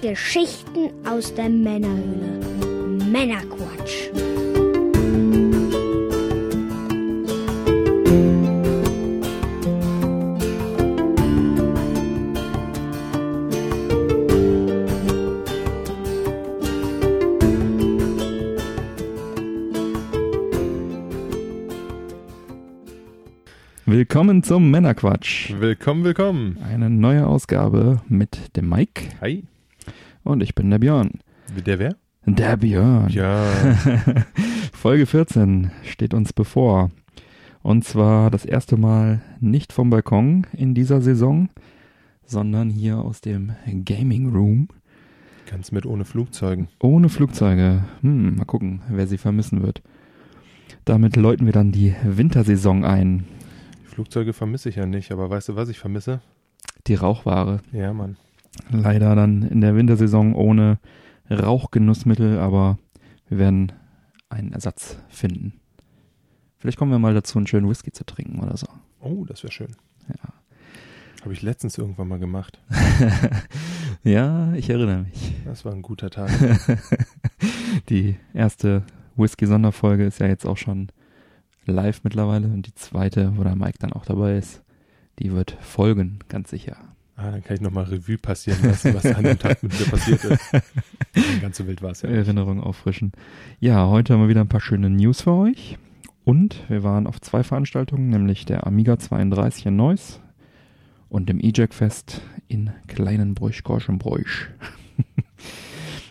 Geschichten aus der Männerhöhle. Männerquatsch. Willkommen zum Männerquatsch. Willkommen, willkommen. Eine neue Ausgabe mit dem Mike Hi. Und ich bin der Björn. Der wer? Der Björn. Ja. Folge 14 steht uns bevor. Und zwar das erste Mal nicht vom Balkon in dieser Saison, sondern hier aus dem Gaming Room. Ganz mit ohne Flugzeugen. Ohne Flugzeuge. Hm, mal gucken, wer sie vermissen wird. Damit läuten wir dann die Wintersaison ein. Flugzeuge vermisse ich ja nicht, aber weißt du, was ich vermisse? Die Rauchware. Ja, Mann. Leider dann in der Wintersaison ohne Rauchgenussmittel, aber wir werden einen Ersatz finden. Vielleicht kommen wir mal dazu, einen schönen Whisky zu trinken oder so. Oh, das wäre schön. Ja. Habe ich letztens irgendwann mal gemacht. ja, ich erinnere mich. Das war ein guter Tag. Die erste Whisky-Sonderfolge ist ja jetzt auch schon live mittlerweile und die zweite, wo der Mike dann auch dabei ist, die wird folgen, ganz sicher. Ah, dann kann ich nochmal Revue passieren lassen, was an dem Tag mit mir passiert ist. Ganz so wild war es ja. Erinnerung auffrischen. Ja, heute haben wir wieder ein paar schöne News für euch. Und wir waren auf zwei Veranstaltungen, nämlich der Amiga 32 in Neuss und dem E-Jack Fest in Kleinenbräuch, Gorschenbräuch.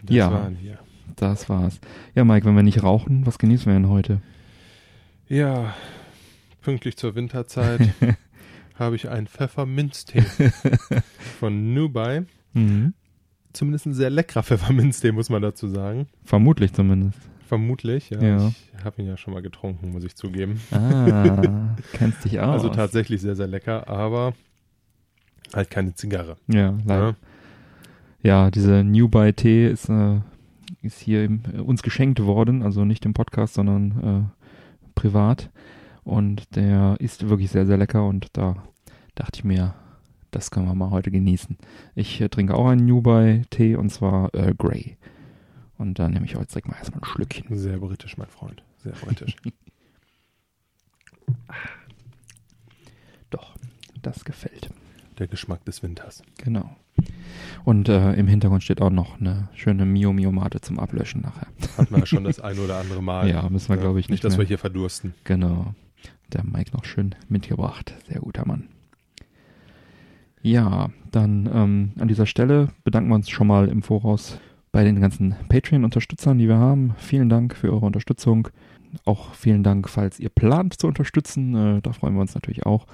Das Ja. waren wir. Das war's. Ja, Mike, wenn wir nicht rauchen, was genießen wir denn heute? Ja, pünktlich zur Winterzeit habe ich einen Pfefferminztee von Nubai. Mhm. Zumindest ein sehr leckerer Pfefferminztee, muss man dazu sagen. Vermutlich zumindest. Vermutlich, ja. Ja. Ich habe ihn ja schon mal getrunken, muss ich zugeben. Ah, kennst dich aus. Also tatsächlich sehr, sehr lecker, aber halt keine Zigarre. Ja, leider. Ja. Ja, diese New Buy Tee ist, äh, ist hier im, äh, uns geschenkt worden, also nicht im Podcast, sondern äh, privat. Und der ist wirklich sehr, sehr lecker und da dachte ich mir, das können wir mal heute genießen. Ich äh, trinke auch einen New Buy Tee und zwar Earl Grey. Und da nehme ich heute direkt mal erstmal ein Schlückchen. Sehr britisch, mein Freund. Sehr britisch. Doch, das gefällt. Der Geschmack des Winters. Genau. Und äh, im Hintergrund steht auch noch eine schöne Mio Mio Mate zum Ablöschen nachher. Hatten wir ja schon das ein oder andere Mal. Ja, müssen wir, glaube ich, nicht. nicht dass mehr. wir hier verdursten. Genau. Der Mike noch schön mitgebracht. Sehr guter Mann. Ja, dann ähm, an dieser Stelle bedanken wir uns schon mal im Voraus bei den ganzen Patreon-Unterstützern, die wir haben. Vielen Dank für eure Unterstützung. Auch vielen Dank, falls ihr plant zu unterstützen. Äh, da freuen wir uns natürlich auch.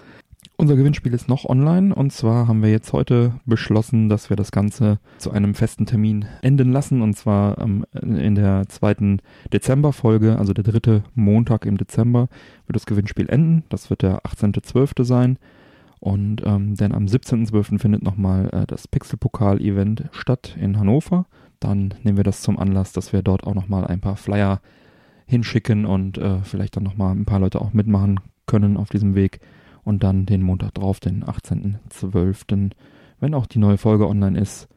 Unser Gewinnspiel ist noch online und zwar haben wir jetzt heute beschlossen, dass wir das Ganze zu einem festen Termin enden lassen und zwar ähm, in der zweiten Dezemberfolge, also der dritte Montag im Dezember, wird das Gewinnspiel enden. Das wird der 18.12. sein. Und ähm, denn am 17.12. findet nochmal äh, das Pixelpokal-Event statt in Hannover. Dann nehmen wir das zum Anlass, dass wir dort auch nochmal ein paar Flyer hinschicken und äh, vielleicht dann nochmal ein paar Leute auch mitmachen können auf diesem Weg. Und dann den Montag drauf, den 18.12., wenn auch die neue Folge online ist,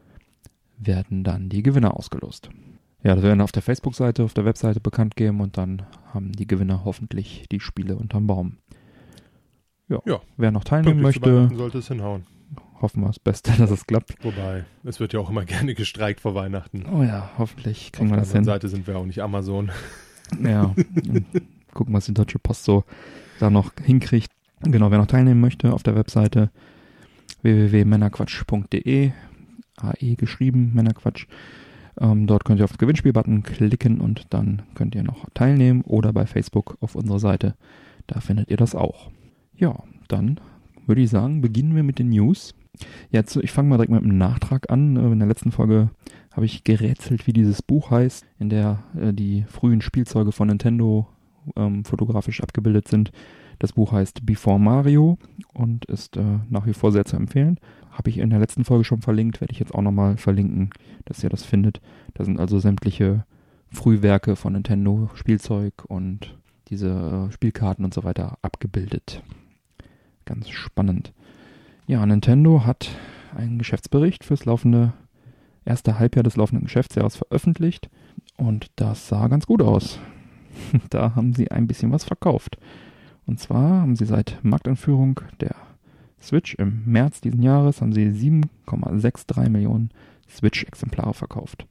werden dann die Gewinner ausgelost. Ja, das werden wir auf der Facebook-Seite, auf der Webseite bekannt geben und dann haben die Gewinner hoffentlich die Spiele unterm Baum. Ja. Ja. Wer noch teilnehmen Pünktlich möchte, sollte es hinhauen. hoffen wir das Beste, dass es klappt. Wobei, es wird ja auch immer gerne gestreikt vor Weihnachten. Oh ja, hoffentlich kriegen Auf wir der das hin. anderen Seite sind wir auch nicht Amazon. Ja. Gucken, was die Deutsche Post so da noch hinkriegt. Genau, wer noch teilnehmen möchte, auf der Webseite www.männerquatsch.de AE geschrieben, Männerquatsch. Ähm, dort könnt ihr auf den Gewinnspielbutton klicken und dann könnt ihr noch teilnehmen oder bei Facebook auf unserer Seite. Da findet ihr das auch. Ja, dann würde ich sagen, beginnen wir mit den News. Jetzt, ich fange mal direkt mit einem Nachtrag an. Äh, In der letzten Folge habe ich gerätselt, wie dieses Buch heißt, in der äh, die frühen Spielzeuge von Nintendo ähm, fotografisch abgebildet sind. Das Buch heißt Before Mario und ist äh, nach wie vor sehr zu empfehlen. Habe ich in der letzten Folge schon verlinkt, werde ich jetzt auch nochmal verlinken, dass ihr das findet. Da sind also sämtliche Frühwerke von Nintendo, Spielzeug und diese äh, Spielkarten und so weiter abgebildet. Ganz spannend. Ja, Nintendo hat einen Geschäftsbericht fürs laufende erste Halbjahr des laufenden Geschäftsjahres veröffentlicht und das sah ganz gut aus. da haben sie ein bisschen was verkauft. Und zwar haben sie seit Markteinführung der Switch im März diesen Jahres haben sie 7,63 Millionen Switch-Exemplare verkauft.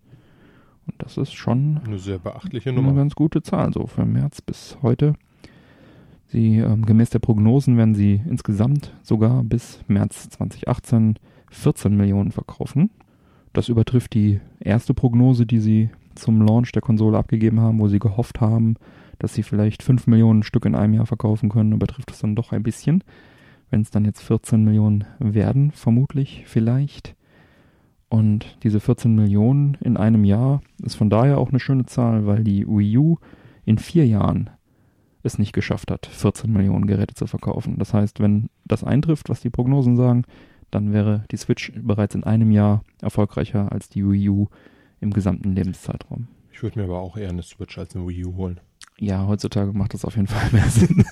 Und das ist schon Eine sehr beachtliche eine Nummer. ganz gute Zahl, so für März bis heute. Sie, ähm, gemäß der Prognosen werden sie insgesamt sogar bis März 2018 14 Millionen verkaufen. Das übertrifft die erste Prognose, die sie zum Launch der Konsole abgegeben haben, wo sie gehofft haben, dass sie vielleicht 5 Millionen Stück in einem Jahr verkaufen können, übertrifft es dann doch ein bisschen. Wenn es dann jetzt 14 Millionen werden, vermutlich, vielleicht. Und diese 14 Millionen in einem Jahr ist von daher auch eine schöne Zahl, weil die Wii U in vier Jahren es nicht geschafft hat, 14 Millionen Geräte zu verkaufen. Das heißt, wenn das eintrifft, was die Prognosen sagen, dann wäre die Switch bereits in einem Jahr erfolgreicher als die Wii U im gesamten Lebenszeitraum. Ich würde mir aber auch eher eine Switch als eine Wii U holen. Ja, heutzutage macht das auf jeden Fall mehr Sinn.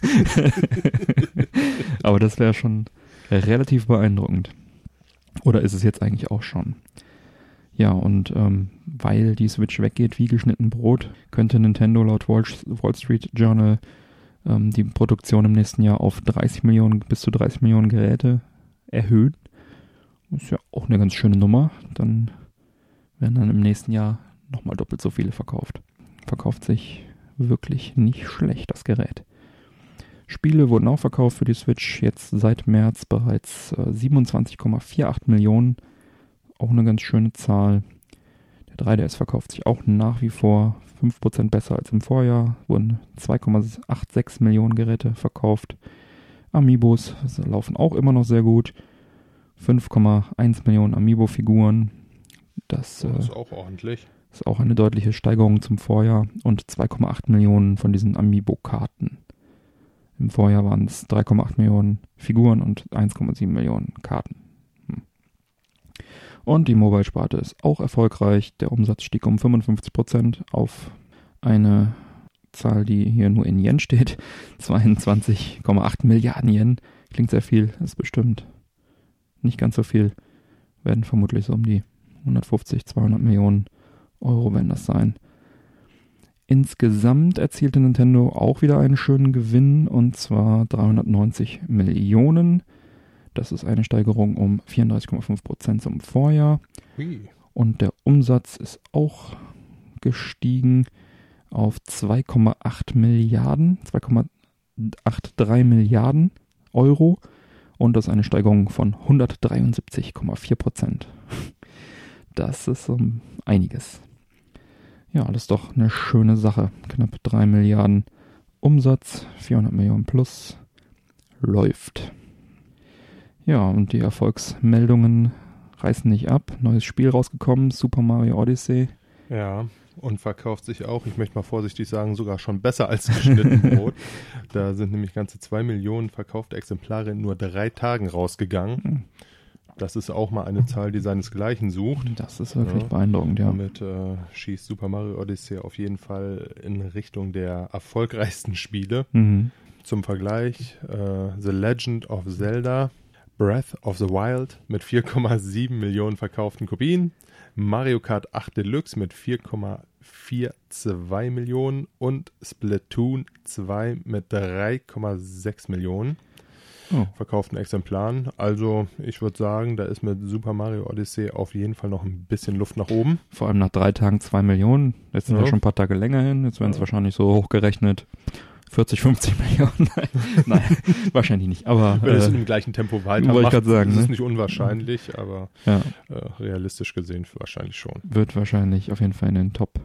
aber das wäre schon relativ beeindruckend. Oder ist es jetzt eigentlich auch schon? Ja, und ähm, weil die Switch weggeht wie geschnitten Brot, könnte Nintendo laut Wall, Street Journal ähm, die Produktion im nächsten Jahr auf 30 Millionen bis zu 30 Millionen Geräte erhöhen. Ist ja auch eine ganz schöne Nummer. Dann werden dann im nächsten Jahr nochmal doppelt so viele verkauft. Verkauft sich wirklich nicht schlecht, das Gerät. Spiele wurden auch verkauft für die Switch, jetzt seit März bereits äh, 27,48 Millionen. Auch eine ganz schöne Zahl. Der 3DS verkauft sich auch nach wie vor 5% besser als im Vorjahr. Wurden 2,86 Millionen Geräte verkauft. Amiibos laufen auch immer noch sehr gut. 5,1 Millionen Amiibo-Figuren. Das äh, Das ist auch ordentlich. ist auch eine deutliche Steigerung zum Vorjahr. Und 2,8 Millionen von diesen Amiibo-Karten. Im Vorjahr waren es 3,8 Millionen Figuren und 1,7 Millionen Karten. Und die Mobile-Sparte ist auch erfolgreich. Der Umsatz stieg um 55% auf eine Zahl, die hier nur in Yen steht. 22,8 Milliarden Yen. Klingt sehr viel, ist bestimmt nicht ganz so viel. Werden vermutlich so um die 150, 200 Millionen Euro werden das sein. Insgesamt erzielte Nintendo auch wieder einen schönen Gewinn und zwar 390 Millionen. Das ist eine Steigerung um 34,5% zum Vorjahr. Hui. Und der Umsatz ist auch gestiegen auf 2,8 Milliarden, 2,83 Milliarden Euro. Und das ist eine Steigerung von 173,4 Prozent. Das ist um einiges. Ja, das ist doch eine schöne Sache. Knapp 3 Milliarden Umsatz, 400 Millionen plus. Läuft. Ja, und die Erfolgsmeldungen reißen nicht ab. Neues Spiel rausgekommen, Super Mario Odyssey. Ja, und verkauft sich auch, ich möchte mal vorsichtig sagen, sogar schon besser als geschnitten Brot. da sind nämlich ganze zwei Millionen verkaufte Exemplare in nur drei Tagen rausgegangen. Hm. Das ist auch mal eine Zahl, die seinesgleichen sucht. Das ist wirklich Ja. beeindruckend, ja. Damit äh, schießt Super Mario Odyssey auf jeden Fall in Richtung der erfolgreichsten Spiele. Mhm. Zum Vergleich äh, The Legend of Zelda Breath of the Wild mit 4,7 Millionen verkauften Kopien, Mario Kart 8 Deluxe mit 4,42 Millionen und Splatoon 2 mit 3,6 Millionen Oh. verkauften Exemplaren. Also ich würde sagen, da ist mit Super Mario Odyssey auf jeden Fall noch ein bisschen Luft nach oben. Vor allem nach drei Tagen zwei Millionen. Jetzt sind Ja. wir schon ein paar Tage länger hin. Jetzt werden es Ja. wahrscheinlich so hochgerechnet 40, 50 Millionen. Nein, wahrscheinlich nicht. Aber Wenn es äh, im gleichen Tempo wollte ich weitermacht, grad sagen, ist es ne? nicht unwahrscheinlich, aber ja, äh, realistisch gesehen wahrscheinlich schon. wird wahrscheinlich auf jeden Fall in den Top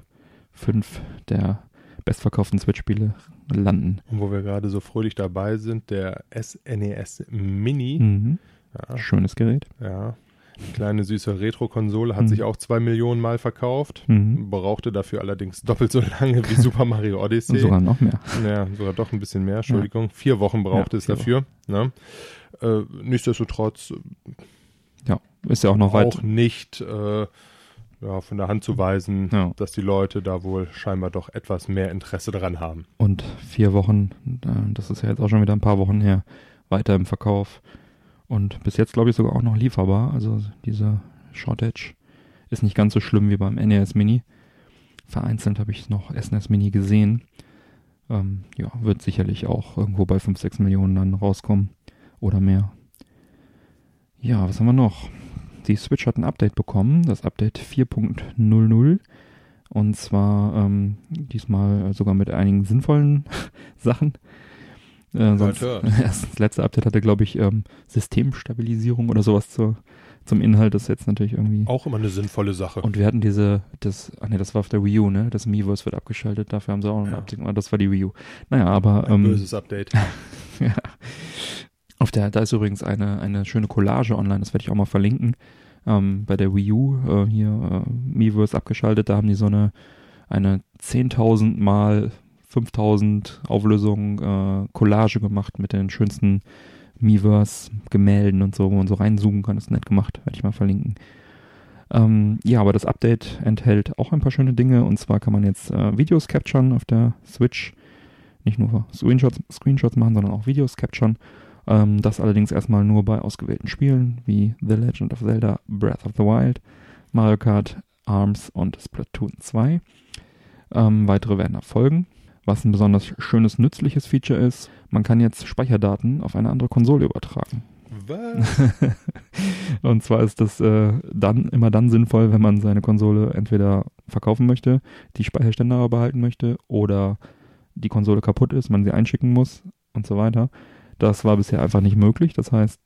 5 der bestverkauften Switch-Spiele landen. Und wo wir gerade so fröhlich dabei sind, der SNES Mini, Mhm. ja, Schönes Gerät. ja, kleine süße Retro-Konsole, hat Mhm. sich auch zwei Millionen Mal verkauft, Mhm. brauchte dafür allerdings doppelt so lange wie Super Mario Odyssey. Sogar noch mehr. Ja, sogar doch ein bisschen mehr, Entschuldigung. Vier Wochen brauchte Ja, es dafür. Ne? Äh, nichtsdestotrotz Ja, ist ja auch noch weit. auch nicht äh, ja, von der Hand zu weisen, Ja. dass die Leute da wohl scheinbar doch etwas mehr Interesse dran haben. Und vier Wochen, äh, das ist ja jetzt auch schon wieder ein paar Wochen her, weiter im Verkauf. Und bis jetzt glaube ich sogar auch noch lieferbar. Also diese Shortage Ist nicht ganz so schlimm wie beim NES Mini. Vereinzelt habe ich noch SNES Mini gesehen. Ähm, ja, wird sicherlich auch irgendwo bei 5, 6 Millionen dann rauskommen. Oder mehr. Ja, was haben wir noch? Die Switch hat ein Update bekommen, das Update 4.00. Und zwar ähm, diesmal sogar mit einigen sinnvollen Sachen. Äh, sonst, das letzte Update hatte, glaube ich, ähm, Systemstabilisierung oder sowas zur, zum Inhalt. Das ist jetzt natürlich irgendwie. Auch immer eine sinnvolle Sache. Und wir hatten diese, das, ach nee, das war auf der Wii U, ne? Das Miiverse wird abgeschaltet, dafür haben sie auch noch ein Ja. Update gemacht. Das war die Wii U. Naja, aber. Ein Ähm, böses Update. ja. Auf der, da ist übrigens eine, eine schöne Collage online, das werde ich auch mal verlinken. Ähm, bei der Wii U, äh, hier, äh, Miiverse abgeschaltet, da haben die so eine, eine 10.000 mal 5000 Auflösung äh, Collage gemacht mit den schönsten Miiverse-Gemälden und so, wo man so reinzoomen kann. ist nett gemacht, werde ich mal verlinken. Ähm, ja, aber das Update enthält auch ein paar schöne Dinge und zwar kann man jetzt äh, Videos capturen auf der Switch. Nicht nur Screenshots, Screenshots machen, sondern auch Videos capturen. Ähm, das allerdings erstmal nur bei ausgewählten Spielen wie The Legend of Zelda, Breath of the Wild, Mario Kart, ARMS und Splatoon 2. Ähm, weitere werden erfolgen. Was ein besonders schönes, nützliches Feature ist, man kann jetzt Speicherdaten auf eine andere Konsole übertragen. Was? Und zwar ist das äh, dann immer dann sinnvoll, wenn man seine Konsole entweder verkaufen möchte, die Speicherstände aber behalten möchte oder die Konsole kaputt ist, man sie einschicken muss und so weiter. Das war bisher einfach nicht möglich. Das heißt,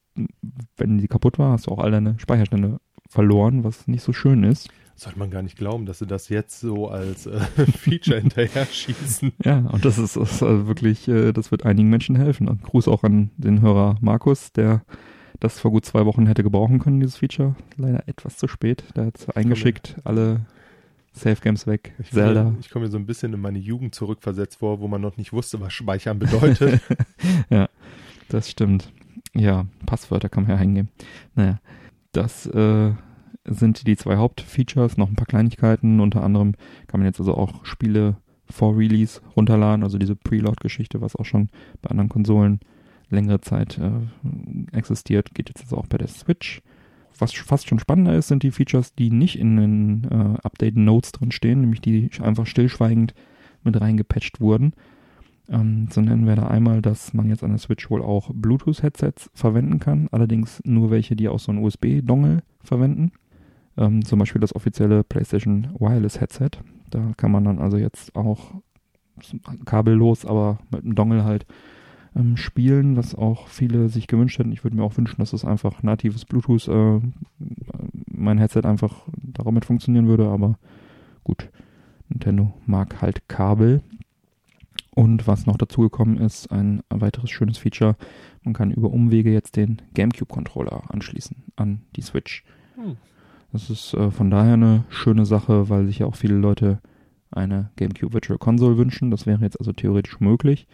wenn die kaputt war, hast du auch all deine Speicherstände verloren, was nicht so schön ist. Sollte man gar nicht glauben, dass sie das jetzt so als äh, Feature hinterher schießen. Ja, und das ist, ist also wirklich, äh, das wird einigen Menschen helfen. Und Gruß auch an den Hörer Markus, der das vor gut zwei Wochen hätte gebrauchen können, dieses Feature. Leider etwas zu spät. Der hat eingeschickt, alle Safe Games weg, Ich Zelda. komme, ich komme mir so ein bisschen in meine Jugend zurückversetzt vor, wo man noch nicht wusste, was Speichern bedeutet. ja, das stimmt. Ja, Passwörter kann man ja eingeben. Naja, das äh, sind die zwei Hauptfeatures, noch ein paar Kleinigkeiten. Unter anderem kann man jetzt also auch Spiele vor Release runterladen, also diese Preload-Geschichte, was auch schon bei anderen Konsolen längere Zeit äh, existiert, geht jetzt also auch bei der Switch. Was fast schon spannender ist, sind die Features, die nicht in den äh, Update-Notes drin stehen, nämlich die einfach stillschweigend mit reingepatcht wurden. Ähm, so nennen wir da einmal, dass man jetzt an der Switch wohl auch Bluetooth-Headsets verwenden kann, allerdings nur welche, die auch so einen USB-Dongle verwenden. Ähm, zum Beispiel das offizielle PlayStation Wireless Headset. Da kann man dann also jetzt auch kabellos, aber mit einem Dongle halt ähm, spielen, was auch viele sich gewünscht hätten. Ich würde mir auch wünschen, dass es einfach natives Bluetooth, äh, mein Headset einfach damit funktionieren würde, aber gut, Nintendo mag halt Kabel. Und was noch dazugekommen ist, ein weiteres schönes Feature, man kann über Umwege jetzt den GameCube-Controller anschließen an die Switch. Hm. Das ist äh, von daher eine schöne Sache, weil sich ja auch viele Leute eine GameCube Virtual Console wünschen. Das wäre jetzt also theoretisch möglich.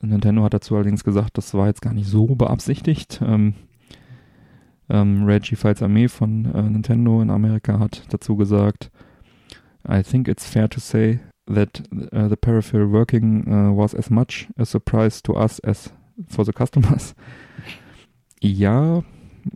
Nintendo hat dazu allerdings gesagt, das war jetzt gar nicht so beabsichtigt. Ähm, ähm, Reggie Fils-Armee von äh, Nintendo in Amerika hat dazu gesagt, I think it's fair to say that uh, the peripheral working uh, was as much a surprise to us as for the customers. Ja,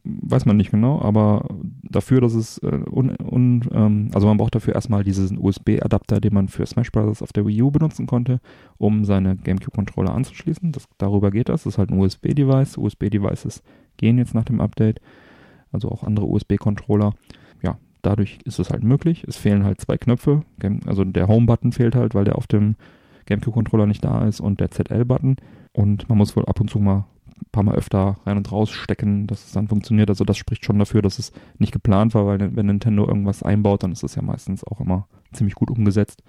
weiß man nicht genau, aber dafür, dass es äh, un, un, ähm, also man braucht dafür erstmal diesen USB-Adapter, den man für Smash Bros. auf der Wii U benutzen konnte, um seine GameCube-Controller anzuschließen. Das, darüber geht das. Das ist halt ein USB-Device. USB-Devices gehen jetzt nach dem Update, also auch andere USB-Controller. Ja, dadurch ist es halt möglich. Es fehlen halt zwei Knöpfe. Also der Home-Button fehlt halt, weil der auf dem GameCube-Controller nicht da ist und der ZL-Button. Und man muss wohl ab und zu mal ein paar Mal öfter rein und raus stecken, dass es dann funktioniert. Also das spricht schon dafür, dass es nicht geplant war, weil wenn Nintendo irgendwas einbaut, dann ist es ja meistens auch immer ziemlich gut umgesetzt.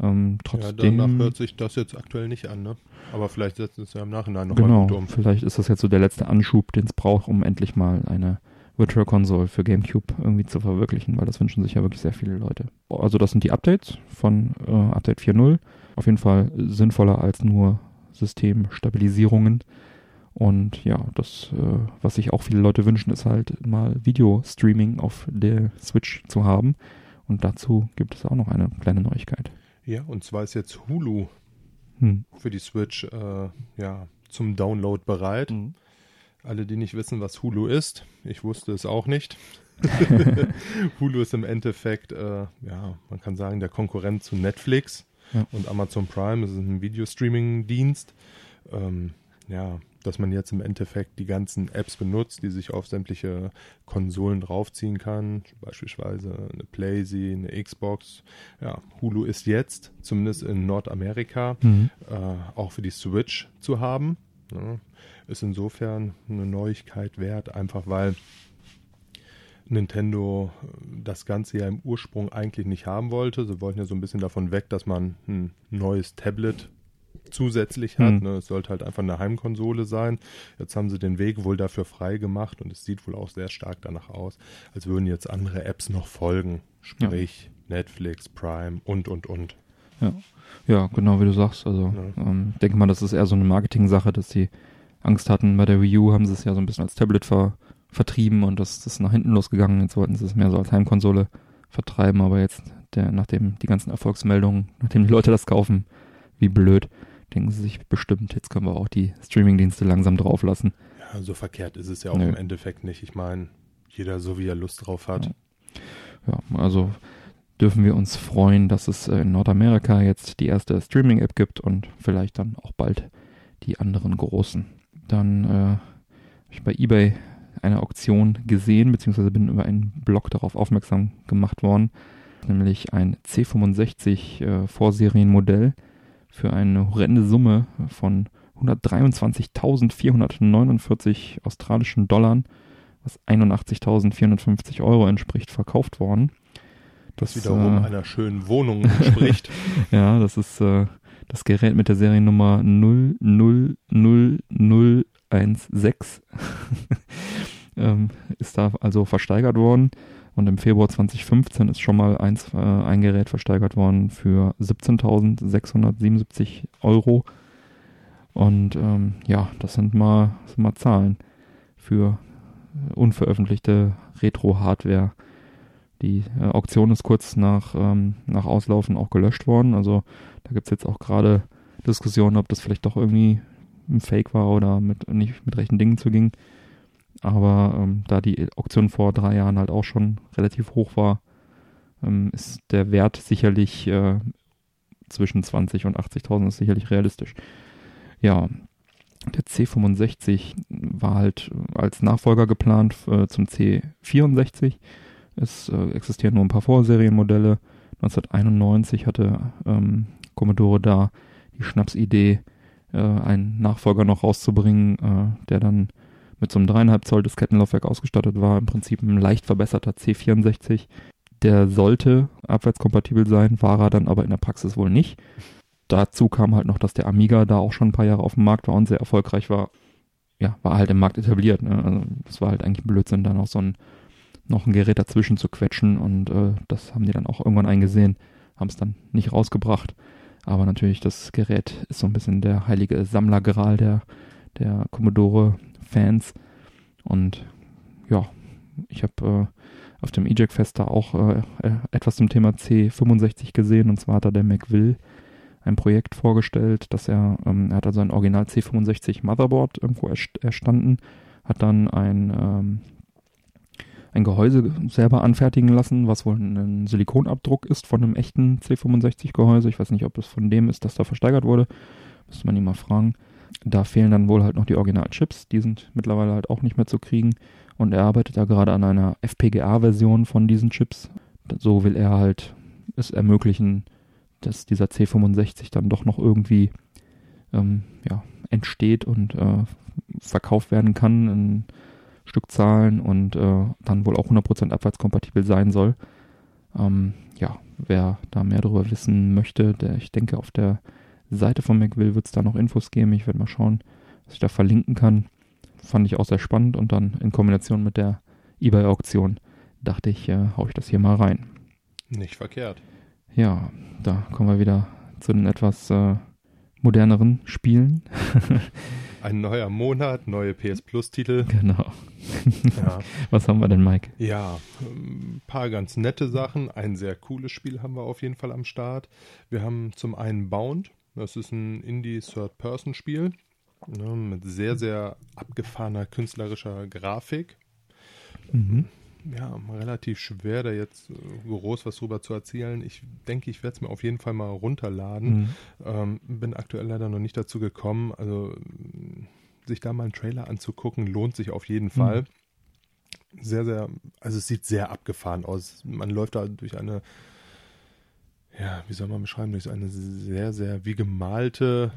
Ähm, Ja, trotzdem, danach hört sich das jetzt aktuell nicht an, ne? Aber vielleicht setzt es ja im Nachhinein noch genau, mal gut um. vielleicht ist das jetzt so der letzte Anschub, den es braucht, um endlich mal eine Virtual Console für GameCube irgendwie zu verwirklichen, weil das wünschen sich ja wirklich sehr viele Leute. Also das sind die Updates von äh, Update 4.0. Auf jeden Fall sinnvoller als nur Systemstabilisierungen. Und ja, das, äh, was sich auch viele Leute wünschen, ist halt mal Video-Streaming auf der Switch zu haben. Und dazu gibt es auch noch eine kleine Neuigkeit. Ja, und zwar ist jetzt Hulu Hm. für die Switch äh, ja, zum Download bereit. Mhm. Alle, die nicht wissen, was Hulu ist, ich wusste es auch nicht. Hulu ist im Endeffekt, äh, ja, man kann sagen, der Konkurrent zu Netflix Ja. und Amazon Prime. Es ist ein Videostreaming-Dienst. Ähm, ja, dass man jetzt im Endeffekt die ganzen Apps benutzt, die sich auf sämtliche Konsolen draufziehen kann, beispielsweise eine PlayStation, eine Xbox. Ja, Hulu ist jetzt, zumindest in Nordamerika, Mhm. äh, auch für die Switch zu haben. Ja, ist insofern eine Neuigkeit wert, einfach weil Nintendo äh, das Ganze ja im Ursprung eigentlich nicht haben wollte. Sie wollten ja so ein bisschen davon weg, dass man ein neues Tablet zusätzlich hat. Hm. Ne? Es sollte halt einfach eine Heimkonsole sein. Jetzt haben sie den Weg wohl dafür frei gemacht und es sieht wohl auch sehr stark danach aus, als würden jetzt andere Apps noch folgen. Sprich Netflix, Prime und, und, und. Ja. ja, genau wie du sagst. Also Ja. ähm, denke mal, das ist eher so eine Marketing-Sache, dass sie Angst hatten. Bei der Wii U haben sie es ja so ein bisschen als Tablet ver vertrieben und das, das ist nach hinten losgegangen. Jetzt wollten sie es mehr so als Heimkonsole vertreiben, aber jetzt, der, nachdem die ganzen Erfolgsmeldungen, nachdem die Leute das kaufen, wie blöd, denken sie sich bestimmt, jetzt können wir auch die Streaming-Dienste langsam drauflassen. Ja, so verkehrt ist es ja auch Nö. im Endeffekt nicht. Ich meine, jeder so wie er Lust drauf hat. Ja. Ja, also dürfen wir uns freuen, dass es in Nordamerika jetzt die erste Streaming-App gibt und vielleicht dann auch bald die anderen großen. Dann äh, habe ich bei eBay eine Auktion gesehen, beziehungsweise bin über einen Blog darauf aufmerksam gemacht worden, nämlich ein C65 äh, Vorserienmodell für eine horrende Summe von 123.449 australischen Dollar, was 81.450 Euro entspricht, verkauft worden. Das wiederum äh, einer schönen Wohnung entspricht. ja, das ist äh, das Gerät mit der Seriennummer 000016. ähm, ist da also versteigert worden. Und im Februar 2015 ist schon mal eins, äh, ein Gerät versteigert worden für 17.677 Euro. Und ähm, ja, das sind mal, das sind mal Zahlen für unveröffentlichte Retro-Hardware. Die äh, Auktion ist kurz nach, ähm, nach Auslaufen auch gelöscht worden. Also da gibt es jetzt auch gerade Diskussionen, ob das vielleicht doch irgendwie ein Fake war oder mit, nicht mit rechten Dingen zuging. Aber ähm, da die Auktion vor drei Jahren halt auch schon relativ hoch war, ähm, ist der Wert sicherlich äh, zwischen 20 und 80.000 ist sicherlich realistisch. Ja, der C65 war halt als Nachfolger geplant äh, zum C64. Es äh, existieren nur ein paar Vorserienmodelle. 1991 hatte ähm, Commodore da die Schnapsidee, äh, einen Nachfolger noch rauszubringen, äh, der dann mit so einem dreieinhalb Zoll Diskettenlaufwerk ausgestattet war. Im Prinzip ein leicht verbesserter C64. Der sollte abwärtskompatibel sein, war er dann aber in der Praxis wohl nicht. Dazu kam halt noch, dass der Amiga da auch schon ein paar Jahre auf dem Markt war und sehr erfolgreich war. Ja, war halt im Markt etabliert. Ne? Also das war halt eigentlich Blödsinn, da noch so ein noch ein Gerät dazwischen zu quetschen und äh, das haben die dann auch irgendwann eingesehen, haben es dann nicht rausgebracht. Aber natürlich, das Gerät ist so ein bisschen der heilige Sammlergral der, der Commodore-Fans. Und ja, ich habe äh, auf dem EJAC-Fest da auch äh, äh, etwas zum Thema C65 gesehen. Und zwar hat da der McWill ein Projekt vorgestellt, dass er, ähm, er hat also ein Original C65 Motherboard irgendwo erst erstanden, hat dann ein ähm, ein Gehäuse selber anfertigen lassen, was wohl ein Silikonabdruck ist von einem echten C65-Gehäuse. Ich weiß nicht, ob das von dem ist, das da versteigert wurde. Müsste man ihn mal fragen. Da fehlen dann wohl halt noch die Original-Chips. Die sind mittlerweile halt auch nicht mehr zu kriegen. Und er arbeitet da gerade an einer FPGA-Version von diesen Chips. So will er halt es ermöglichen, dass dieser C65 dann doch noch irgendwie ähm, ja, entsteht und äh, verkauft werden kann in Stückzahlen und äh, dann wohl auch 100% abwärtskompatibel sein soll. Ähm, ja, wer da mehr darüber wissen möchte, der, ich denke, auf der Seite von McWill wird es da noch Infos geben. Ich werde mal schauen, was ich da verlinken kann. Fand ich auch sehr spannend und dann in Kombination mit der eBay-Auktion dachte ich, äh, hau ich das hier mal rein. Nicht verkehrt. Ja, da kommen wir wieder zu den etwas äh, moderneren Spielen. Ein neuer Monat, neue PS Plus-Titel. genau. Ja. Was haben wir denn, Mike? Ja, ein paar ganz nette Sachen. Ein sehr cooles Spiel haben wir auf jeden Fall am Start. Wir haben zum einen Bound. Das ist ein Indie-Third-Person-Spiel ne, mit sehr, sehr abgefahrener künstlerischer Grafik. Mhm. ja, relativ schwer, da jetzt äh, groß was drüber zu erzählen. Ich denke, ich werde es mir auf jeden Fall mal runterladen. Mhm. Ähm, bin aktuell leider noch nicht dazu gekommen. Also sich da mal einen Trailer anzugucken, lohnt sich auf jeden Fall. Sehr, sehr, also es sieht sehr abgefahren aus. Man läuft da durch eine, ja, wie soll man beschreiben, durch eine sehr, sehr wie gemalte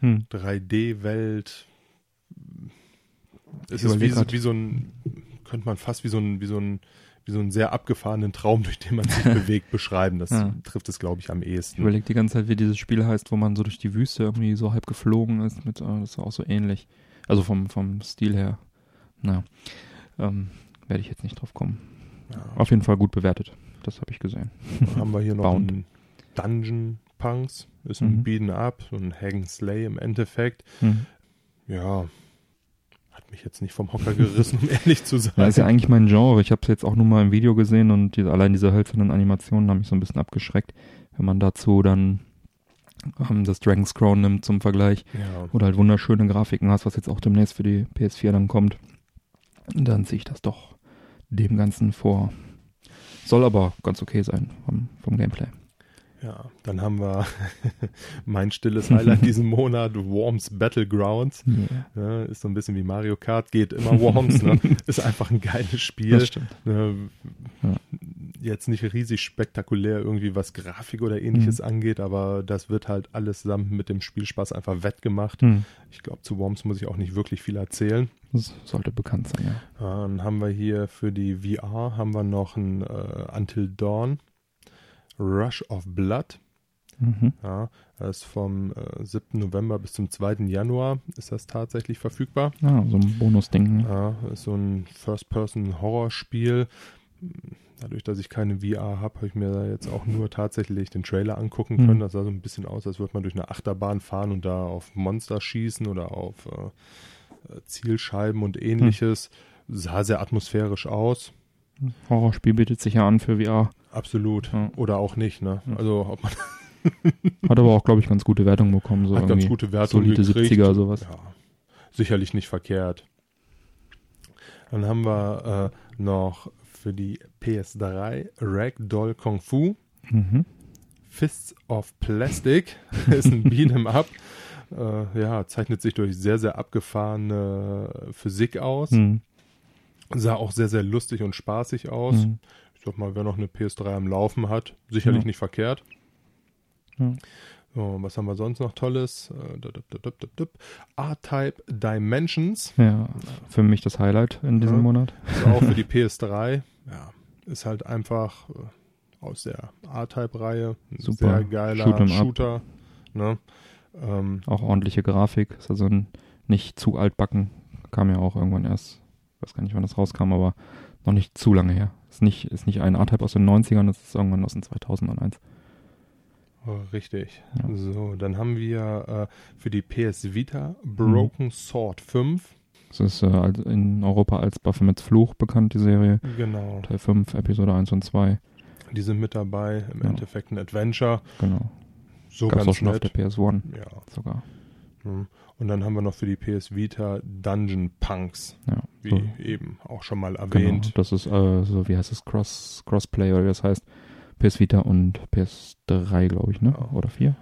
Hm. 3D-Welt. Es Ich ist wie, so- wie so ein, könnte man fast wie so ein, wie so ein, wie so einen sehr abgefahrenen Traum, durch den man sich bewegt, beschreiben. Das Ja. trifft es, glaube ich, am Ich ehesten. überlege die ganze Zeit, wie dieses Spiel heißt, wo man so durch die Wüste irgendwie so halb geflogen ist. Mit, äh, das war auch so ähnlich. Also vom, vom Stil her. Na, ähm, werde ich jetzt nicht drauf kommen. Ja. Auf jeden Fall gut bewertet. Das habe ich gesehen. Dann haben wir hier noch Bound. einen Dungeon Punks. Ist ein Mhm. Beaten Up, so ein and Slay im Endeffekt. Hm. Ja, hat mich jetzt nicht vom Hocker gerissen, um ehrlich zu sein. Das ist ja eigentlich mein Genre. Ich habe es jetzt auch nur mal im Video gesehen und diese, allein diese hölzernen Animationen haben mich so ein bisschen abgeschreckt. Wenn man dazu dann ähm, das Dragon's Crown nimmt zum Vergleich ja. oder halt wunderschöne Grafiken hast, was jetzt auch demnächst für die PS4 dann kommt, dann ziehe ich das doch dem Ganzen vor. Soll aber ganz okay sein vom, vom Gameplay. Ja, dann haben wir mein stilles Highlight diesen Monat, Worms Battlegrounds. Ja, ist so ein bisschen wie Mario Kart, geht immer Worms, ne? Ist einfach ein geiles Spiel. Das stimmt. Ne? Ja. Jetzt nicht riesig spektakulär irgendwie, was Grafik oder ähnliches Mhm. angeht, aber das wird halt alles zusammen mit dem Spielspaß einfach wettgemacht. Hm. Ich glaube, zu Worms muss ich auch nicht wirklich viel erzählen. Das sollte bekannt sein, ja. Dann haben wir hier für die VR haben wir noch ein äh, Until Dawn, Rush of Blood. Mhm. Ja, das ist vom äh, 7. November bis zum 2. Januar ist das tatsächlich verfügbar. Ah, so ein Bonus-Ding. ne? Ja, ist so ein First-Person-Horrorspiel. Dadurch, dass ich keine VR habe, habe ich mir da jetzt auch nur tatsächlich den Trailer angucken Mhm. können. Das sah so ein bisschen aus, als würde man durch eine Achterbahn fahren und da auf Monster schießen oder auf äh, äh, Zielscheiben und ähnliches. Sah sehr atmosphärisch aus. Horrorspiel bietet sich ja an für VR. Absolut. Ja. Oder auch nicht, ne? Also ob man Hat aber auch, glaube ich, ganz gute Wertung bekommen. So hat ganz gute Wertung solide gekriegt. 70er, sowas. Ja, sicherlich nicht verkehrt. Dann haben wir äh, noch für die PS3 Ragdoll Kung Fu Mhm. Fists of Plastic. ist ein Beat'em Up. Äh, ja, zeichnet sich durch sehr, sehr abgefahrene Physik aus. Mhm. Sah auch sehr, sehr lustig und spaßig aus. Mhm. Ich sag mal, wer noch eine PS3 am Laufen hat, sicherlich Ja. nicht verkehrt. Ja. So, was haben wir sonst noch Tolles? Äh. R-Type Dimensions. Ja, für mich das Highlight in diesem Ja. Monat. Also auch für die PS3. Ja, ist halt einfach äh, aus der R-Type-Reihe. Ein Super. Sehr geiler Shoot. Shooter. Ne? Ähm, Auch ordentliche Grafik. Ist also ein, nicht zu altbacken. Kam ja auch irgendwann erst, weiß gar nicht, wann das rauskam, aber noch nicht zu lange her. Ist nicht, ist nicht ein R-Type aus den 90ern, das ist irgendwann aus den 2000ern eins. oh, richtig. Ja. So, dann haben wir äh, für die PS Vita Broken Sword 5. Das ist äh, in Europa als Baphomets Fluch bekannt, die Serie. Genau. Teil 5, Episode 1 und 2. Die sind mit dabei. Im Ja. Endeffekt ein Adventure. Genau. So Gab's auch ganz schon auf nett. der PS1 Ja. sogar. Hm. Und dann haben wir noch für die PS Vita Dungeon Punks, Ja. wie so, eben auch schon mal genau. erwähnt. Das ist äh, so, wie heißt es, Cross, Crossplay oder wie das heißt. PS Vita und PS3, glaube ich, ne? Ja. Oder 4?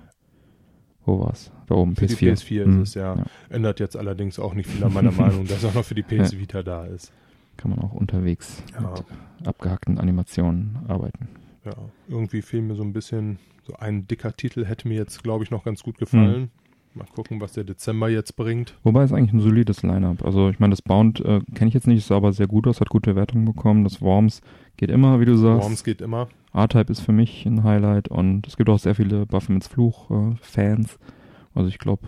Wo war's? Da oben, Für PS4. die PS4 Hm, ist es ja. ja. Ändert jetzt allerdings auch nicht viel an meiner Meinung, dass auch noch für die PS Vita da ist. Kann man auch unterwegs Ja. mit abgehackten Animationen arbeiten. Ja, irgendwie fehlt mir so ein bisschen, so ein dicker Titel hätte mir jetzt, glaube ich, noch ganz gut gefallen. Mal gucken, was der Dezember jetzt bringt. Wobei es eigentlich ein solides Line-Up. Also ich meine, das Bound äh, kenne ich jetzt nicht, sah aber sehr gut aus, hat gute Wertungen bekommen. Das Worms geht immer, wie du sagst. Worms geht immer. R-Type ist für mich ein Highlight und es gibt auch sehr viele Baphomets Fluch-Fans. also ich glaube,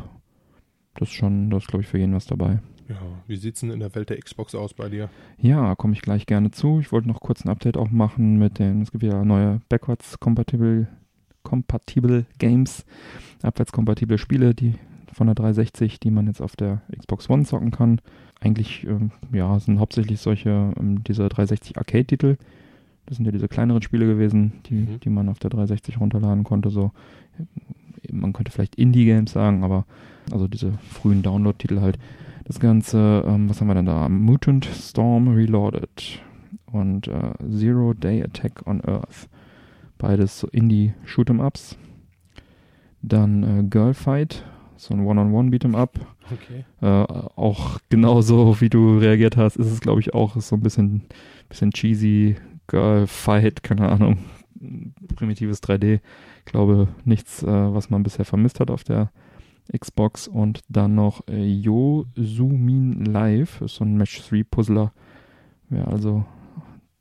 das ist schon, das glaube ich für jeden was dabei. Ja, wie sieht's denn in der Welt der Xbox aus bei dir? Ja, komme ich gleich gerne zu. Ich wollte noch kurz ein Update auch machen mit den, es gibt ja neue backwards compatible, compatible Games, abwärtskompatible Spiele, die von der 360, die man jetzt auf der Xbox One zocken kann. Eigentlich, ähm, ja, sind hauptsächlich solche, ähm, diese 360 Arcade-Titel. Das sind ja diese kleineren Spiele gewesen, die, Mhm. die man auf der 360 runterladen konnte. So, man könnte vielleicht Indie-Games sagen, aber also diese frühen Download-Titel halt. Das Ganze, ähm, was haben wir denn da? Mutant Storm Reloaded und äh, Zero Day Attack on Earth. Beides so Indie-Shoot'em-Ups. Dann äh, Girlfight, so ein One-on-One Beat'em Up. Okay. Äh, auch genauso wie du reagiert hast, ist es glaube ich auch so ein bisschen, bisschen cheesy Girl-Fight, keine Ahnung, primitives 3D. Ich glaube nichts, äh, was man bisher vermisst hat auf der Xbox. Und dann noch äh, Yo Sumin Live, ist so ein Match-3-Puzzler. Wer also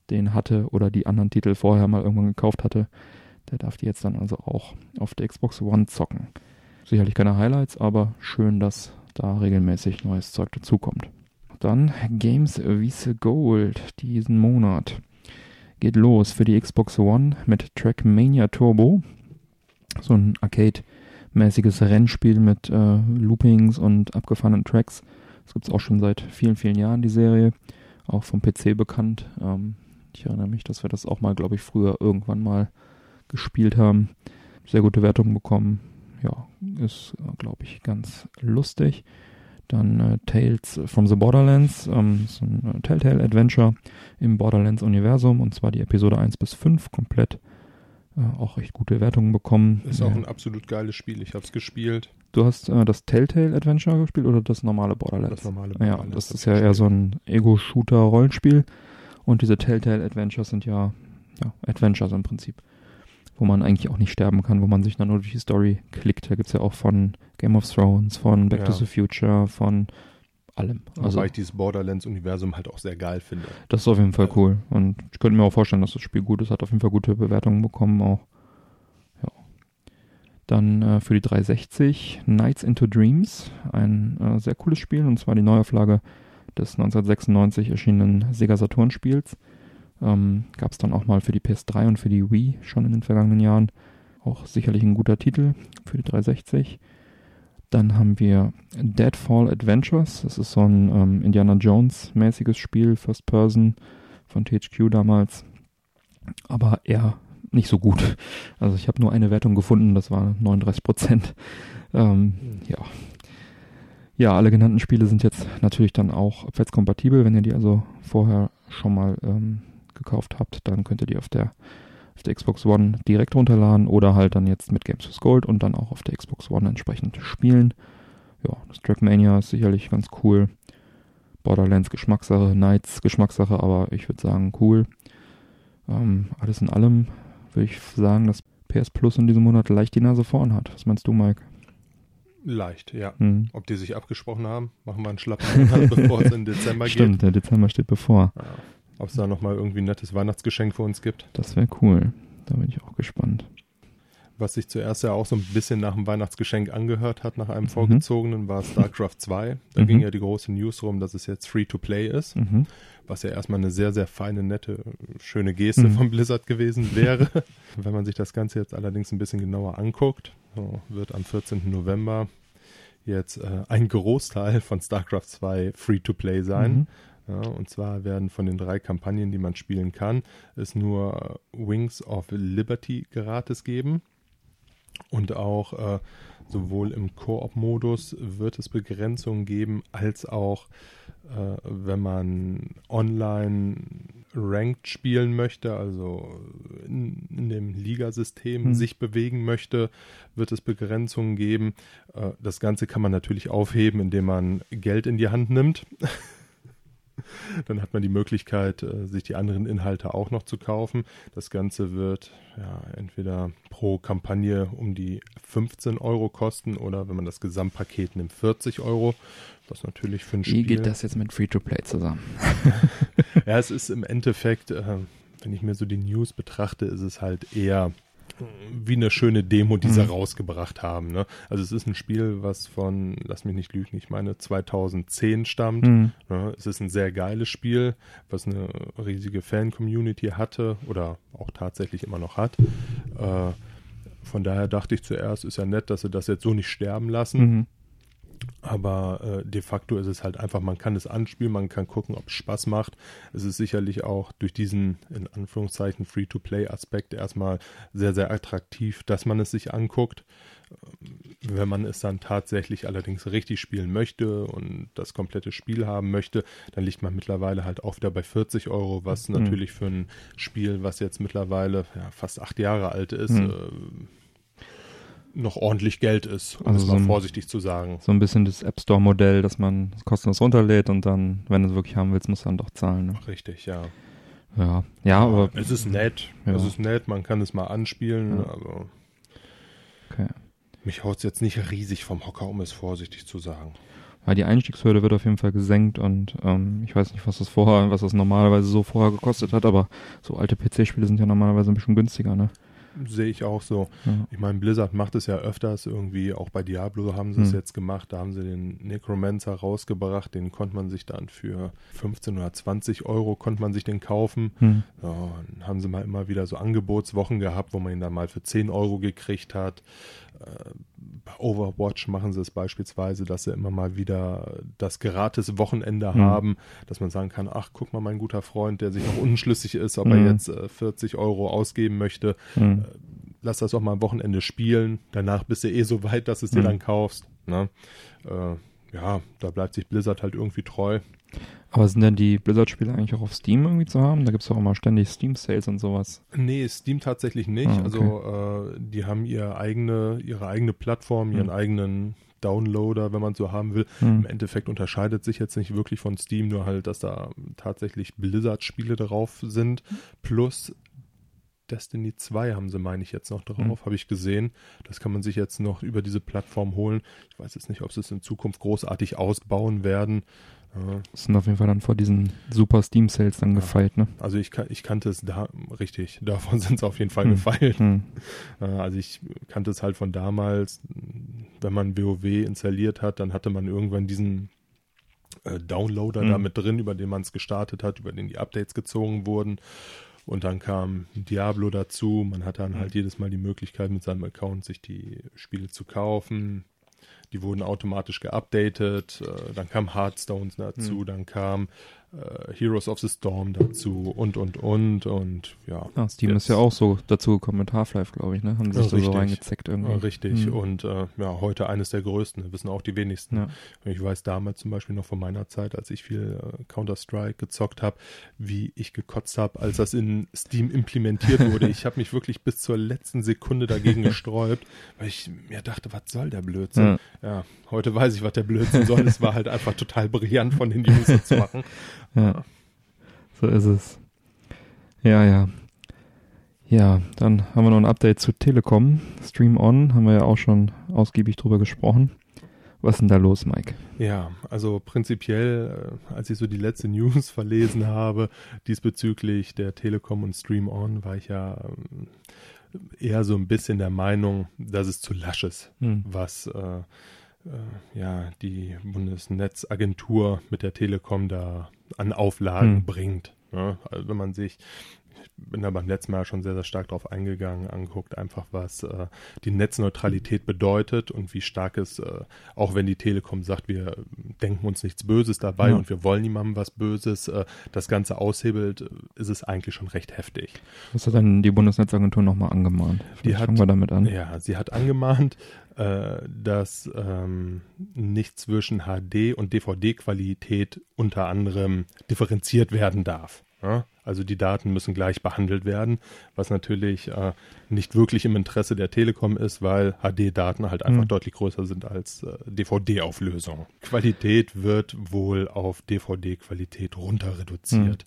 den hatte oder die anderen Titel vorher mal irgendwann gekauft hatte, der darf die jetzt dann also auch auf der Xbox One zocken. Sicherlich keine Highlights, aber schön, dass da regelmäßig neues Zeug dazukommt. Dann Games Vice Gold diesen Monat. Geht los für die Xbox One mit Trackmania Turbo. So ein Arcade-mäßiges Rennspiel mit äh, Loopings und abgefahrenen Tracks. Das gibt es auch schon seit vielen, vielen Jahren, die Serie. Auch vom PC bekannt. Ähm, ich erinnere mich, dass wir das auch mal, glaube ich, früher irgendwann mal gespielt haben. Sehr gute Wertungen bekommen. Ja, ist, glaube ich, ganz lustig. Dann äh, Tales from the Borderlands, ähm, so ein äh, Telltale Adventure im Borderlands-Universum und zwar die Episode 1 bis 5 komplett. Äh, auch recht gute Wertungen bekommen. Ist auch ein absolut geiles Spiel. Ich habe es gespielt. Du hast äh, das Telltale Adventure gespielt oder das normale Borderlands? Das normale Borderlands. Ja, das ist ja eher so ein Ego-Shooter-Rollenspiel. Und diese Telltale Adventures sind ja, ja Adventures im Prinzip. Wo man eigentlich auch nicht sterben kann, wo man sich dann nur durch die Story klickt. Da gibt es ja auch von Game of Thrones, von Back Ja. to the Future, von allem. Also Wobei ich dieses Borderlands-Universum halt auch sehr geil finde. das ist auf jeden Fall cool. Und ich könnte mir auch vorstellen, dass das Spiel gut ist. Hat auf jeden Fall gute Bewertungen bekommen auch. Ja. Dann äh, für die 360 Nights into Dreams. Ein äh, sehr cooles Spiel. Und zwar die Neuauflage des 1996 erschienenen Sega Saturn Spiels. Ähm, Gab es dann auch mal für die PS3 und für die Wii schon in den vergangenen Jahren. Auch sicherlich ein guter Titel für die 360. Dann haben wir Deadfall Adventures. Das ist so ein ähm, Indiana Jones-mäßiges Spiel, First Person von THQ damals. Aber eher nicht so gut. Also ich habe nur eine Wertung gefunden, das war 39 Prozent. Ähm, ja. Ja, alle genannten Spiele sind jetzt natürlich dann auch abwärtskompatibel. Wenn ihr die also vorher schon mal ähm, gekauft habt, dann könnt ihr die auf der, auf der Xbox One direkt runterladen oder halt dann jetzt mit Games with Gold und dann auch auf der Xbox One entsprechend spielen. Ja, das Trackmania ist sicherlich ganz cool. Borderlands Geschmackssache, Knights Geschmackssache, aber ich würde sagen cool. Ähm, alles in allem würde ich sagen, dass PS Plus in diesem Monat leicht die Nase vorn hat. Was meinst du, Mike? Leicht, ja. Hm. Ob die sich abgesprochen haben, machen wir einen schlappen bevor es in Dezember Stimmt, der Dezember steht bevor. geht. Ja. Ob es da nochmal irgendwie ein nettes Weihnachtsgeschenk für uns gibt. Das wäre cool. Da bin ich auch gespannt. Was sich zuerst ja auch so ein bisschen nach einem Weihnachtsgeschenk angehört hat, nach einem Mhm. vorgezogenen, war StarCraft 2. Da Mhm. ging ja die große News rum, dass es jetzt Free-to-Play ist, Mhm. was ja erstmal eine sehr, sehr feine, nette, schöne Geste Mhm. von Blizzard gewesen wäre. Wenn man sich das Ganze jetzt allerdings ein bisschen genauer anguckt, wird am 14. November jetzt äh, ein Großteil von StarCraft 2 Free-to-Play sein. Mhm. Ja, und zwar werden von den drei Kampagnen, die man spielen kann, es nur Wings of Liberty gratis geben. Und auch äh, sowohl im Koop-Modus wird es Begrenzungen geben, als auch äh, wenn man online ranked spielen möchte, also in, in dem Ligasystem Hm. sich bewegen möchte, wird es Begrenzungen geben. Äh, das Ganze kann man natürlich aufheben, indem man Geld in die Hand nimmt. Dann hat man die Möglichkeit, äh, sich die anderen Inhalte auch noch zu kaufen. Das Ganze wird ja entweder pro Kampagne um die 15 Euro kosten oder wenn man das Gesamtpaket nimmt, 40 Euro. Was natürlich für ein Spiel. Wie geht das jetzt mit Free-to-Play zusammen? Ja, es ist im Endeffekt, äh, wenn ich mir so die News betrachte, ist es halt eher wie eine schöne Demo, die sie Mhm. rausgebracht haben. Ne? Also es ist ein Spiel, was von, lass mich nicht lügen, ich meine 2010 stammt. Mhm. Ja, es ist ein sehr geiles Spiel, was eine riesige Fan-Community hatte oder auch tatsächlich immer noch hat. Äh, von daher dachte ich zuerst, ist ja nett, dass sie das jetzt so nicht sterben lassen. Mhm. Aber äh, de facto ist es halt einfach, man kann es anspielen, man kann gucken, ob es Spaß macht. Es ist sicherlich auch durch diesen, in Anführungszeichen, Free-to-Play-Aspekt erstmal sehr, sehr attraktiv, dass man es sich anguckt. Wenn man es dann tatsächlich allerdings richtig spielen möchte und das komplette Spiel haben möchte, dann liegt man mittlerweile halt auch wieder bei 40 Euro, was Mhm. natürlich für ein Spiel, was jetzt mittlerweile ja, fast acht Jahre alt ist, Mhm. äh, noch ordentlich Geld ist, um Also es so mal ein- vorsichtig zu sagen. So ein bisschen das App Store Modell, dass man es kostenlos runterlädt und dann, wenn du es wirklich haben willst, musst du dann doch zahlen. Ne? Richtig, ja. Ja, ja, aber es ist nett, Ja. es ist nett, man kann es mal anspielen, Ja. aber okay. mich haut es jetzt nicht riesig vom Hocker, um es vorsichtig zu sagen. Weil die Einstiegshürde wird auf jeden Fall gesenkt und ähm, ich weiß nicht, was das vorher, was das normalerweise so vorher gekostet hat, aber so alte PC-Spiele sind ja normalerweise ein bisschen günstiger, ne? Sehe ich auch so. Ja. Ich meine, Blizzard macht es ja öfters irgendwie, auch bei Diablo haben sie es Hm. jetzt gemacht, da haben sie den Necromancer rausgebracht, den konnte man sich dann für 15 oder 20 Euro konnte man sich den kaufen. Hm. Ja, dann haben sie mal immer wieder so Angebotswochen gehabt, wo man ihn dann mal für 10 Euro gekriegt hat. Äh, Bei Overwatch machen sie es beispielsweise, dass sie immer mal wieder das gratis Wochenende Hm. haben, dass man sagen kann, ach, guck mal, mein guter Freund, der sich noch unschlüssig ist, ob er Hm. jetzt äh, 40 Euro ausgeben möchte, Hm. lass das auch mal am Wochenende spielen. Danach bist du eh so weit, dass du es dir Mhm. dann kaufst. Ne? Äh, ja, da bleibt sich Blizzard halt irgendwie treu. Aber sind denn die Blizzard-Spiele eigentlich auch auf Steam irgendwie zu haben? Da gibt's doch immer ständig Steam-Sales und sowas. Nee, Steam tatsächlich nicht. Ah, okay. Also äh, die haben ihre eigene, ihre eigene Plattform, ihren Mhm. eigenen Downloader, wenn man so haben will. Hm. Im Endeffekt unterscheidet sich jetzt nicht wirklich von Steam, nur halt, dass da tatsächlich Blizzard-Spiele drauf sind. Plus Destiny 2 haben sie, meine ich, jetzt noch drauf, Mhm. habe ich gesehen. Das kann man sich jetzt noch über diese Plattform holen. Ich weiß jetzt nicht, ob sie es in Zukunft großartig ausbauen werden. Das sind auf jeden Fall dann vor diesen super Steam-Sales dann Ja. gefeilt, ne? Also ich, ich kannte es da, richtig, davon sind sie auf jeden Fall Hm. gefeilt. Hm. Äh, Also ich kannte es halt von damals, wenn man WoW installiert hat, dann hatte man irgendwann diesen äh, Downloader Mhm. da mit drin, über den man es gestartet hat, über den die Updates gezogen wurden. Und dann kam Diablo dazu. Man hat dann Mhm. halt jedes Mal die Möglichkeit, mit seinem Account sich die Spiele zu kaufen. Die wurden automatisch geupdatet. Äh, Dann kam Hearthstone dazu, Mhm. dann kam äh, Heroes of the Storm dazu und, und, und. Und ja. Ja, Steam Jetzt- ist ja auch so dazu gekommen mit Half-Life, glaube ich, ne? Haben sich Ja, da so reingezeckt irgendwie. Ja, Richtig. Hm. Und äh, ja, heute eines der größten, wissen auch die wenigsten. Ja. Ich weiß damals zum Beispiel noch von meiner Zeit, als ich viel äh, Counter-Strike gezockt habe, wie ich gekotzt habe, als das in Steam implementiert wurde. ich habe mich wirklich bis zur letzten Sekunde dagegen gesträubt, weil ich mir dachte, was soll der Blödsinn? Ja. Ja, heute weiß ich, was der Blödsinn soll. Es war halt einfach total brillant von den Jungs zu machen. Ja, so ist es. Ja, ja. Ja, dann haben wir noch ein Update zu Telekom. Stream On, haben wir ja auch schon ausgiebig drüber gesprochen. Was ist denn da los, Mike? Ja, also prinzipiell, äh, als ich so die letzte News verlesen habe diesbezüglich der Telekom und Stream On, war ich ja ähm, eher so ein bisschen der Meinung, dass es zu lasch ist, Hm. was äh, äh, ja die Bundesnetzagentur mit der Telekom da an Auflagen Hm. bringt. Ja, also wenn man sich ich bin da beim letzten Mal schon sehr, sehr stark drauf eingegangen, angeguckt, einfach was äh, die Netzneutralität bedeutet und wie stark es, äh, auch wenn die Telekom sagt, wir denken uns nichts Böses dabei Ja. und wir wollen niemandem was Böses, äh, das Ganze aushebelt, äh, ist es eigentlich schon recht heftig. Was hat dann die Bundesnetzagentur nochmal angemahnt? Vielleicht hat- fangen wir damit an. Ja, sie hat angemahnt, äh, dass ähm, nicht zwischen HD und DVD-Qualität unter anderem differenziert werden darf. Ja? Also die Daten müssen gleich behandelt werden, was natürlich äh, nicht wirklich im Interesse der Telekom ist, weil HD-Daten halt einfach Mhm. deutlich größer sind als äh, DVD-Auflösung. Qualität wird wohl auf DVD-Qualität runter reduziert.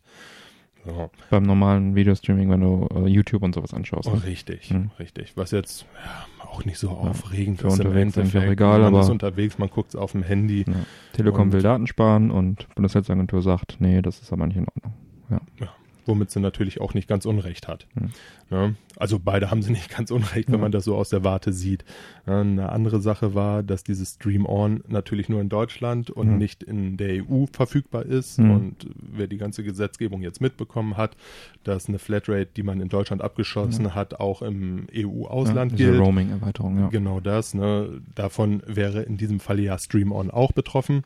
So. Beim normalen Videostreaming, wenn du äh, YouTube und sowas anschaust. Oh, Ne? richtig, Mhm. richtig. Was jetzt ja, auch nicht so aufregend für ist im unterwegs eigentlich Endeffekt. egal, man aber- ist unterwegs, man guckt es auf dem Handy. Ja. Telekom will Daten sparen und Bundesnetzagentur sagt, nee, das ist aber nicht in Ordnung. Womit sie natürlich auch nicht ganz Unrecht hat. Hm. Ne? Also beide haben sie nicht ganz Unrecht, wenn Ja. man das so aus der Warte sieht. Eine andere Sache war, dass dieses Stream On natürlich nur in Deutschland und Hm. nicht in der EU verfügbar ist. Hm. Und wer die ganze Gesetzgebung jetzt mitbekommen hat, dass eine Flatrate, die man in Deutschland abgeschossen hat, auch im EU-Ausland ja, gilt. Roaming-Erweiterung, ja. Genau das. Ne? Davon wäre in diesem Falle ja Stream On auch betroffen.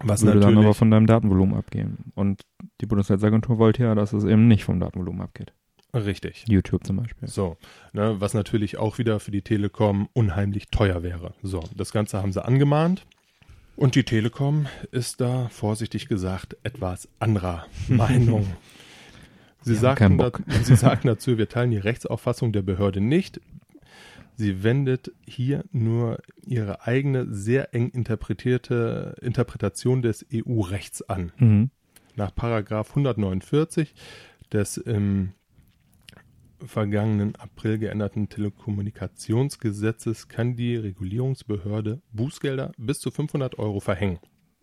Was Würde dann aber von deinem Datenvolumen abgehen. Und die Bundesnetzagentur wollte ja, dass es eben nicht vom Datenvolumen abgeht. Richtig. YouTube zum Beispiel. So, ne, was natürlich auch wieder für die Telekom unheimlich teuer wäre. So, das Ganze haben sie angemahnt. Und die Telekom ist da, vorsichtig gesagt, etwas anderer Meinung. Sie haben sagten, sie sagten dazu, wir teilen die Rechtsauffassung der Behörde nicht. Sie wendet hier nur ihre eigene, sehr eng interpretierte Interpretation des EU-Rechts an. Mhm. Nach Paragraph 149 des im vergangenen April geänderten Telekommunikationsgesetzes kann die Regulierungsbehörde Bußgelder bis zu 500 Euro verhängen.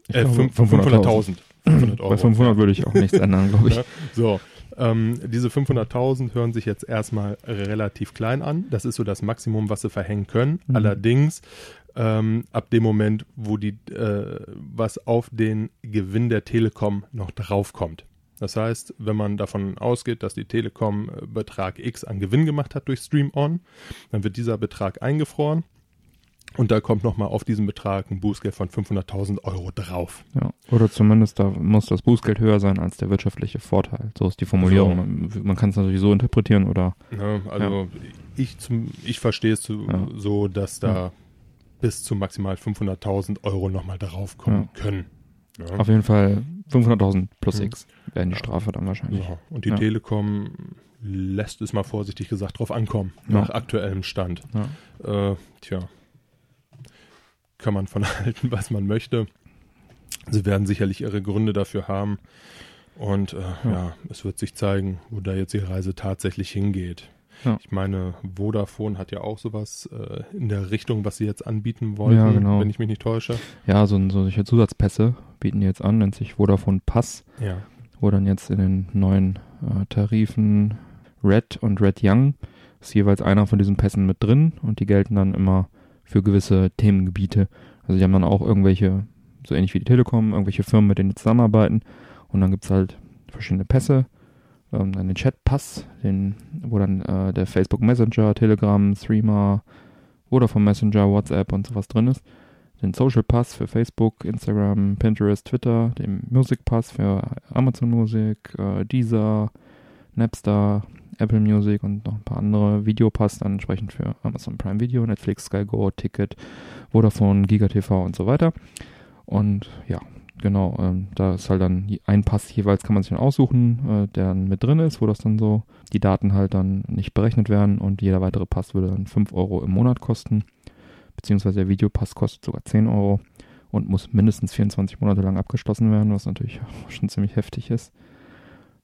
Äh, glaube, fünf- 500.000. 500 Euro. Bei 500 würde ich auch nichts ändern, glaube ich. So, ähm, diese 500.000 hören sich jetzt erstmal relativ klein an. Das ist so das Maximum, was sie verhängen können. Mhm. Allerdings, ähm, ab dem Moment, wo die, äh, was auf den Gewinn der Telekom noch draufkommt. Das heißt, wenn man davon ausgeht, dass die Telekom äh, Betrag X an Gewinn gemacht hat durch Stream On, dann wird dieser Betrag eingefroren und da kommt nochmal auf diesen Betrag ein Bußgeld von 500.000 Euro drauf. Ja. Oder zumindest da muss das Bußgeld höher sein als der wirtschaftliche Vorteil. So ist die Formulierung. Man, man kann es natürlich so interpretieren oder Ne, also ich, zum, ich verstehe es so, Ja. so, dass da bis zu maximal 500.000 Euro nochmal draufkommen können. Ja. auf jeden Fall 500.000 plus Mhm. X wären die Strafe dann wahrscheinlich. Und die Ja. Telekom lässt es mal vorsichtig gesagt drauf ankommen, Ja. nach aktuellem Stand. Ja. Äh, tja, kann man von halten, was man möchte. Sie werden sicherlich ihre Gründe dafür haben. Und äh, ja. Ja. es wird sich zeigen, wo da jetzt die Reise tatsächlich hingeht. Ja. Ich meine, Vodafone hat ja auch sowas äh, in der Richtung, was sie jetzt anbieten wollten, Ja, genau. wenn ich mich nicht täusche. Ja, so, so solche Zusatzpässe bieten die jetzt an, nennt sich Vodafone Pass, Ja, wo dann jetzt in den neuen äh, Tarifen Red und Red Young ist jeweils einer von diesen Pässen mit drin und die gelten dann immer für gewisse Themengebiete. Also die haben dann auch irgendwelche, so ähnlich wie die Telekom, irgendwelche Firmen, mit denen die zusammenarbeiten. Und dann gibt's halt verschiedene Pässe, ähm, dann den Chat-Pass, den, wo dann äh, der Facebook Messenger, Telegram, Streamer, Vodafone Messenger, WhatsApp und sowas drin ist. Den Social Pass für Facebook, Instagram, Pinterest, Twitter, den Music Pass für Amazon Music, äh, Deezer, Napster, Apple Music und noch ein paar andere Videopass dann entsprechend für Amazon Prime Video, Netflix, Sky Go, Ticket, Vodafone, GigaTV und so weiter. Und ja, genau, ähm, da ist halt dann ein Pass jeweils kann man sich dann aussuchen, äh, der dann mit drin ist, wo das dann so die Daten halt dann nicht berechnet werden und jeder weitere Pass würde dann 5 Euro im Monat kosten beziehungsweise der Videopass kostet sogar 10 Euro und muss mindestens 24 Monate lang abgeschlossen werden, was natürlich schon ziemlich heftig ist.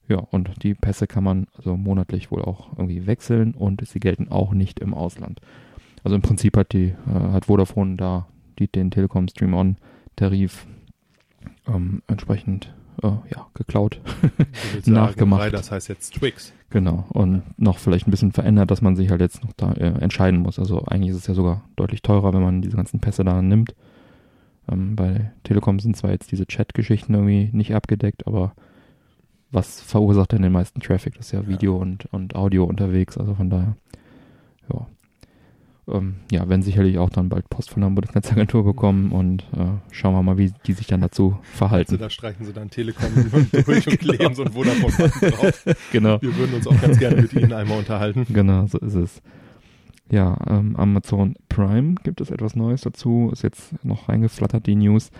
Ja, und die Pässe kann man also monatlich wohl auch irgendwie wechseln und sie gelten auch nicht im Ausland. Also im Prinzip hat die, äh, hat Vodafone da die, den Telekom Stream On Tarif ähm, entsprechend äh, ja, geklaut. Sagen, Nachgemacht. Rai, Das heißt jetzt Twix. Genau. Und noch vielleicht ein bisschen verändert, dass man sich halt jetzt noch da äh, entscheiden muss. Also eigentlich ist es ja sogar deutlich teurer, wenn man diese ganzen Pässe da nimmt. Ähm, bei Telekom sind zwar jetzt diese Chat-Geschichten irgendwie nicht abgedeckt, aber was verursacht denn den meisten Traffic? Das ist ja Ja. Video und, und Audio unterwegs, also von daher, ja. Ähm, ja, werden sicherlich auch dann bald Post von der Bundesnetzagentur bekommen und äh, schauen wir mal, wie die sich dann dazu Also verhalten. da streichen sie dann Telekom durch und kleben so ein Vodafone-Button drauf. Genau. Wir würden uns auch ganz gerne mit Ihnen einmal unterhalten. Genau, so ist es. Ja, ähm, Amazon Prime gibt es etwas Neues dazu. Ist jetzt noch reingeflattert, die News.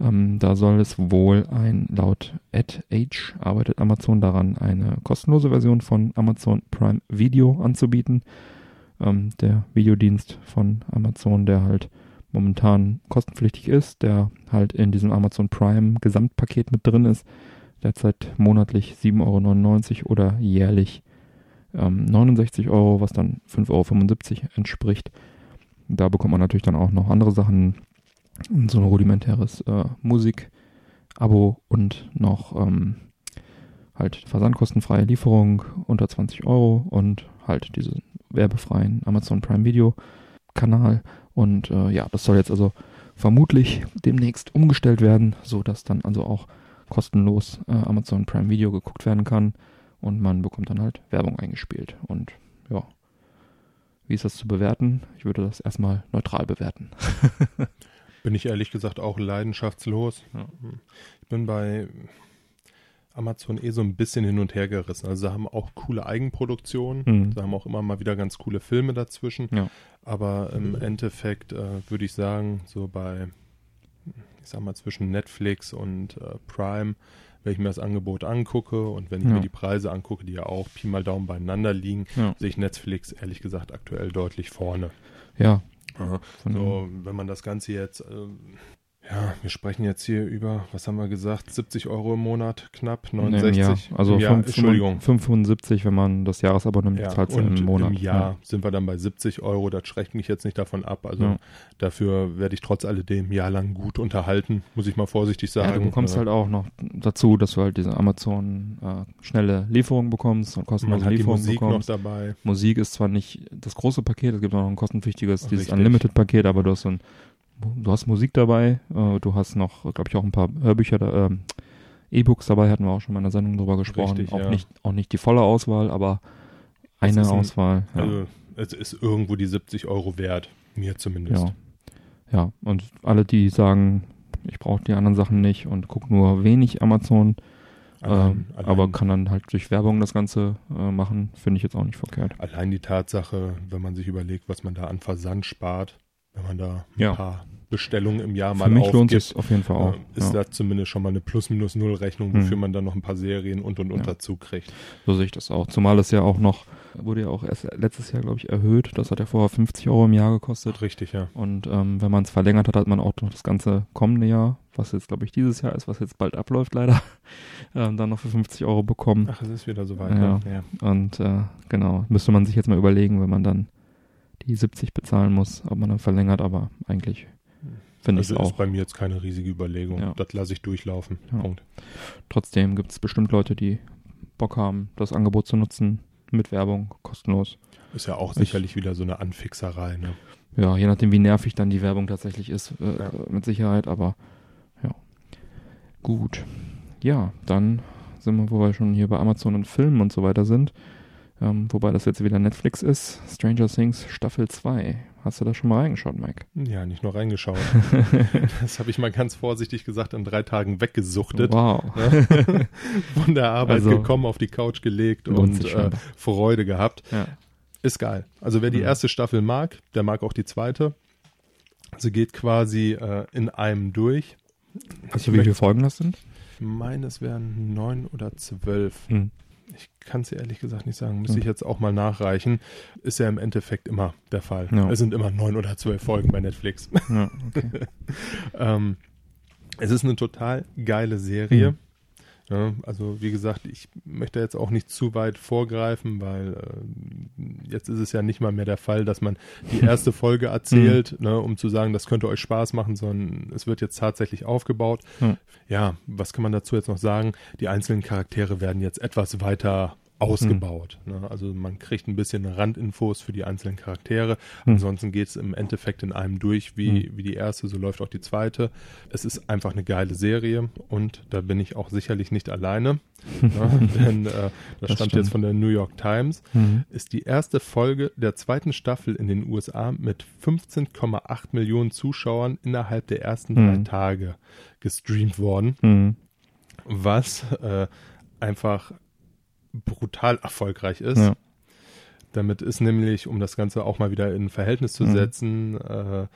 Ähm, da soll es wohl ein, laut AdAge arbeitet Amazon daran, eine kostenlose Version von Amazon Prime Video anzubieten. Ähm, der Videodienst von Amazon, der halt momentan kostenpflichtig ist, der halt in diesem Amazon Prime Gesamtpaket mit drin ist. Derzeit monatlich 7,99 Euro oder jährlich ähm, 69 Euro, was dann 5,75 Euro entspricht. Da bekommt man natürlich dann auch noch andere Sachen, so ein rudimentäres äh, Musik-Abo und noch ähm, halt versandkostenfreie Lieferung unter 20 Euro und halt diesen werbefreien Amazon Prime Video Kanal. Und äh, ja, das soll jetzt also vermutlich demnächst umgestellt werden, so dass dann also auch kostenlos äh, Amazon Prime Video geguckt werden kann und man bekommt dann halt Werbung eingespielt. Und ja, wie ist das zu bewerten? Ich würde das erstmal neutral bewerten. Bin ich ehrlich gesagt auch leidenschaftslos. Ja. Ich bin bei Amazon eh so ein bisschen hin und her gerissen. Also sie haben auch coole Eigenproduktionen, Mhm. sie haben auch immer mal wieder ganz coole Filme dazwischen. Ja. Aber im Endeffekt äh, würde ich sagen, so bei, ich sag mal, zwischen Netflix und äh, Prime, wenn ich mir das Angebot angucke und wenn ich Ja. mir die Preise angucke, die ja auch Pi mal Daumen beieinander liegen, Ja. sehe ich Netflix ehrlich gesagt aktuell deutlich vorne. Ja. Von so, wenn man das Ganze jetzt, ähm, ja, wir sprechen jetzt hier über, was haben wir gesagt, 70 Euro im Monat, knapp, 69. Im Jahr. Also im Jahr, fünf- Entschuldigung. 575, wenn man das Jahresabo nimmt, Ja, zahlt und im Monat. im Jahr sind wir dann bei 70 Euro, das schreckt mich jetzt nicht davon ab. Also Ja. dafür werde ich trotz alledem jahrelang gut unterhalten, muss ich mal vorsichtig Ja, sagen. du bekommst halt auch noch dazu, dass du halt diese Amazon äh, schnelle Lieferung bekommst und man kostenlose die Lieferung Musik noch bekommst. dabei. Musik ist zwar nicht das große Paket, es gibt auch noch ein kostenpflichtiges, dieses. Unlimited-Paket, aber du hast so ein, du hast Musik dabei, äh, du hast noch, glaube ich, auch ein paar Hörbücher, da, ähm, E-Books dabei, hatten wir auch schon mal in der Sendung drüber gesprochen. Richtig, auch, ja. nicht, auch nicht die volle Auswahl, aber eine ein- Auswahl. Ja. Also es ist irgendwo die 70 Euro wert, mir zumindest. Ja. Ja, und alle, die sagen, ich brauche die anderen Sachen nicht und guck nur wenig Amazon, Allein, ähm, allein, aber kann dann halt durch Werbung das Ganze äh, machen, finde ich jetzt auch nicht verkehrt. allein die Tatsache, wenn man sich überlegt, was man da an Versand spart, wenn man da ein Ja. paar Bestellungen im Jahr mal Für mich aufgibt, lohnt es auf jeden Fall auch. äh, ist ja. das zumindest schon mal eine Plus-Minus-Null-Rechnung, Hm. wofür man dann noch ein paar Serien und und und Ja. dazu kriegt. So sehe ich das auch. Zumal es ja auch noch, wurde ja auch erst letztes Jahr, glaube ich, erhöht. Das hat ja vorher 50 Euro im Jahr gekostet. Richtig, ja. Und ähm, wenn man es verlängert hat, hat man auch noch das ganze kommende Jahr, was jetzt, glaube ich, dieses Jahr ist, was jetzt bald abläuft, leider, ähm, dann noch für 50 Euro bekommen. Ach, es ist wieder soweit. Ja. Ja. Und äh, genau, müsste man sich jetzt mal überlegen, wenn man dann die 70 bezahlen muss, ob man dann verlängert, aber eigentlich finde ich Also es ist auch. bei mir jetzt keine riesige Überlegung. Ja. Das lasse ich durchlaufen. Ja. Punkt. Trotzdem gibt es bestimmt Leute, die Bock haben, das Angebot zu nutzen, mit Werbung, kostenlos. Ist ja auch Ich- sicherlich wieder so eine Anfixerei. Ne? Ja, je nachdem, wie nervig dann die Werbung tatsächlich ist, äh, Ja. mit Sicherheit, aber ja. Gut. Ja, dann sind wir, wo wir schon hier bei Amazon und Filmen und so weiter sind. Ähm, wobei das jetzt wieder Netflix ist. Stranger Things Staffel 2. Hast du da schon mal reingeschaut, Mike? Ja, nicht nur reingeschaut. das habe ich mal ganz vorsichtig gesagt, in drei Tagen weggesuchtet. Wow. Ne? Von der Arbeit Also, gekommen, auf die Couch gelegt und äh. Freude gehabt. Ja. Ist geil. Also wer die erste Staffel mag, der mag auch die zweite. Sie geht quasi äh, in einem durch. Weißt du, wie viele Folgen das sind? Ich meine, es wären neun oder zwölf. Hm. Ich kann es ehrlich gesagt nicht sagen. Müsste Hm. ich jetzt auch mal nachreichen. Ist ja im Endeffekt immer der Fall. Ja. Es sind immer neun oder zwölf Folgen bei Netflix. Ja, okay. ähm, es ist eine total geile Serie. Mhm. Ja, also wie gesagt, ich möchte jetzt auch nicht zu weit vorgreifen, weil äh, jetzt ist es ja nicht mal mehr der Fall, dass man die erste Folge erzählt, Mhm. ne, um zu sagen, das könnte euch Spaß machen, sondern es wird jetzt tatsächlich aufgebaut. Ja. Ja, was kann man dazu jetzt noch sagen? Die einzelnen Charaktere werden jetzt etwas weiter ausgebaut. Ne? Also man kriegt ein bisschen Randinfos für die einzelnen Charaktere. Hm. Ansonsten geht es im Endeffekt in einem durch, wie, wie die erste, so läuft auch die zweite. Es ist einfach eine geile Serie und da bin ich auch sicherlich nicht alleine. ne? Denn äh, das, Das stammt jetzt von der New York Times. Mhm. Ist die erste Folge der zweiten Staffel in den USA mit 15,8 Millionen Zuschauern innerhalb der ersten drei Mhm. Tage gestreamt worden Mhm. was äh, einfach brutal erfolgreich ist. Ja. Damit ist nämlich, um das Ganze auch mal wieder in Verhältnis zu Mhm. setzen, äh,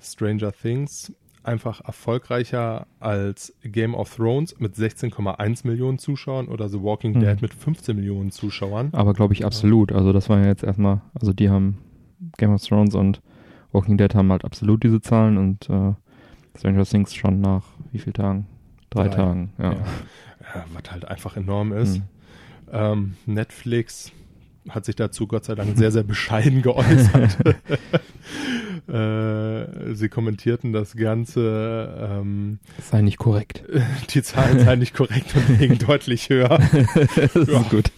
Stranger Things einfach erfolgreicher als Game of Thrones mit 16,1 Millionen Zuschauern oder The Walking Mhm. Dead mit 15 Millionen Zuschauern. Aber glaube ich absolut. Also das war ja jetzt erstmal, also die haben Game of Thrones und Walking Dead haben halt absolut diese Zahlen und äh, Stranger Things schon nach wie vielen Tagen? Drei, Drei. Tagen, ja. Ja. Ja, was halt einfach enorm ist. Mhm. Ähm, Netflix hat sich dazu Gott sei Dank sehr, sehr bescheiden geäußert. äh, sie kommentierten das Ganze, ähm, Das sei nicht korrekt. die Zahlen seien nicht korrekt und liegen deutlich höher. das Ja. ist gut.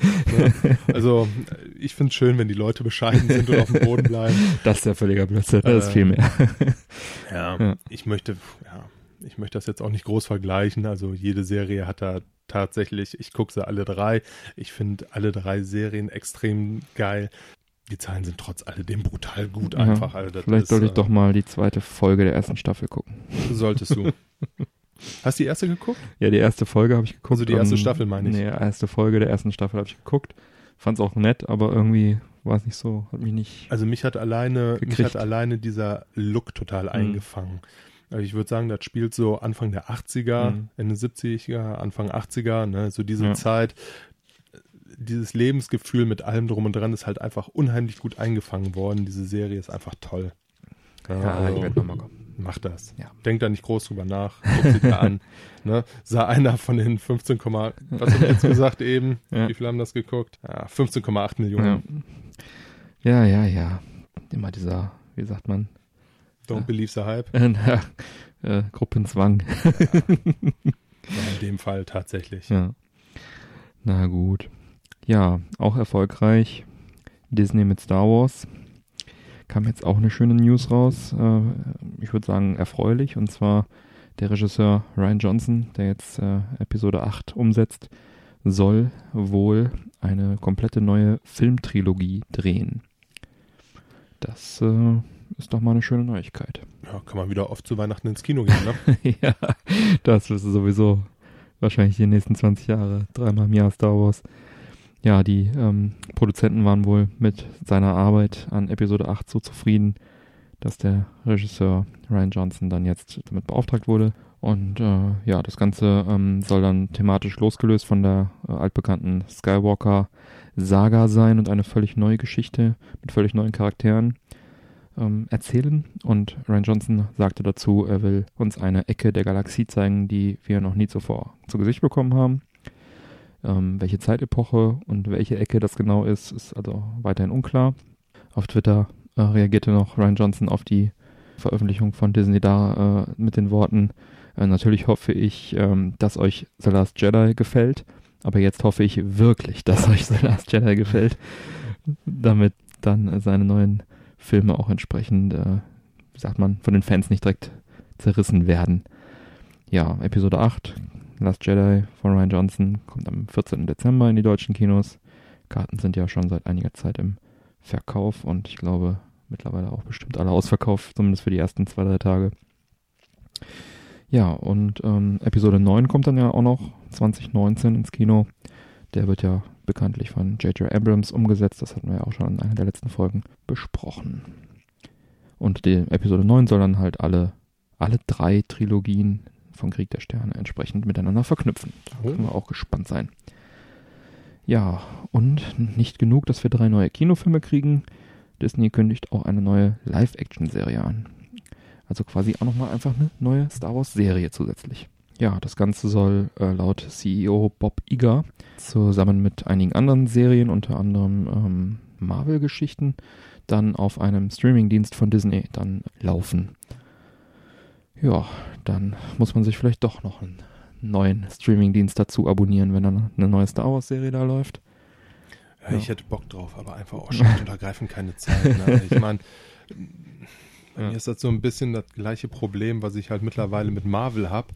Also ich finde es schön, wenn die Leute bescheiden sind und auf dem Boden bleiben. Das ist ja völliger Blödsinn. Das ist Äh, viel mehr. Ja, Ja. ich möchte, ja, ich möchte das jetzt auch nicht groß vergleichen. Also jede Serie hat da tatsächlich, ich gucke sie alle drei. Ich finde alle drei Serien extrem geil. Die Zahlen sind trotz alledem brutal gut Ja, einfach. Also Vielleicht ist, sollte ich äh, doch mal die zweite Folge der ersten Staffel gucken. Solltest du. Hast du die erste geguckt? Ja, die erste Folge habe ich geguckt. Also die erste und- Staffel, meine ich. Nee, erste Folge der ersten Staffel habe ich geguckt. Fand's auch nett, aber irgendwie war es nicht so, hat mich nicht. Also mich hat alleine, mich hat alleine dieser Look total eingefangen. Also ich würde sagen, das spielt so Anfang der 80er, Mhm. Ende 70er, Anfang 80er, ne, so diese Ja. Zeit. Dieses Lebensgefühl mit allem drum und dran ist halt einfach unheimlich gut eingefangen worden. Diese Serie ist einfach toll. also, nochmal kommen. mach das. Ja. Denk da nicht groß drüber nach. Guck sie dir an. Ne? Sah einer von den 15, was hab ich jetzt gesagt eben? Ja. Wie viele haben das geguckt? Ja, 15,8 Millionen. Ja. ja, ja, ja. Immer dieser, wie sagt man, Don't believe the hype. äh, äh, Gruppenzwang. Ja, in dem Fall tatsächlich. Ja. Na gut. Ja, auch erfolgreich. Disney mit Star Wars. Kam jetzt auch eine schöne News raus. Äh, ich würde sagen erfreulich. Und zwar der Regisseur Ryan Johnson, der jetzt äh, Episode 8 umsetzt, soll wohl eine komplette neue Filmtrilogie drehen. Das äh, ist doch mal eine schöne Neuigkeit. Ja, kann man wieder oft zu Weihnachten ins Kino gehen, ne? ja, das ist sowieso wahrscheinlich die nächsten 20 Jahre, dreimal im Jahr Star Wars. Ja, die ähm, Produzenten waren wohl mit seiner Arbeit an Episode 8 so zufrieden, dass der Regisseur Ryan Johnson dann jetzt damit beauftragt wurde. Und äh, ja, das Ganze ähm, soll dann thematisch losgelöst von der äh, altbekannten Skywalker-Saga sein und eine völlig neue Geschichte mit völlig neuen Charakteren ähm, erzählen. Und Ryan Johnson sagte dazu, er will uns eine Ecke der Galaxie zeigen, die wir noch nie zuvor zu Gesicht bekommen haben. Ähm, welche Zeitepoche und welche Ecke das genau ist, ist also weiterhin unklar. Auf Twitter äh, reagierte noch Ryan Johnson auf die Veröffentlichung von Disney da äh, mit den Worten, äh, natürlich hoffe ich, ähm, dass euch The Last Jedi gefällt, aber jetzt hoffe ich wirklich, dass euch The Last Jedi gefällt, damit dann seine neuen Filme auch entsprechend, äh, wie sagt man, von den Fans nicht direkt zerrissen werden. Ja, Episode 8, Last Jedi von Ryan Johnson, kommt am 14. Dezember in die deutschen Kinos. Karten sind ja schon seit einiger Zeit im Verkauf und ich glaube mittlerweile auch bestimmt alle ausverkauft, zumindest für die ersten zwei, drei Tage. Ja, und ähm, Episode 9 kommt dann ja auch noch 2019 ins Kino. Der wird ja bekanntlich von J.J. Abrams umgesetzt. Das hatten wir ja auch schon in einer der letzten Folgen besprochen. Und die Episode 9 soll dann halt alle, alle drei Trilogien von Krieg der Sterne entsprechend miteinander verknüpfen. Da Oh. können wir auch gespannt sein. Ja, und nicht genug, dass wir drei neue Kinofilme kriegen. Disney kündigt auch eine neue Live-Action-Serie an. Also quasi auch nochmal einfach eine neue Star Wars-Serie zusätzlich. Ja, das Ganze soll äh, laut CEO Bob Iger zusammen mit einigen anderen Serien, unter anderem ähm, Marvel-Geschichten, dann auf einem Streaming-Dienst von Disney dann laufen. Ja, dann muss man sich vielleicht doch noch einen neuen Streaming-Dienst dazu abonnieren, wenn dann eine neue Star Wars-Serie da läuft. Ja, Ja. ich hätte Bock drauf, aber einfach auch schlicht und ergreifend keine Zeit. Ne? Ich meine, bei Ja. mir ist das so ein bisschen das gleiche Problem, was ich halt mittlerweile mit Marvel habe.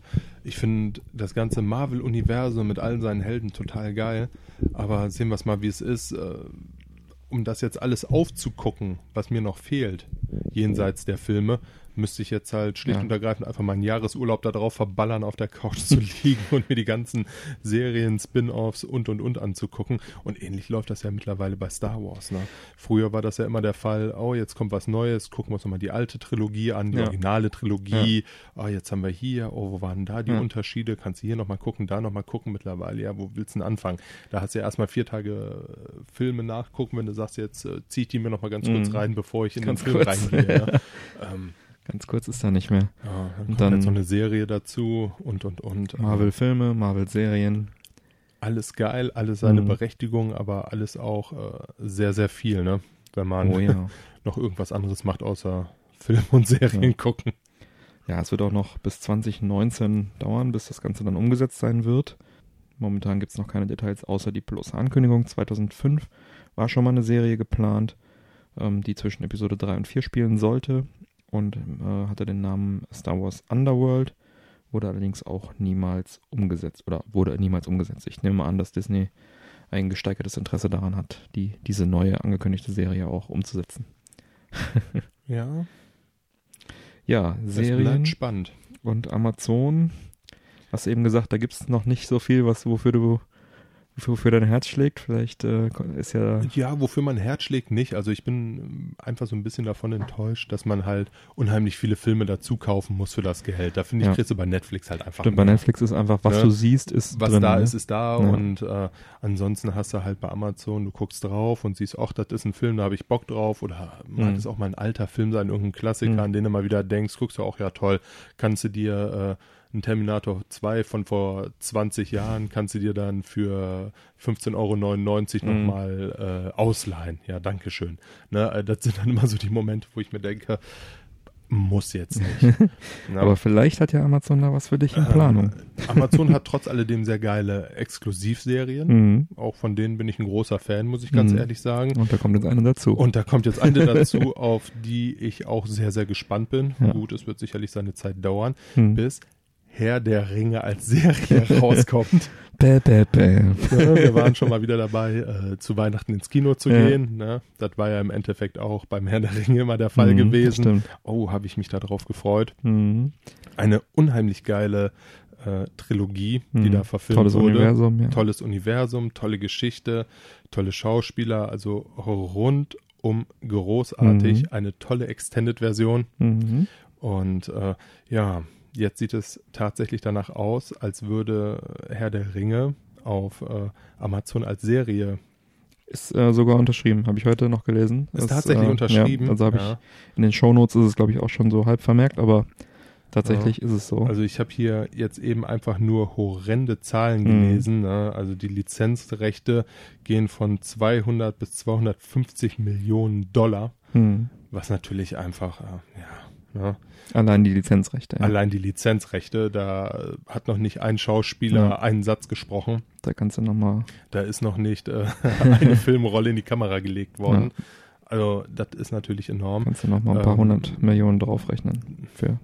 Ich finde das ganze Marvel-Universum mit allen seinen Helden total geil, aber sehen wir es mal, wie es ist. Äh, um das jetzt alles aufzugucken, was mir noch fehlt, jenseits der Filme, müsste ich jetzt halt schlicht Ja. und ergreifend einfach meinen Jahresurlaub da drauf verballern, auf der Couch zu liegen und mir die ganzen Serien, Spin-offs und und und anzugucken. Und ähnlich läuft das ja mittlerweile bei Star Wars. Ne? Früher war das ja immer der Fall, oh, jetzt kommt was Neues, gucken wir uns nochmal die alte Trilogie an, die Ja. originale Trilogie. Oh, jetzt haben wir hier, oh, wo waren da die Ja. Unterschiede? Kannst du hier nochmal gucken, da nochmal gucken mittlerweile. Ja, wo willst du denn anfangen? Da hast du ja erstmal vier Tage äh, Filme nachgucken, wenn du sagst, jetzt äh, zieh ich die mir nochmal ganz kurz Mhm. rein, bevor ich in Ganz den Film kurz. reingehe. Ne? ähm, Ganz kurz ist da nicht mehr. ja, dann Und kommt dann- jetzt noch eine Serie dazu und und und. Marvel-Filme, Marvel-Serien. Alles geil, alles seine Mhm. Berechtigung, aber alles auch äh, sehr, sehr viel, ne? Wenn man Oh ja. noch irgendwas anderes macht, außer Film und Serien Ja. gucken. Ja, es wird auch noch bis 2019 dauern, bis das Ganze dann umgesetzt sein wird. Momentan gibt es noch keine Details, außer die bloße Ankündigung. 2005 war schon mal eine Serie geplant, ähm, die zwischen Episode 3 und 4 spielen sollte und äh, hatte den Namen Star Wars Underworld, wurde allerdings auch niemals umgesetzt oder wurde niemals umgesetzt. Ich nehme an, dass Disney ein gesteigertes Interesse daran hat, die, diese neue angekündigte Serie auch umzusetzen. Ja, Ja, das Serien spannend. und Amazon Hast du eben gesagt, da gibt es noch nicht so viel, was wofür du wofür dein Herz schlägt. Vielleicht äh, ist ja. Ja, wofür mein Herz schlägt nicht. Also ich bin einfach so ein bisschen davon enttäuscht, dass man halt unheimlich viele Filme dazu kaufen muss für das Gehalt. Da finde ich, Ja. kriegst du bei Netflix halt einfach. Stimmt, bei. Netflix ist einfach, was Ne? du siehst, ist was drin. da ne? ist, ist da Ja. und äh, ansonsten hast du halt bei Amazon, du guckst drauf und siehst, ach, das ist ein Film, da habe ich Bock drauf oder mag Mhm. es auch mal ein alter Film sein, irgendein Klassiker, Mhm. an den du mal wieder denkst, guckst du auch, ja toll, kannst du dir äh, einen Terminator 2 von vor 20 Jahren, kannst du dir dann für 15,99 Euro Mhm. nochmal äh, ausleihen. Ja, dankeschön. Ne, äh, das sind dann immer so die Momente, wo ich mir denke, muss jetzt nicht. Ne? Aber vielleicht hat ja Amazon da was für dich in Planung. Äh, Amazon hat trotz alledem sehr geile Exklusivserien. Mhm. Auch von denen bin ich ein großer Fan, muss ich ganz Mhm. ehrlich sagen. Und da kommt jetzt eine dazu. Und da kommt jetzt eine dazu, auf die ich auch sehr, sehr gespannt bin. Ja. Gut, es wird sicherlich seine Zeit dauern, Mhm. bis Herr der Ringe als Serie rauskommt. Bäh, bäh, bäh. Ja, wir waren schon mal wieder dabei, äh, zu Weihnachten ins Kino zu Ja. gehen. Ne? Das war ja im Endeffekt auch beim Herr der Ringe immer der Fall Mhm, gewesen. Oh, habe ich mich darauf gefreut. Mhm. Eine unheimlich geile äh, Trilogie, die Mhm. da verfilmt Tolles wurde. Universum, ja. tolles Universum, tolle Geschichte, tolle Schauspieler, also rundum großartig, Mhm. eine tolle Extended-Version. Mhm. Und äh, ja, jetzt sieht es tatsächlich danach aus, als würde Herr der Ringe auf äh, Amazon als Serie. Ist äh, sogar unterschrieben, habe ich heute noch gelesen. Ist Das, tatsächlich äh, unterschrieben. Ja, also habe Ja. ich in den Shownotes ist es, glaube ich, auch schon so halb vermerkt, aber tatsächlich ist es so. Also ich habe hier jetzt eben einfach nur horrende Zahlen Mhm. gelesen. Ne? Also die Lizenzrechte gehen von 200 bis 250 Millionen Dollar, Mhm. was natürlich einfach, äh, ja, ne? Allein die Lizenzrechte. Ja. allein die Lizenzrechte, da hat noch nicht ein Schauspieler Ja. einen Satz gesprochen. Da kannst du nochmal. Da ist noch nicht äh, eine Filmrolle in die Kamera gelegt worden. Also das ist natürlich enorm. Kannst du noch mal ein paar Ähm, hundert Millionen draufrechnen. Für.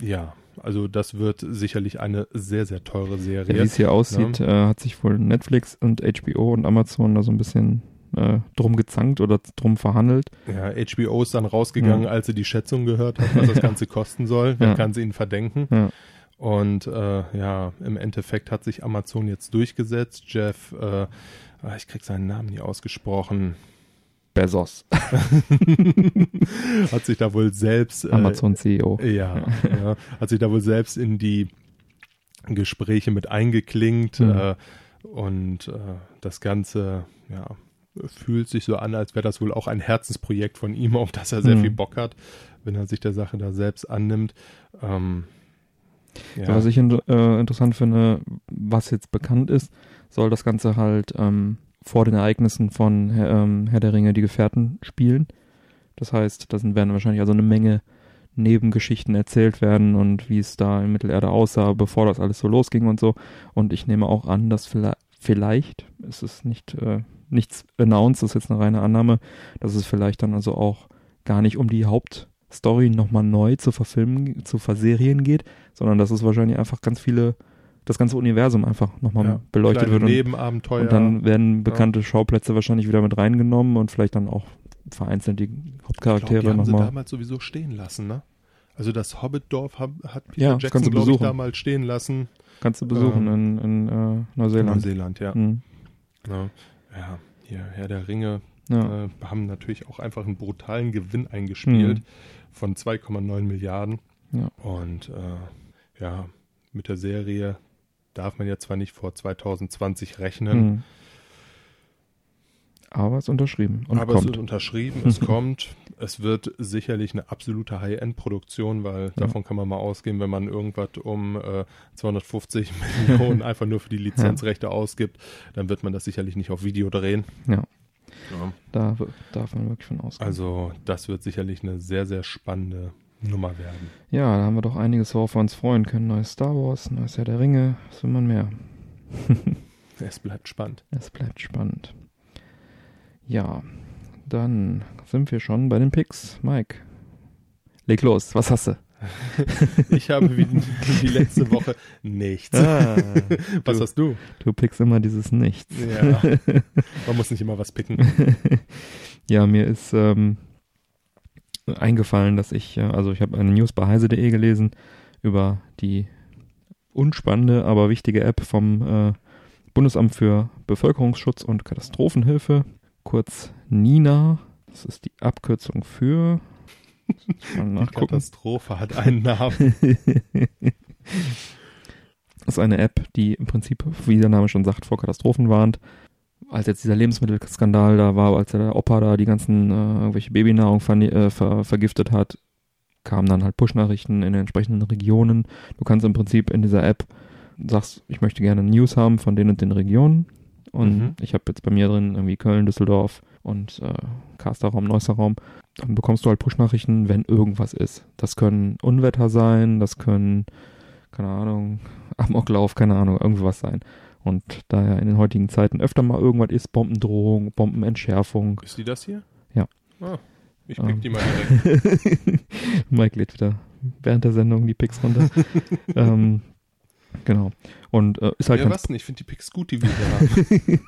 Ja, also das wird sicherlich eine sehr, sehr teure Ja, Wie Serie. es hier aussieht, äh, hat sich wohl Netflix und HBO und Amazon da so ein bisschen äh, drum gezankt oder drum verhandelt. Ja, HBO ist dann rausgegangen, Ja. als sie die Schätzung gehört hat, was das Ganze kosten soll. Wer Ja. kann sie ihnen verdenken? Ja. Und äh, ja, im Endeffekt hat sich Amazon jetzt durchgesetzt. Jeff, äh, ich krieg seinen Namen nie ausgesprochen, Bezos, hat sich da wohl selbst äh, Amazon CEO. Ja, ja, hat sich da wohl selbst in die Gespräche mit eingeklingt Mhm. äh, und äh, das Ganze, ja, fühlt sich so an, als wäre das wohl auch ein Herzensprojekt von ihm, auf das er sehr Mhm. viel Bock hat, wenn er sich der Sache da selbst annimmt. Ähm, ja, Was ich in, äh, interessant finde, was jetzt bekannt ist, soll das Ganze halt ähm, vor den Ereignissen von Herr, ähm, Herr der Ringe, die Gefährten spielen. Das heißt, da werden wahrscheinlich also eine Menge Nebengeschichten erzählt werden und wie es da in Mittelerde aussah, bevor das alles so losging und so. Und ich nehme auch an, dass vielleicht, vielleicht ist es nicht äh, nichts announced, das ist jetzt eine reine Annahme, dass es vielleicht dann also auch gar nicht um die Hauptstory nochmal neu zu verfilmen, zu verserien geht, sondern dass es wahrscheinlich einfach ganz viele, das ganze Universum einfach nochmal ja, beleuchtet wird und, Nebenabenteuer. und dann werden bekannte Schauplätze wahrscheinlich wieder mit reingenommen und vielleicht dann auch vereinzelt die Hauptcharaktere die haben sie nochmal. damals sowieso stehen lassen, ne? Also das Hobbitdorf hat, Ja, Peter das kannst Jackson, glaube ich, damals stehen lassen. Kannst du besuchen ähm, in, in äh, Neuseeland. Neuseeland, ja. Mhm. ja. Ja, hier, Herr der Ringe, Ja. äh, haben natürlich auch einfach einen brutalen Gewinn eingespielt Mhm. von 2,9 Milliarden. Ja. Und äh, ja, mit der Serie darf man ja zwar nicht vor 2020 rechnen, Mhm. Aber es ist unterschrieben und aber es kommt. wird unterschrieben, es kommt. Es wird sicherlich eine absolute High-End-Produktion, weil davon kann man mal ausgehen, wenn man irgendwas um äh, 250 Millionen einfach nur für die Lizenzrechte ausgibt, dann wird man das sicherlich nicht auf Video drehen. Ja. Ja. Da darf man wirklich von ausgehen. Also das wird sicherlich eine sehr, sehr spannende Nummer werden. ja, da haben wir doch einiges, worauf wir uns freuen können. Neues Star Wars, neues Herr der Ringe, was will man mehr? Es bleibt spannend. Es bleibt spannend. Ja, dann sind wir schon bei den Picks. Mike, leg los, was hast du? Ich habe wie die letzte Woche nichts. Ah, Was du, hast du? du pickst immer dieses Nichts. Ja, man muss nicht immer was picken. ja, mir ist ähm, eingefallen, dass ich, äh, also ich habe eine News bei heise.de gelesen über die unspannende, aber wichtige App vom äh, Bundesamt für Bevölkerungsschutz und Katastrophenhilfe, kurz NINA. Das ist die Abkürzung für. Die Katastrophe hat einen Namen. Das ist eine App, die im Prinzip, wie der Name schon sagt, vor Katastrophen warnt. Als jetzt dieser Lebensmittelskandal da war, als der Opa da die ganzen äh, irgendwelche Babynahrung ver äh, ver vergiftet hat, kamen dann halt Push-Nachrichten in den entsprechenden Regionen. Du kannst im Prinzip in dieser App sagst, ich möchte gerne News haben von den und den Regionen. Und mhm. ich habe jetzt bei mir drin irgendwie Köln, Düsseldorf und äh, Kasterraum, Neusser Raum. Dann bekommst du halt Push-Nachrichten, wenn irgendwas ist. Das können Unwetter sein, das können, keine Ahnung, Amoklauf, keine Ahnung, irgendwas sein. Und da ja in den heutigen Zeiten öfter mal irgendwas ist, Bombendrohung, Bombenentschärfung. Ist die das hier? Ja. Ah, ich pick ähm. die mal direkt. Mike lädt wieder während der Sendung die Picks runter. ähm, genau. Und äh, ist halt. Ja, was denn? Ich finde die Picks gut, die wir hier haben.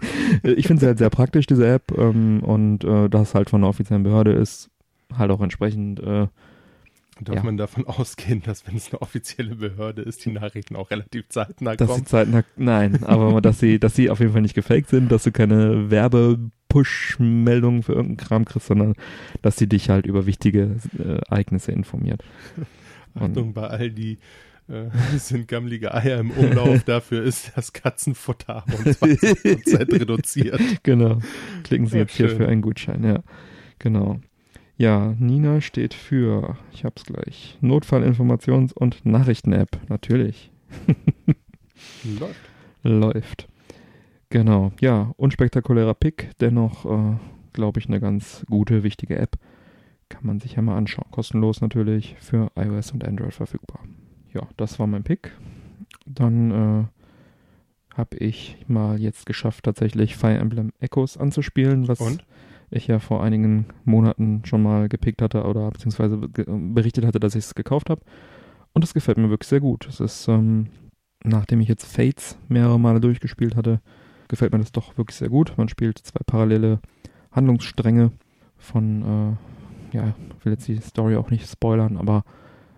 ich finde sie halt sehr praktisch, diese App. Ähm, und äh, das halt von einer offiziellen Behörde ist, halt auch entsprechend äh, Darf ja. man davon ausgehen, dass wenn es eine offizielle Behörde ist, die Nachrichten auch relativ zeitnah dass kommen? Sie zeitnah, nein, aber dass sie, dass sie auf jeden Fall nicht gefaked sind, dass du keine Werbe-Push-Meldungen für irgendeinen Kram kriegst, sondern dass sie dich halt über wichtige äh, Ereignisse informiert. Achtung, bei all die äh, sind gammelige Eier im Umlauf, dafür ist das Katzenfutter um 20% reduziert. Genau. Klicken Sie ja, jetzt schön. hier für einen Gutschein, ja. Genau. Ja, Nina steht für, ich hab's gleich, Notfallinformations- und Nachrichten-App, natürlich. Läuft. Läuft. Genau, ja, unspektakulärer Pick, dennoch, äh, glaube ich, eine ganz gute, wichtige App. Kann man sich ja mal anschauen. Kostenlos natürlich für iOS und Android verfügbar. Ja, das war mein Pick. Dann äh, habe ich mal jetzt geschafft, tatsächlich Fire Emblem Echoes anzuspielen, was und? ich ja vor einigen Monaten schon mal gepickt hatte oder beziehungsweise berichtet hatte, dass ich es gekauft habe. Und es gefällt mir wirklich sehr gut. Es ist, ähm, nachdem ich jetzt Fates mehrere Male durchgespielt hatte, gefällt mir das doch wirklich sehr gut. Man spielt zwei parallele Handlungsstränge von, äh, ja, will jetzt die Story auch nicht spoilern, aber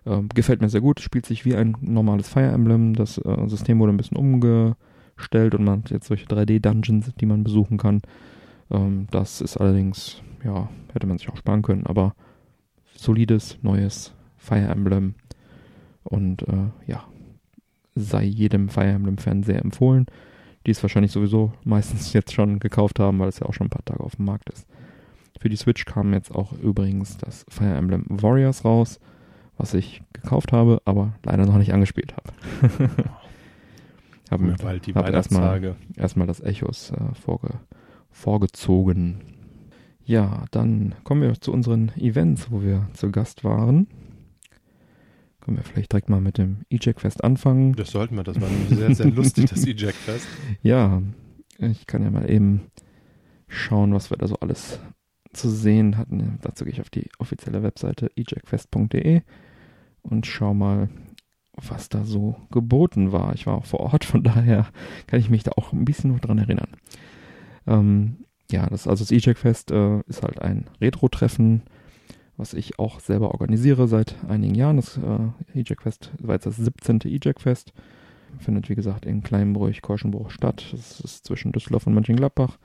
äh, gefällt mir sehr gut. Spielt sich wie ein normales Fire Emblem. Das äh, System wurde ein bisschen umgestellt und man hat jetzt solche 3D-Dungeons, die man besuchen kann. Ähm, das ist allerdings, ja, hätte man sich auch sparen können, aber solides, neues Fire Emblem und äh, ja, sei jedem Fire Emblem-Fan sehr empfohlen, die es wahrscheinlich sowieso meistens jetzt schon gekauft haben, weil es ja auch schon ein paar Tage auf dem Markt ist. Für die Switch kam jetzt auch übrigens das Fire Emblem Warriors raus, was ich gekauft habe, aber leider noch nicht angespielt habe. habe hab erstmal erstmal das Echos äh, vorge vorgezogen. Ja, dann kommen wir zu unseren Events, wo wir zu Gast waren. Können wir vielleicht direkt mal mit dem E-Jack-Fest anfangen. Das sollten wir, das war sehr, sehr lustig, das E-Jack-Fest. Ja, ich kann ja mal eben schauen, was wir da so alles zu sehen hatten. Dazu gehe ich auf die offizielle Webseite ejackfest.de und schau mal, was da so geboten war. Ich war auch vor Ort, von daher kann ich mich da auch ein bisschen noch dran erinnern. Ähm, ja, das, also das E-Jack-Fest äh, ist halt ein Retro-Treffen, was ich auch selber organisiere seit einigen Jahren. Das äh, E-Jack-Fest war jetzt das 17. E-Jack-Fest. Findet, wie gesagt, in Kleinbruch, Korschenbruch statt. Das ist zwischen Düsseldorf und Mönchengladbach.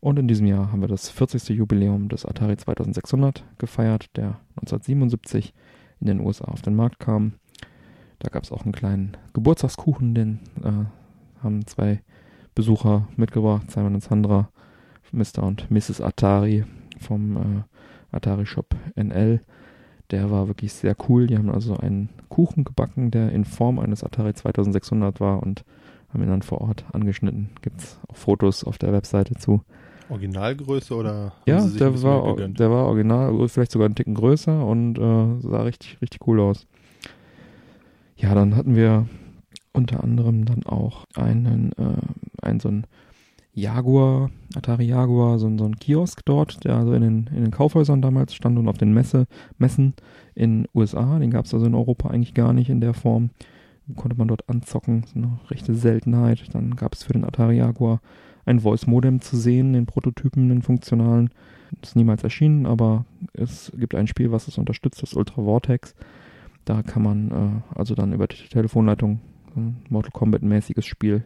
Und in diesem Jahr haben wir das 40. Jubiläum des Atari 2600 gefeiert, der 1977 in den USA auf den Markt kam. Da gab es auch einen kleinen Geburtstagskuchen, den äh, haben zwei Besucher mitgebracht, Simon und Sandra, Mr. und Mrs. Atari vom äh, Atari Shop NL. Der war wirklich sehr cool. Die haben also einen Kuchen gebacken, der in Form eines Atari 2600 war und haben ihn dann vor Ort angeschnitten. Gibt es auch Fotos auf der Webseite zu. Originalgröße oder? Ja, der war, der war original, vielleicht sogar einen Ticken größer und äh, sah richtig, richtig cool aus. Ja, dann hatten wir unter anderem dann auch einen, äh, einen so ein Jaguar, Atari Jaguar, so, so ein Kiosk dort, der also in den, in den Kaufhäusern damals stand und auf den Messe, Messen in USA. Den gab es also in Europa eigentlich gar nicht in der Form. Konnte man dort anzocken, ist eine rechte Seltenheit. Dann gab es für den Atari Jaguar ein Voice-Modem zu sehen, den Prototypen, den funktionalen. Ist niemals erschienen, aber es gibt ein Spiel, was es unterstützt, das Ultra Vortex. Da kann man äh, also dann über die Telefonleitung ein Mortal Kombat-mäßiges Spiel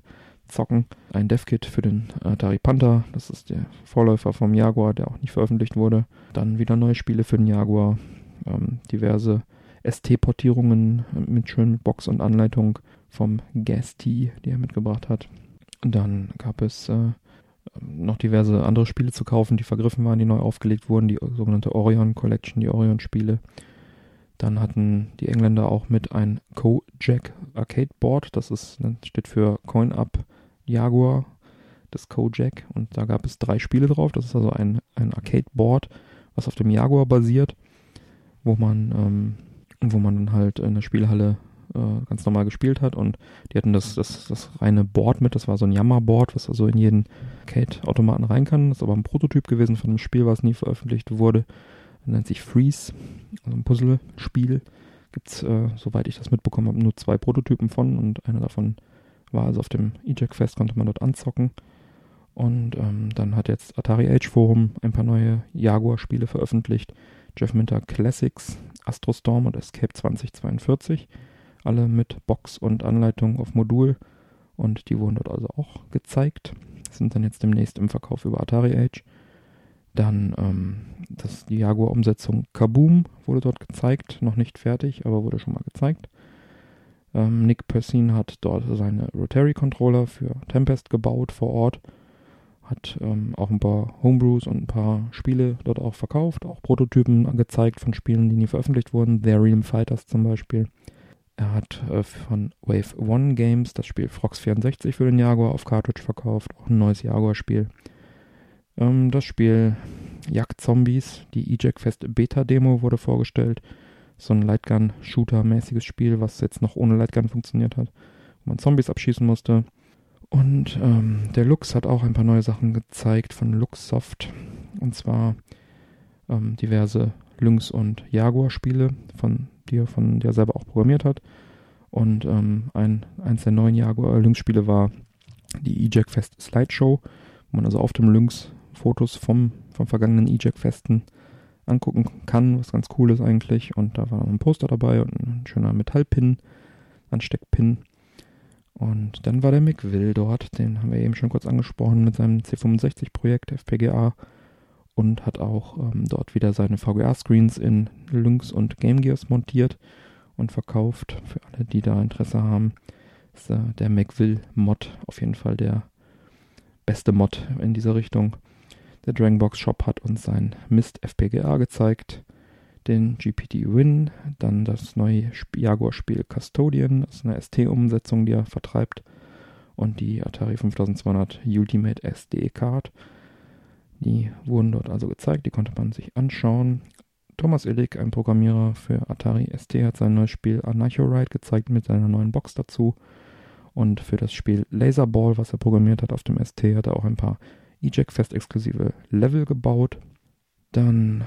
zocken. Ein Dev-Kit für den Atari Panther, das ist der Vorläufer vom Jaguar, der auch nicht veröffentlicht wurde. Dann wieder neue Spiele für den Jaguar, ähm, diverse ST-Portierungen mit schönen Box und Anleitung vom Gas-T, die er mitgebracht hat. Dann gab es äh, noch diverse andere Spiele zu kaufen, die vergriffen waren, die neu aufgelegt wurden, die sogenannte Orion Collection, die Orion-Spiele. Dann hatten die Engländer auch mit ein Co-Jack Arcade Board, das ist, ne, steht für Coin Up Jaguar, das Co-Jack. Und da gab es drei Spiele drauf. Das ist also ein, ein Arcade Board, was auf dem Jaguar basiert, wo man, ähm, wo man dann halt in der Spielhalle äh, ganz normal gespielt hat und die hatten das, das, das reine Board mit, das war so ein Yammer-Board, was also in jeden Arcade-Automaten rein kann. Das ist aber ein Prototyp gewesen von einem Spiel, was nie veröffentlicht wurde. Das nennt sich Freeze, also ein Puzzle-Spiel. Gibt es, äh, soweit ich das mitbekommen habe, nur zwei Prototypen von und einer davon war also auf dem EJAC Fest, konnte man dort anzocken. Und ähm, dann hat jetzt Atari Age Forum ein paar neue Jaguar-Spiele veröffentlicht. Jeff Minter Classics, Astrostorm und Escape 2042 alle mit Box und Anleitung auf Modul und die wurden dort also auch gezeigt. Sind dann jetzt demnächst im Verkauf über Atari Age. Dann ähm, das, die Jaguar-Umsetzung Kaboom wurde dort gezeigt, noch nicht fertig, aber wurde schon mal gezeigt. Ähm, Nick Persin hat dort seine Rotary-Controller für Tempest gebaut vor Ort, hat ähm, auch ein paar Homebrews und ein paar Spiele dort auch verkauft, auch Prototypen gezeigt von Spielen, die nie veröffentlicht wurden, The Realm Fighters zum Beispiel. Er hat äh, von Wave One Games das Spiel Frox 64 für den Jaguar auf Cartridge verkauft, auch ein neues Jaguar-Spiel. Ähm, das Spiel Jagd Zombies, die Eject Fest Beta Demo wurde vorgestellt. So ein Lightgun-Shooter-mäßiges Spiel, was jetzt noch ohne Lightgun funktioniert hat, wo man Zombies abschießen musste. Und ähm, der Lux hat auch ein paar neue Sachen gezeigt von Luxsoft. Und zwar ähm, diverse Lynx- und Jaguar-Spiele von die er von der selber auch programmiert hat. Und ähm, ein, eins der neuen Jaguar Lynx-Spiele war die EJAC Fest Slideshow, wo man also auf dem Lynx Fotos vom, vom vergangenen EJAC Festen angucken kann, was ganz cool ist eigentlich. Und da war noch ein Poster dabei und ein schöner Metallpin, Ansteckpin. Und dann war der McWill dort, den haben wir eben schon kurz angesprochen mit seinem C65-Projekt FPGA und hat auch ähm, dort wieder seine VGA-Screens in Lynx und Game Gears montiert und verkauft. Für alle, die da Interesse haben, ist äh, der McVill-Mod auf jeden Fall der beste Mod in dieser Richtung. Der Dragonbox Shop hat uns sein Mist FPGA gezeigt, den GPT Win, dann das neue Jaguar-Spiel Custodian, das ist eine ST-Umsetzung, die er vertreibt, und die Atari 5200 Ultimate SD Card. Die wurden dort also gezeigt, die konnte man sich anschauen. Thomas Illig, ein Programmierer für Atari ST, hat sein neues Spiel Anarcho-Ride gezeigt mit seiner neuen Box dazu. Und für das Spiel Laserball, was er programmiert hat auf dem ST, hat er auch ein paar EJAC Fest exklusive Level gebaut. Dann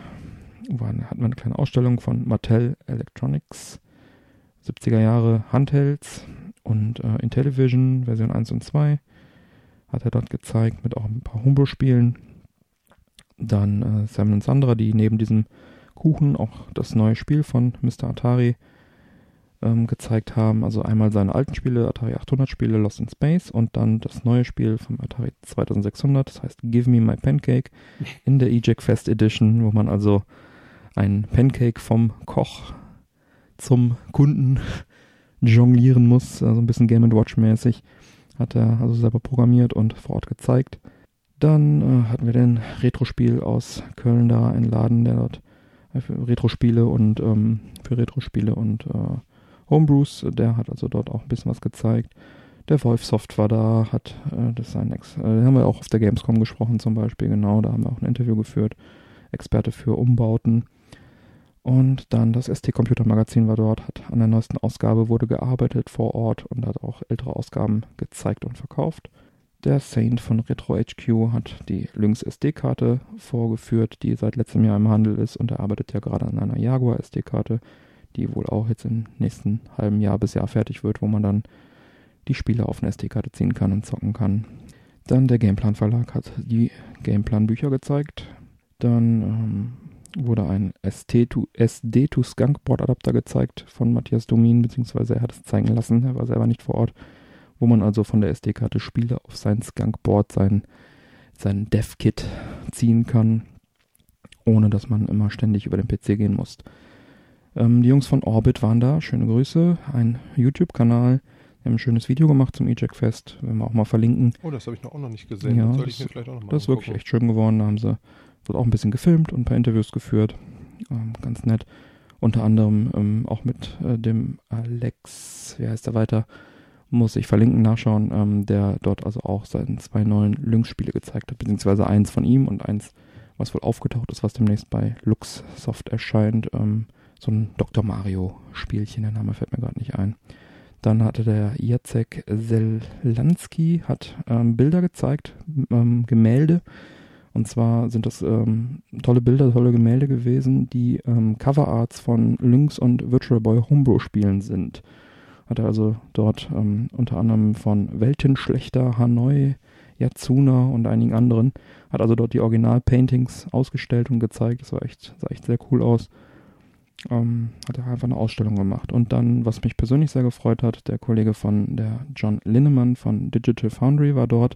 war, hatten wir eine kleine Ausstellung von Mattel Electronics, 70er Jahre Handhelds und äh, Intellivision Version 1 und 2 hat er dort gezeigt mit auch ein paar Homebrew-Spielen. Dann äh, Sam und Sandra, die neben diesem Kuchen auch das neue Spiel von Mr. Atari ähm, gezeigt haben. Also einmal seine alten Spiele, Atari 800 Spiele, Lost in Space und dann das neue Spiel vom Atari 2600, das heißt Give Me My Pancake in der EJAC Fest Edition, wo man also ein Pancake vom Koch zum Kunden jonglieren muss, also ein bisschen Game Watch mäßig. Hat er also selber programmiert und vor Ort gezeigt. Dann äh, hatten wir den Retro-Spiel aus Köln da, ein Laden, der dort äh, für Retro-Spiele und ähm, für Retro-Spiele und äh, Homebrews, der hat also dort auch ein bisschen was gezeigt. Der Wolfsoft war da, hat äh, das sein Ex, äh, haben wir auch auf der Gamescom gesprochen zum Beispiel, genau, da haben wir auch ein Interview geführt. Experte für Umbauten. Und dann das ST Computer Magazin war dort, hat an der neuesten Ausgabe wurde gearbeitet vor Ort und hat auch ältere Ausgaben gezeigt und verkauft. Der Saint von Retro HQ hat die Lynx SD-Karte vorgeführt, die seit letztem Jahr im Handel ist und er arbeitet ja gerade an einer Jaguar SD-Karte, die wohl auch jetzt im nächsten halben Jahr bis Jahr fertig wird, wo man dann die Spiele auf eine SD-Karte ziehen kann und zocken kann. Dann der Gameplan Verlag hat die Gameplan Bücher gezeigt. Dann ähm, wurde ein SD-to-Skunkboard-Adapter gezeigt von Matthias Domin, beziehungsweise er hat es zeigen lassen, er war selber nicht vor Ort, wo man also von der SD-Karte Spiele auf sein Skunkboard, sein, sein Dev-Kit ziehen kann, ohne dass man immer ständig über den PC gehen muss. Ähm, die Jungs von Orbit waren da, schöne Grüße, ein YouTube-Kanal, die haben ein schönes Video gemacht zum EJAC Fest, werden wir auch mal verlinken. Oh, das habe ich noch auch noch nicht gesehen. Ja, das das- mir vielleicht auch noch mal Das ist wirklich echt schön geworden. Da haben sie dort auch ein bisschen gefilmt und ein paar Interviews geführt. Ähm, ganz nett. Unter anderem ähm, auch mit äh, dem Alex, wie heißt er weiter? Muss ich verlinken, nachschauen, ähm, der dort also auch seine zwei neuen Lynx-Spiele gezeigt hat, beziehungsweise eins von ihm und eins, was wohl aufgetaucht ist, was demnächst bei Luxsoft erscheint. Ähm, so ein Dr. Mario-Spielchen, der Name fällt mir gerade nicht ein. Dann hatte der Jacek Zelanski hat ähm, Bilder gezeigt, ähm, Gemälde. Und zwar sind das ähm, tolle Bilder, tolle Gemälde gewesen, die ähm, Coverarts von Lynx und Virtual Boy Homebrew Spielen sind. Hat er also dort ähm, unter anderem von Weltenschlechter, Hanoi, Yatsuna und einigen anderen, hat also dort die Original-Paintings ausgestellt und gezeigt. Das war echt, sah echt sehr cool aus. Ähm, hat er einfach eine Ausstellung gemacht. Und dann, was mich persönlich sehr gefreut hat, der Kollege von der John Linneman von Digital Foundry war dort.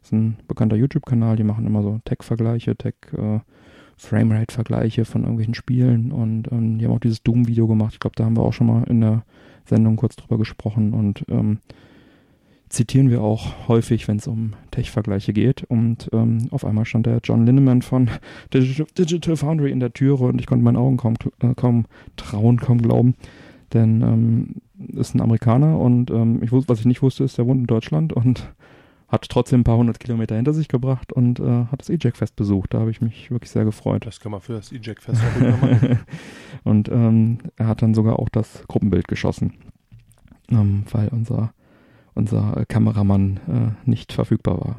Das ist ein bekannter YouTube-Kanal, die machen immer so Tech-Vergleiche, Tech, äh, Framerate-Vergleiche von irgendwelchen Spielen und ähm, die haben auch dieses Doom-Video gemacht. Ich glaube, da haben wir auch schon mal in der Sendung kurz drüber gesprochen und ähm, zitieren wir auch häufig, wenn es um Tech-Vergleiche geht. Und ähm, auf einmal stand der John Linneman von Digital, Foundry in der Türe und ich konnte meinen Augen kaum, äh, kaum trauen, kaum glauben. Denn ähm, ist ein Amerikaner und ähm, ich wusste, was ich nicht wusste, ist, der wohnt in Deutschland und hat trotzdem ein paar hundert Kilometer hinter sich gebracht und äh, hat das E-Jack-Fest besucht. Da habe ich mich wirklich sehr gefreut. Das kann man für das E-Jack-Fest auch machen. und ähm, er hat dann sogar auch das Gruppenbild geschossen, ähm, weil unser, unser Kameramann äh, nicht verfügbar war.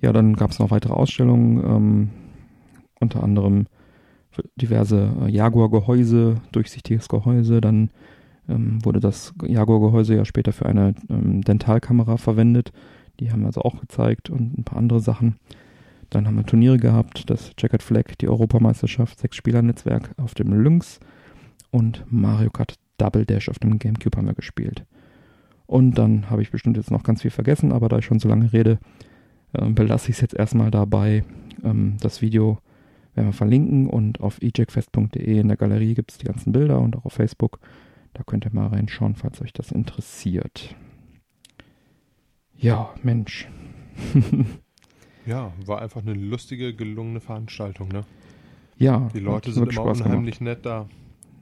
Ja, dann gab es noch weitere Ausstellungen, ähm, unter anderem diverse äh, Jaguar-Gehäuse, durchsichtiges Gehäuse. Dann ähm, wurde das Jaguar-Gehäuse ja später für eine ähm, Dentalkamera verwendet. Die haben also auch gezeigt und ein paar andere Sachen. Dann haben wir Turniere gehabt, das Checkered Flag, die Europameisterschaft, Sechs-Spieler-Netzwerk auf dem Lynx und Mario Kart Double Dash auf dem Gamecube haben wir gespielt. Und dann habe ich bestimmt jetzt noch ganz viel vergessen, aber da ich schon so lange rede, äh, belasse ich es jetzt erstmal dabei. Ähm, das Video werden wir verlinken und auf ejackfest.de in der Galerie gibt es die ganzen Bilder und auch auf Facebook. Da könnt ihr mal reinschauen, falls euch das interessiert. Ja, Mensch. ja, war einfach eine lustige, gelungene Veranstaltung. Ne? ja, Die Leute sind immer Spaß unheimlich nett da.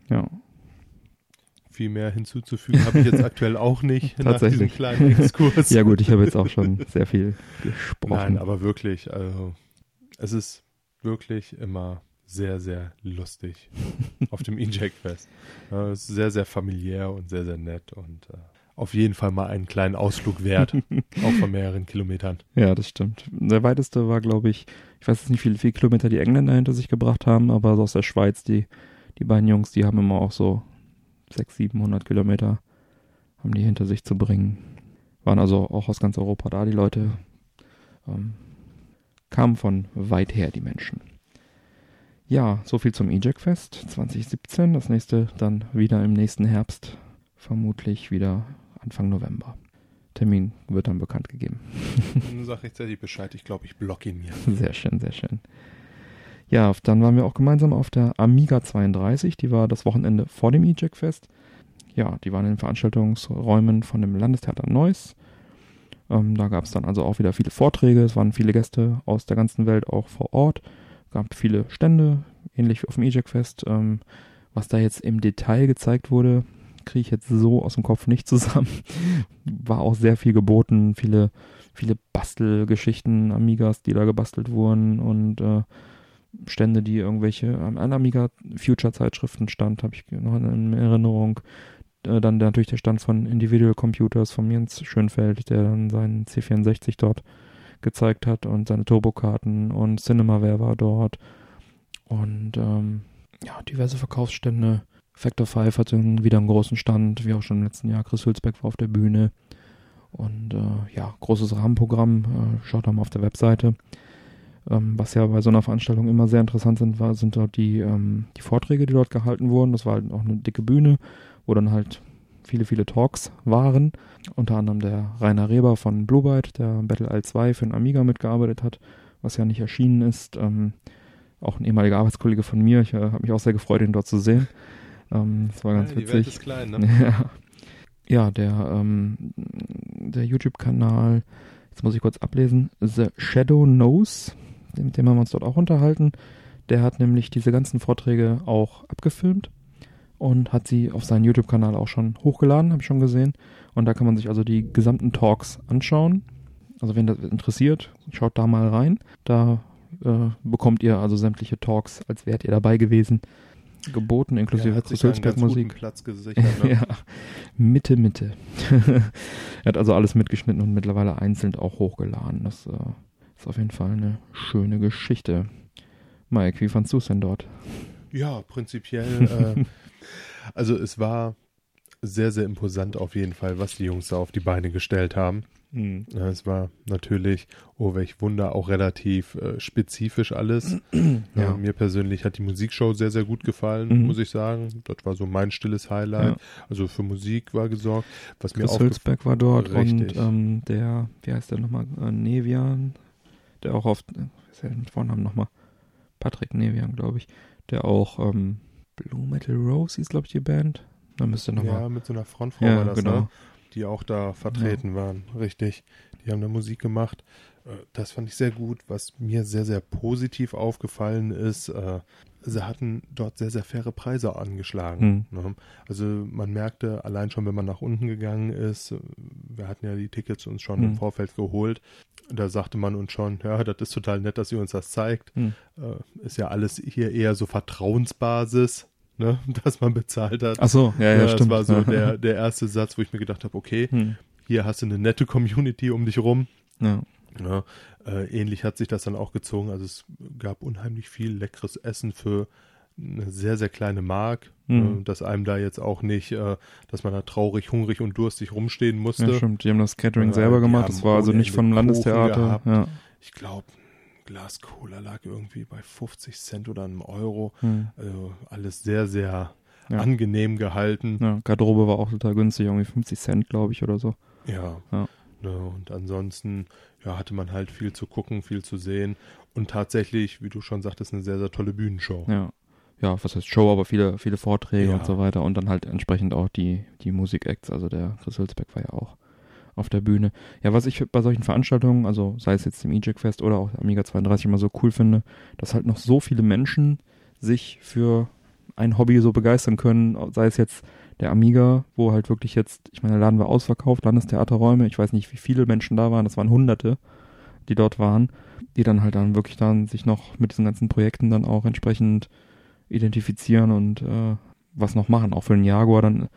Gemacht. Viel mehr hinzuzufügen habe ich jetzt aktuell auch nicht nach Tatsächlich. diesem kleinen Exkurs. Ja. ja gut, ich habe jetzt auch schon sehr viel gesprochen. Nein, aber wirklich, also es ist wirklich immer sehr, sehr lustig auf dem E-Jack-Fest. Ja, es ist sehr, sehr familiär und sehr, sehr nett und äh, auf jeden Fall mal einen kleinen Ausflug wert, auch von mehreren Kilometern. Ja, das stimmt. Der weiteste war, glaube ich, ich weiß jetzt nicht, wie viele Kilometer die Engländer hinter sich gebracht haben, aber so aus der Schweiz, die, die beiden Jungs, die haben immer auch so 600, 700 Kilometer haben die hinter sich zu bringen. Waren also auch aus ganz Europa da, die Leute. Ähm, kamen von weit her, die Menschen. Ja, so viel zum E-Jack-Fest 2017. Das nächste dann wieder im nächsten Herbst. Vermutlich wieder Anfang November. Termin wird dann bekannt gegeben. Dann sag rechtzeitig Bescheid, ich glaube, ich block ihn mir. Sehr schön, sehr schön. Ja, dann waren wir auch gemeinsam auf der Amiga 32. Die war das Wochenende vor dem E-Jack-Fest. Ja, die waren in den Veranstaltungsräumen von dem Landestheater Neuss. Ähm, da gab es dann also auch wieder viele Vorträge. Es waren viele Gäste aus der ganzen Welt auch vor Ort. gab viele Stände, ähnlich wie auf dem E-Jack-Fest. Ähm, was da jetzt im Detail gezeigt wurde, kriege ich jetzt so aus dem Kopf nicht zusammen. War auch sehr viel geboten, viele, viele Bastelgeschichten, Amigas, die da gebastelt wurden und äh, Stände, die irgendwelche, an Amiga Future Zeitschriften stand, habe ich noch in Erinnerung. Äh, dann natürlich der Stand von Individual Computers von Jens Schönfeld, der dann seinen C64 dort gezeigt hat und seine Turbokarten und Cinemaware war dort und ähm, ja, diverse Verkaufsstände. Factor 5 hatte wieder einen großen Stand, wie auch schon im letzten Jahr. Chris Hülsbeck war auf der Bühne und äh, ja, großes Rahmenprogramm. Äh, schaut doch mal auf der Webseite. Ähm, was ja bei so einer Veranstaltung immer sehr interessant sind, war, sind dort die, ähm, die Vorträge, die dort gehalten wurden. Das war halt auch eine dicke Bühne, wo dann halt viele, viele Talks waren. Unter anderem der Rainer Reber von Blue Byte, der Battle Isle 2 für den Amiga mitgearbeitet hat, was ja nicht erschienen ist. Ähm, auch ein ehemaliger Arbeitskollege von mir. Ich äh, habe mich auch sehr gefreut, ihn dort zu sehen. Ähm, das war ganz ja, witzig. Die Welt ist klein, ne? ja. ja, der, ähm, der YouTube-Kanal, jetzt muss ich kurz ablesen, The Shadow Knows, mit dem haben wir uns dort auch unterhalten. Der hat nämlich diese ganzen Vorträge auch abgefilmt und hat sie auf seinen YouTube-Kanal auch schon hochgeladen, habe ich schon gesehen. Und da kann man sich also die gesamten Talks anschauen. Also wenn das interessiert, schaut da mal rein. Da äh, bekommt ihr also sämtliche Talks, als wärt ihr dabei gewesen, geboten, inklusive ja, Chris Hülsberg Musik. Platz gesichert, ne? ja, Mitte, Mitte. er hat also alles mitgeschnitten und mittlerweile einzeln auch hochgeladen. Das äh, ist auf jeden Fall eine schöne Geschichte. Mike, wie fandst du es denn dort? Ja, prinzipiell. äh, also es war sehr, sehr imposant auf jeden Fall, was die Jungs da auf die Beine gestellt haben. Mhm. Ja, es war natürlich, oh welch Wunder, auch relativ äh, spezifisch alles. ja. mir persönlich hat die Musikshow sehr, sehr gut gefallen, mhm. muss ich sagen. Das war so mein stilles Highlight. Ja. Also für Musik war gesorgt. Was Chris mir Hülsberg war dort Richtig. und ähm, der, wie heißt der nochmal, äh, Nevian, der auch auf, äh, was ist der Vornamen nochmal? Patrick Nevian, glaube ich, der auch ähm, Blue Metal Rose hieß, glaube ich, die Band. Da müsste nochmal. Ja, mit so einer Frontfrau ja, war das, genau. ne? Die auch da vertreten ja. waren. Richtig. Die haben da Musik gemacht. Äh, das fand ich sehr gut. Was mir sehr, sehr positiv aufgefallen ist, äh, sie hatten dort sehr, sehr faire Preise angeschlagen. Mhm. Also man merkte allein schon, wenn man nach unten gegangen ist, wir hatten ja die Tickets uns schon mhm. im Vorfeld geholt, da sagte man uns schon, ja, das ist total nett, dass ihr uns das zeigt. Mhm. Ist ja alles hier eher so Vertrauensbasis ne, das man bezahlt hat. Ach so, ja, ja, ja stimmt. Das war so der, der erste Satz, wo ich mir gedacht habe, okay, hm. hier hast du eine nette Community um dich rum. Ja. ja äh, ähnlich hat sich das dann auch gezogen. Also es gab unheimlich viel leckeres Essen für eine sehr, sehr kleine Mark, mhm. äh, dass einem da jetzt auch nicht, äh, dass man da traurig, hungrig und durstig rumstehen musste. Ja, stimmt. Die haben das Catering selber gemacht. Das war also nicht vom Landestheater. Ja. Ich glaube, Glas Cola lag irgendwie bei 50 Cent oder einem Euro. Hm. Also alles sehr, sehr ja. angenehm gehalten. Ja, Garderobe war auch total günstig, irgendwie 50 Cent, glaube ich, oder so. Ja. ja. Ne, und ansonsten ja, hatte man halt viel zu gucken, viel zu sehen. Und tatsächlich, wie du schon sagtest, eine sehr, sehr tolle Bühnenshow. Ja. Ja, was heißt Show, aber viele, viele Vorträge und so weiter. Und dann halt entsprechend auch die, die Musik-Acts. Also der Chris Hülsbeck war ja auch auf der Bühne. Ja, was ich bei solchen Veranstaltungen, also sei es jetzt im EJAC Fest oder auch Amiga 32 immer so cool finde, dass halt noch so viele Menschen sich für ein Hobby so begeistern können, sei es jetzt der Amiga, wo halt wirklich jetzt, ich meine, der Laden war ausverkauft, Landestheaterräume, ich weiß nicht, wie viele Menschen da waren, das waren Hunderte, die dort waren, die dann halt dann wirklich dann sich noch mit diesen ganzen Projekten dann auch entsprechend identifizieren und äh, was noch machen, auch für den Jaguar dann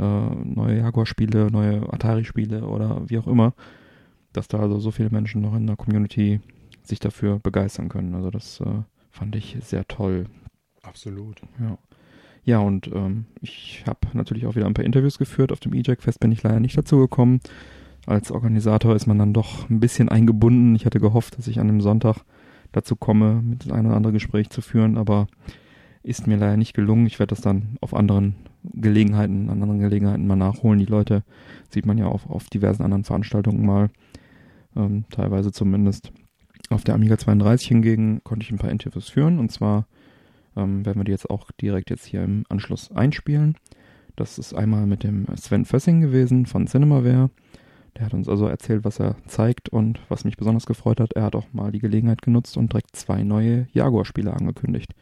äh, neue Jaguar-Spiele, neue Atari-Spiele oder wie auch immer, dass da also so viele Menschen noch in der Community sich dafür begeistern können. Also das äh, fand ich sehr toll. Absolut. Ja. Ja, und ähm, ich habe natürlich auch wieder ein paar Interviews geführt. Auf dem EJAC-Fest bin ich leider nicht dazu gekommen. Als Organisator ist man dann doch ein bisschen eingebunden. Ich hatte gehofft, dass ich an dem Sonntag dazu komme, mit das ein oder andere Gespräch zu führen, aber ist mir leider nicht gelungen. Ich werde das dann auf anderen Gelegenheiten, an anderen Gelegenheiten mal nachholen. Die Leute sieht man ja auch auf diversen anderen Veranstaltungen mal, ähm, teilweise zumindest. Auf der Amiga 32 hingegen konnte ich ein paar Interviews führen und zwar ähm, werden wir die jetzt auch direkt jetzt hier im Anschluss einspielen. Das ist einmal mit dem Sven Fössing gewesen von Cinemaware. Der hat uns also erzählt, was er zeigt und was mich besonders gefreut hat, er hat auch mal die Gelegenheit genutzt und direkt zwei neue Jaguar-Spiele angekündigt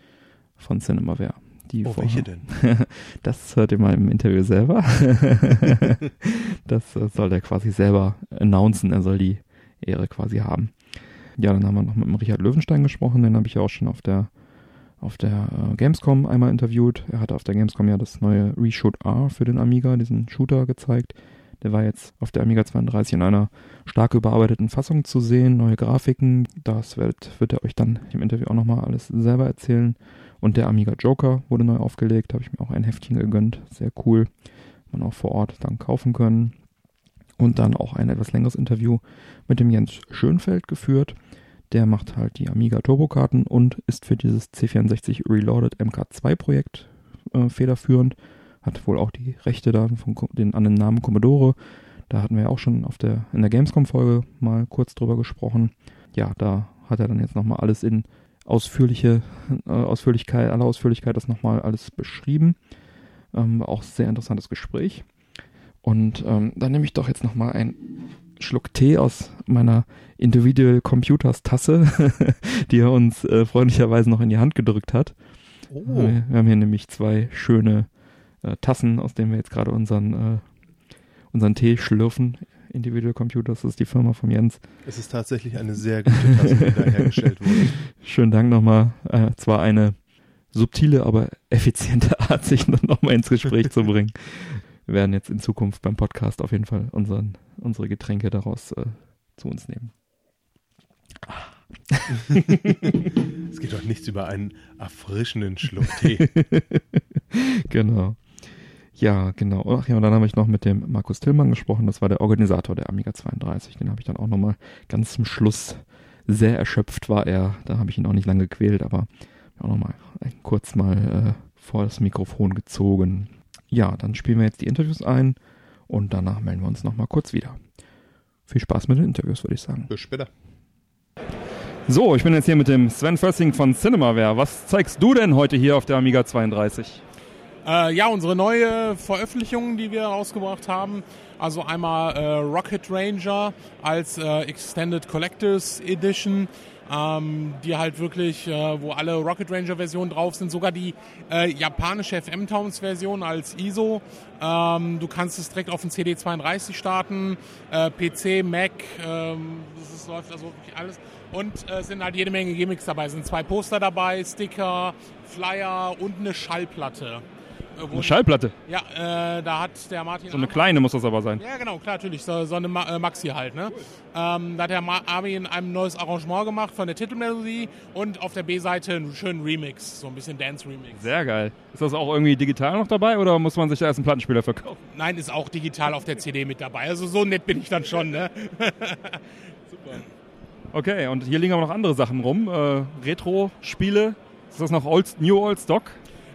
von Cinemaware. Die oh, welche denn? das hört ihr mal im Interview selber. das äh, soll er quasi selber announcen. Er soll die Ehre quasi haben. Ja, dann haben wir noch mit dem Richard Löwenstein gesprochen. Den habe ich ja auch schon auf der auf der äh, Gamescom einmal interviewt. Er hatte auf der Gamescom ja das neue Reshoot R für den Amiga, diesen Shooter gezeigt. Der war jetzt auf der Amiga 32 in einer stark überarbeiteten Fassung zu sehen, neue Grafiken. Das wird, wird er euch dann im Interview auch nochmal alles selber erzählen. Und der Amiga Joker wurde neu aufgelegt, habe ich mir auch ein Heftchen gegönnt. Sehr cool. Man auch vor Ort dann kaufen können. Und dann auch ein etwas längeres Interview mit dem Jens Schönfeld geführt. Der macht halt die Amiga Turbo-Karten und ist für dieses C64 Reloaded MK2-Projekt äh, federführend. Hat wohl auch die Rechte dann von den, an den Namen Commodore. Da hatten wir ja auch schon auf der, in der Gamescom-Folge mal kurz drüber gesprochen. Ja, da hat er dann jetzt nochmal alles in ausführliche äh, Ausführlichkeit, aller Ausführlichkeit das nochmal alles beschrieben. Ähm, auch sehr interessantes Gespräch. Und ähm, dann nehme ich doch jetzt nochmal einen Schluck Tee aus meiner Individual Computers Tasse, die er uns äh, freundlicherweise noch in die Hand gedrückt hat. Oh. Wir haben hier nämlich zwei schöne äh, Tassen, aus denen wir jetzt gerade unseren, äh, unseren Tee schlürfen. Individual Computers, das ist die Firma von Jens. Es ist tatsächlich eine sehr gute Tasse, die da hergestellt wurde. Schönen Dank nochmal. Äh, zwar eine subtile, aber effiziente Art, sich nochmal ins Gespräch zu bringen. Wir werden jetzt in Zukunft beim Podcast auf jeden Fall unseren, unsere Getränke daraus äh, zu uns nehmen. es geht doch nichts über einen erfrischenden Schluck Tee. genau. Ja, genau. Ach ja, und dann habe ich noch mit dem Markus Tillmann gesprochen. Das war der Organisator der Amiga 32. Den habe ich dann auch nochmal ganz zum Schluss sehr erschöpft war er. Da habe ich ihn auch nicht lange gequält, aber auch nochmal kurz mal äh, vor das Mikrofon gezogen. Ja, dann spielen wir jetzt die Interviews ein und danach melden wir uns nochmal kurz wieder. Viel Spaß mit den Interviews, würde ich sagen. Bis später. So, ich bin jetzt hier mit dem Sven Fössing von Cinemaware. Was zeigst du denn heute hier auf der Amiga 32? Äh, ja, unsere neue Veröffentlichung, die wir rausgebracht haben. Also einmal äh, Rocket Ranger als äh, Extended Collectors Edition. Ähm, die halt wirklich, äh, wo alle Rocket Ranger Versionen drauf sind, sogar die äh, japanische FM Towns Version als ISO. Ähm, du kannst es direkt auf dem CD32 starten, äh, PC, Mac, ähm, das läuft also wirklich alles. Und äh, sind halt jede Menge Gimmicks dabei. Es sind zwei Poster dabei, Sticker, Flyer und eine Schallplatte. Eine Schallplatte? Ja, äh, da hat der Martin... So eine kleine muss das aber sein. Ja, genau, klar, natürlich. So, so eine Ma äh, Maxi halt. Ne? Ähm, da hat der Armin ein neues Arrangement gemacht von der Titelmelodie und auf der B-Seite einen schönen Remix, so ein bisschen Dance-Remix. Sehr geil. Ist das auch irgendwie digital noch dabei oder muss man sich da erst einen Plattenspieler verkaufen? Nein, ist auch digital auf der CD mit dabei. Also so nett bin ich dann schon. Ne? Super. Okay, und hier liegen aber noch andere Sachen rum. Äh, Retro-Spiele. Ist das noch Old, New Old Stock?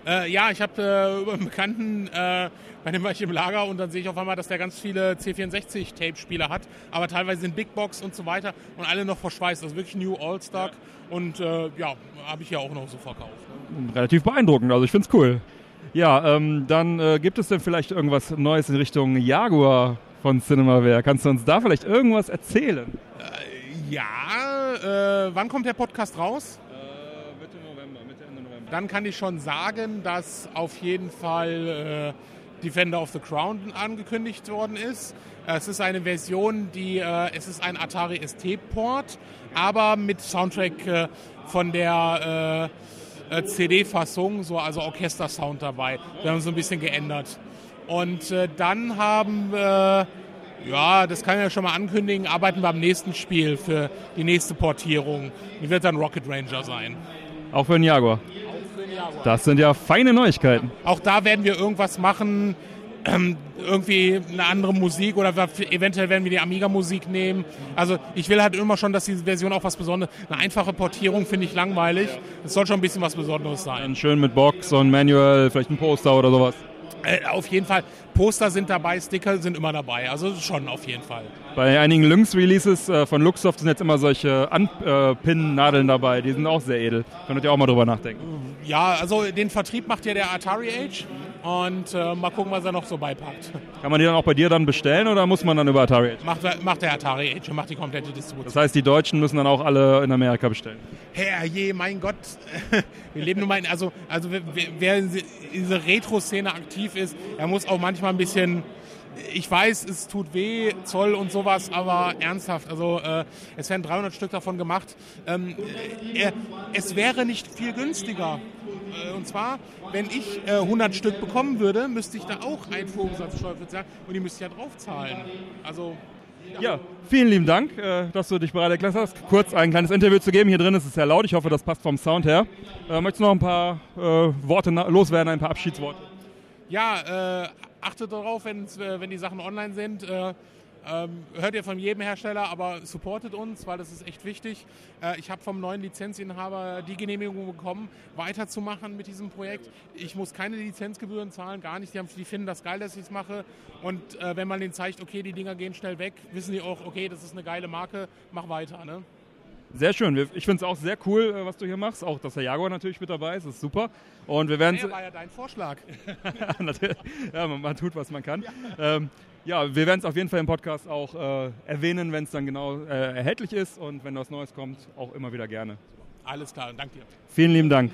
Äh, ja, ich habe äh, über einen Bekannten, äh, bei dem war ich im Lager und dann sehe ich auf einmal, dass der ganz viele C64-Tape-Spiele hat, aber teilweise sind Big Box und so weiter und alle noch verschweißt. Also wirklich New All Stock ja. und äh, ja, habe ich ja auch noch so verkauft. Ne? Relativ beeindruckend, also ich finde es cool. Ja, ähm, dann äh, gibt es denn vielleicht irgendwas Neues in Richtung Jaguar von Cinemaware? Kannst du uns da vielleicht irgendwas erzählen? Äh, ja, wann kommt der Podcast raus? Dann kann ich schon sagen, dass auf jeden Fall äh, Defender of the Crown angekündigt worden ist. Es ist eine Version, die äh, es ist ein Atari ST-Port, aber mit Soundtrack äh, von der äh, äh, CD-Fassung, so also Orchester-Sound dabei. Wir haben so ein bisschen geändert. Und äh, dann haben wir ja, das kann ich ja schon mal ankündigen, arbeiten wir am nächsten Spiel für die nächste Portierung. Die wird dann Rocket Ranger sein. Auch für den Jaguar. Das sind ja feine Neuigkeiten. Auch da werden wir irgendwas machen, ähm, irgendwie eine andere Musik oder eventuell werden wir die Amiga-Musik nehmen. Also ich will halt immer schon, dass diese Version auch was Besonderes. Eine einfache Portierung finde ich langweilig. Es soll schon ein bisschen was Besonderes sein. Schön mit Box und Manual, vielleicht ein Poster oder sowas. Äh, auf jeden Fall. Poster sind dabei, Sticker sind immer dabei. Also schon auf jeden Fall. Bei einigen Lynx-Releases äh, von Luxoft sind jetzt immer solche Anpin-Nadeln dabei. Die sind auch sehr edel. Könnt ihr auch mal drüber nachdenken. Ja, also den Vertrieb macht ja der Atari Age. Und äh, mal gucken, was er noch so beipackt. Kann man die dann auch bei dir dann bestellen oder muss man dann über Atari Age? Macht, macht der Atari Age und macht die komplette Distribution. Das heißt, die Deutschen müssen dann auch alle in Amerika bestellen? Herrje, mein Gott. Wir leben nun mal in, also, also wer, wer in dieser Retro-Szene aktiv ist, er muss auch manchmal ein bisschen ich weiß, es tut weh, Zoll und sowas, aber ernsthaft, also äh, es werden 300 Stück davon gemacht. Ähm, äh, es wäre nicht viel günstiger. Äh, und zwar, wenn ich äh, 100 Stück bekommen würde, müsste ich da auch Einfuhrumsatzsteuer für zahlen und die müsste ich ja draufzahlen. Also ja, vielen lieben Dank, äh, dass du dich bereit erklärt hast, kurz ein kleines Interview zu geben. Hier drin ist es sehr laut. Ich hoffe, das passt vom Sound her. Äh, möchtest du noch ein paar äh, Worte loswerden, ein paar Abschiedsworte? Ja, äh, achtet darauf, wenn, äh, wenn die Sachen online sind. Äh, Ähm, hört ihr von jedem Hersteller, aber supportet uns, weil das ist echt wichtig. Äh, ich habe vom neuen Lizenzinhaber die Genehmigung bekommen, weiterzumachen mit diesem Projekt. Ich muss keine Lizenzgebühren zahlen, gar nicht. Die, haben, die finden das geil, dass ich es mache. Und äh, wenn man denen zeigt, okay, die Dinger gehen schnell weg, wissen die auch, okay, das ist eine geile Marke, mach weiter. Ne? Sehr schön. Ich finde es auch sehr cool, äh, was du hier machst. Auch, dass der Jaguar natürlich mit dabei ist. Das ist super. Und wir werden. Ja, war ja dein Vorschlag. ja, man, man, tut, was man kann. Ja. Ähm, ja, wir werden es auf jeden Fall im Podcast auch äh, erwähnen, wenn es dann genau äh, erhältlich ist und wenn was Neues kommt, auch immer wieder gerne. Alles klar, danke dir. Vielen lieben Dank.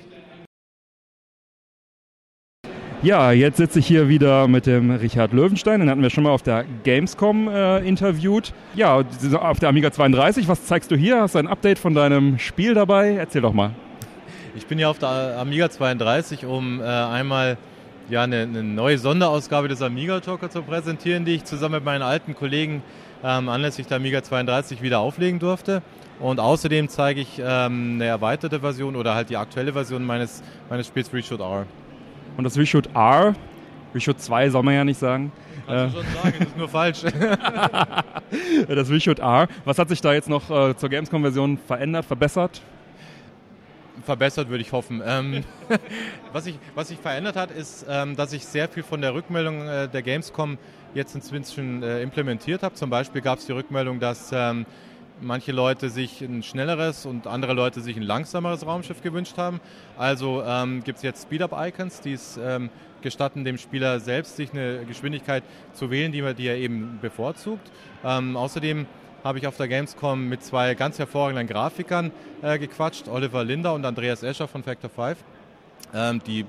Ja, jetzt sitze ich hier wieder mit dem Richard Löwenstein. Den hatten wir schon mal auf der Gamescom äh, interviewt. Ja, auf der Amiga 32. Was zeigst du hier? Hast du ein Update von deinem Spiel dabei? Erzähl doch mal. Ich bin hier auf der Amiga 32, um äh, einmal ja, eine, eine, neue Sonderausgabe des Amiga Joker zu präsentieren, die ich zusammen mit meinen alten Kollegen ähm, anlässlich der Amiga 32 wieder auflegen durfte. Und außerdem zeige ich ähm, eine erweiterte Version oder halt die aktuelle Version meines, meines Spiels Reshoot R. Und das Reshoot R, Reshoot 2 soll man ja nicht sagen. Kannst du schon sagen, das ist nur falsch. das Reshoot R. Was hat sich da jetzt noch äh, zur Gamescom-Version verändert, verbessert? verbessert, würde ich hoffen. Ähm, was, sich was sich verändert hat, ist, ähm, dass ich sehr viel von der Rückmeldung äh, der Gamescom jetzt inzwischen äh, implementiert habe. Zum Beispiel gab es die Rückmeldung, dass ähm, manche Leute sich ein schnelleres und andere Leute sich ein langsameres Raumschiff gewünscht haben. Also ähm, gibt es jetzt Speed-Up-Icons, die es ähm, gestatten, dem Spieler selbst sich eine Geschwindigkeit zu wählen, die, die er eben bevorzugt. Ähm, außerdem habe ich auf der Gamescom mit zwei ganz hervorragenden Grafikern äh, gequatscht, Oliver Linder und Andreas Escher von Factor 5, ähm, die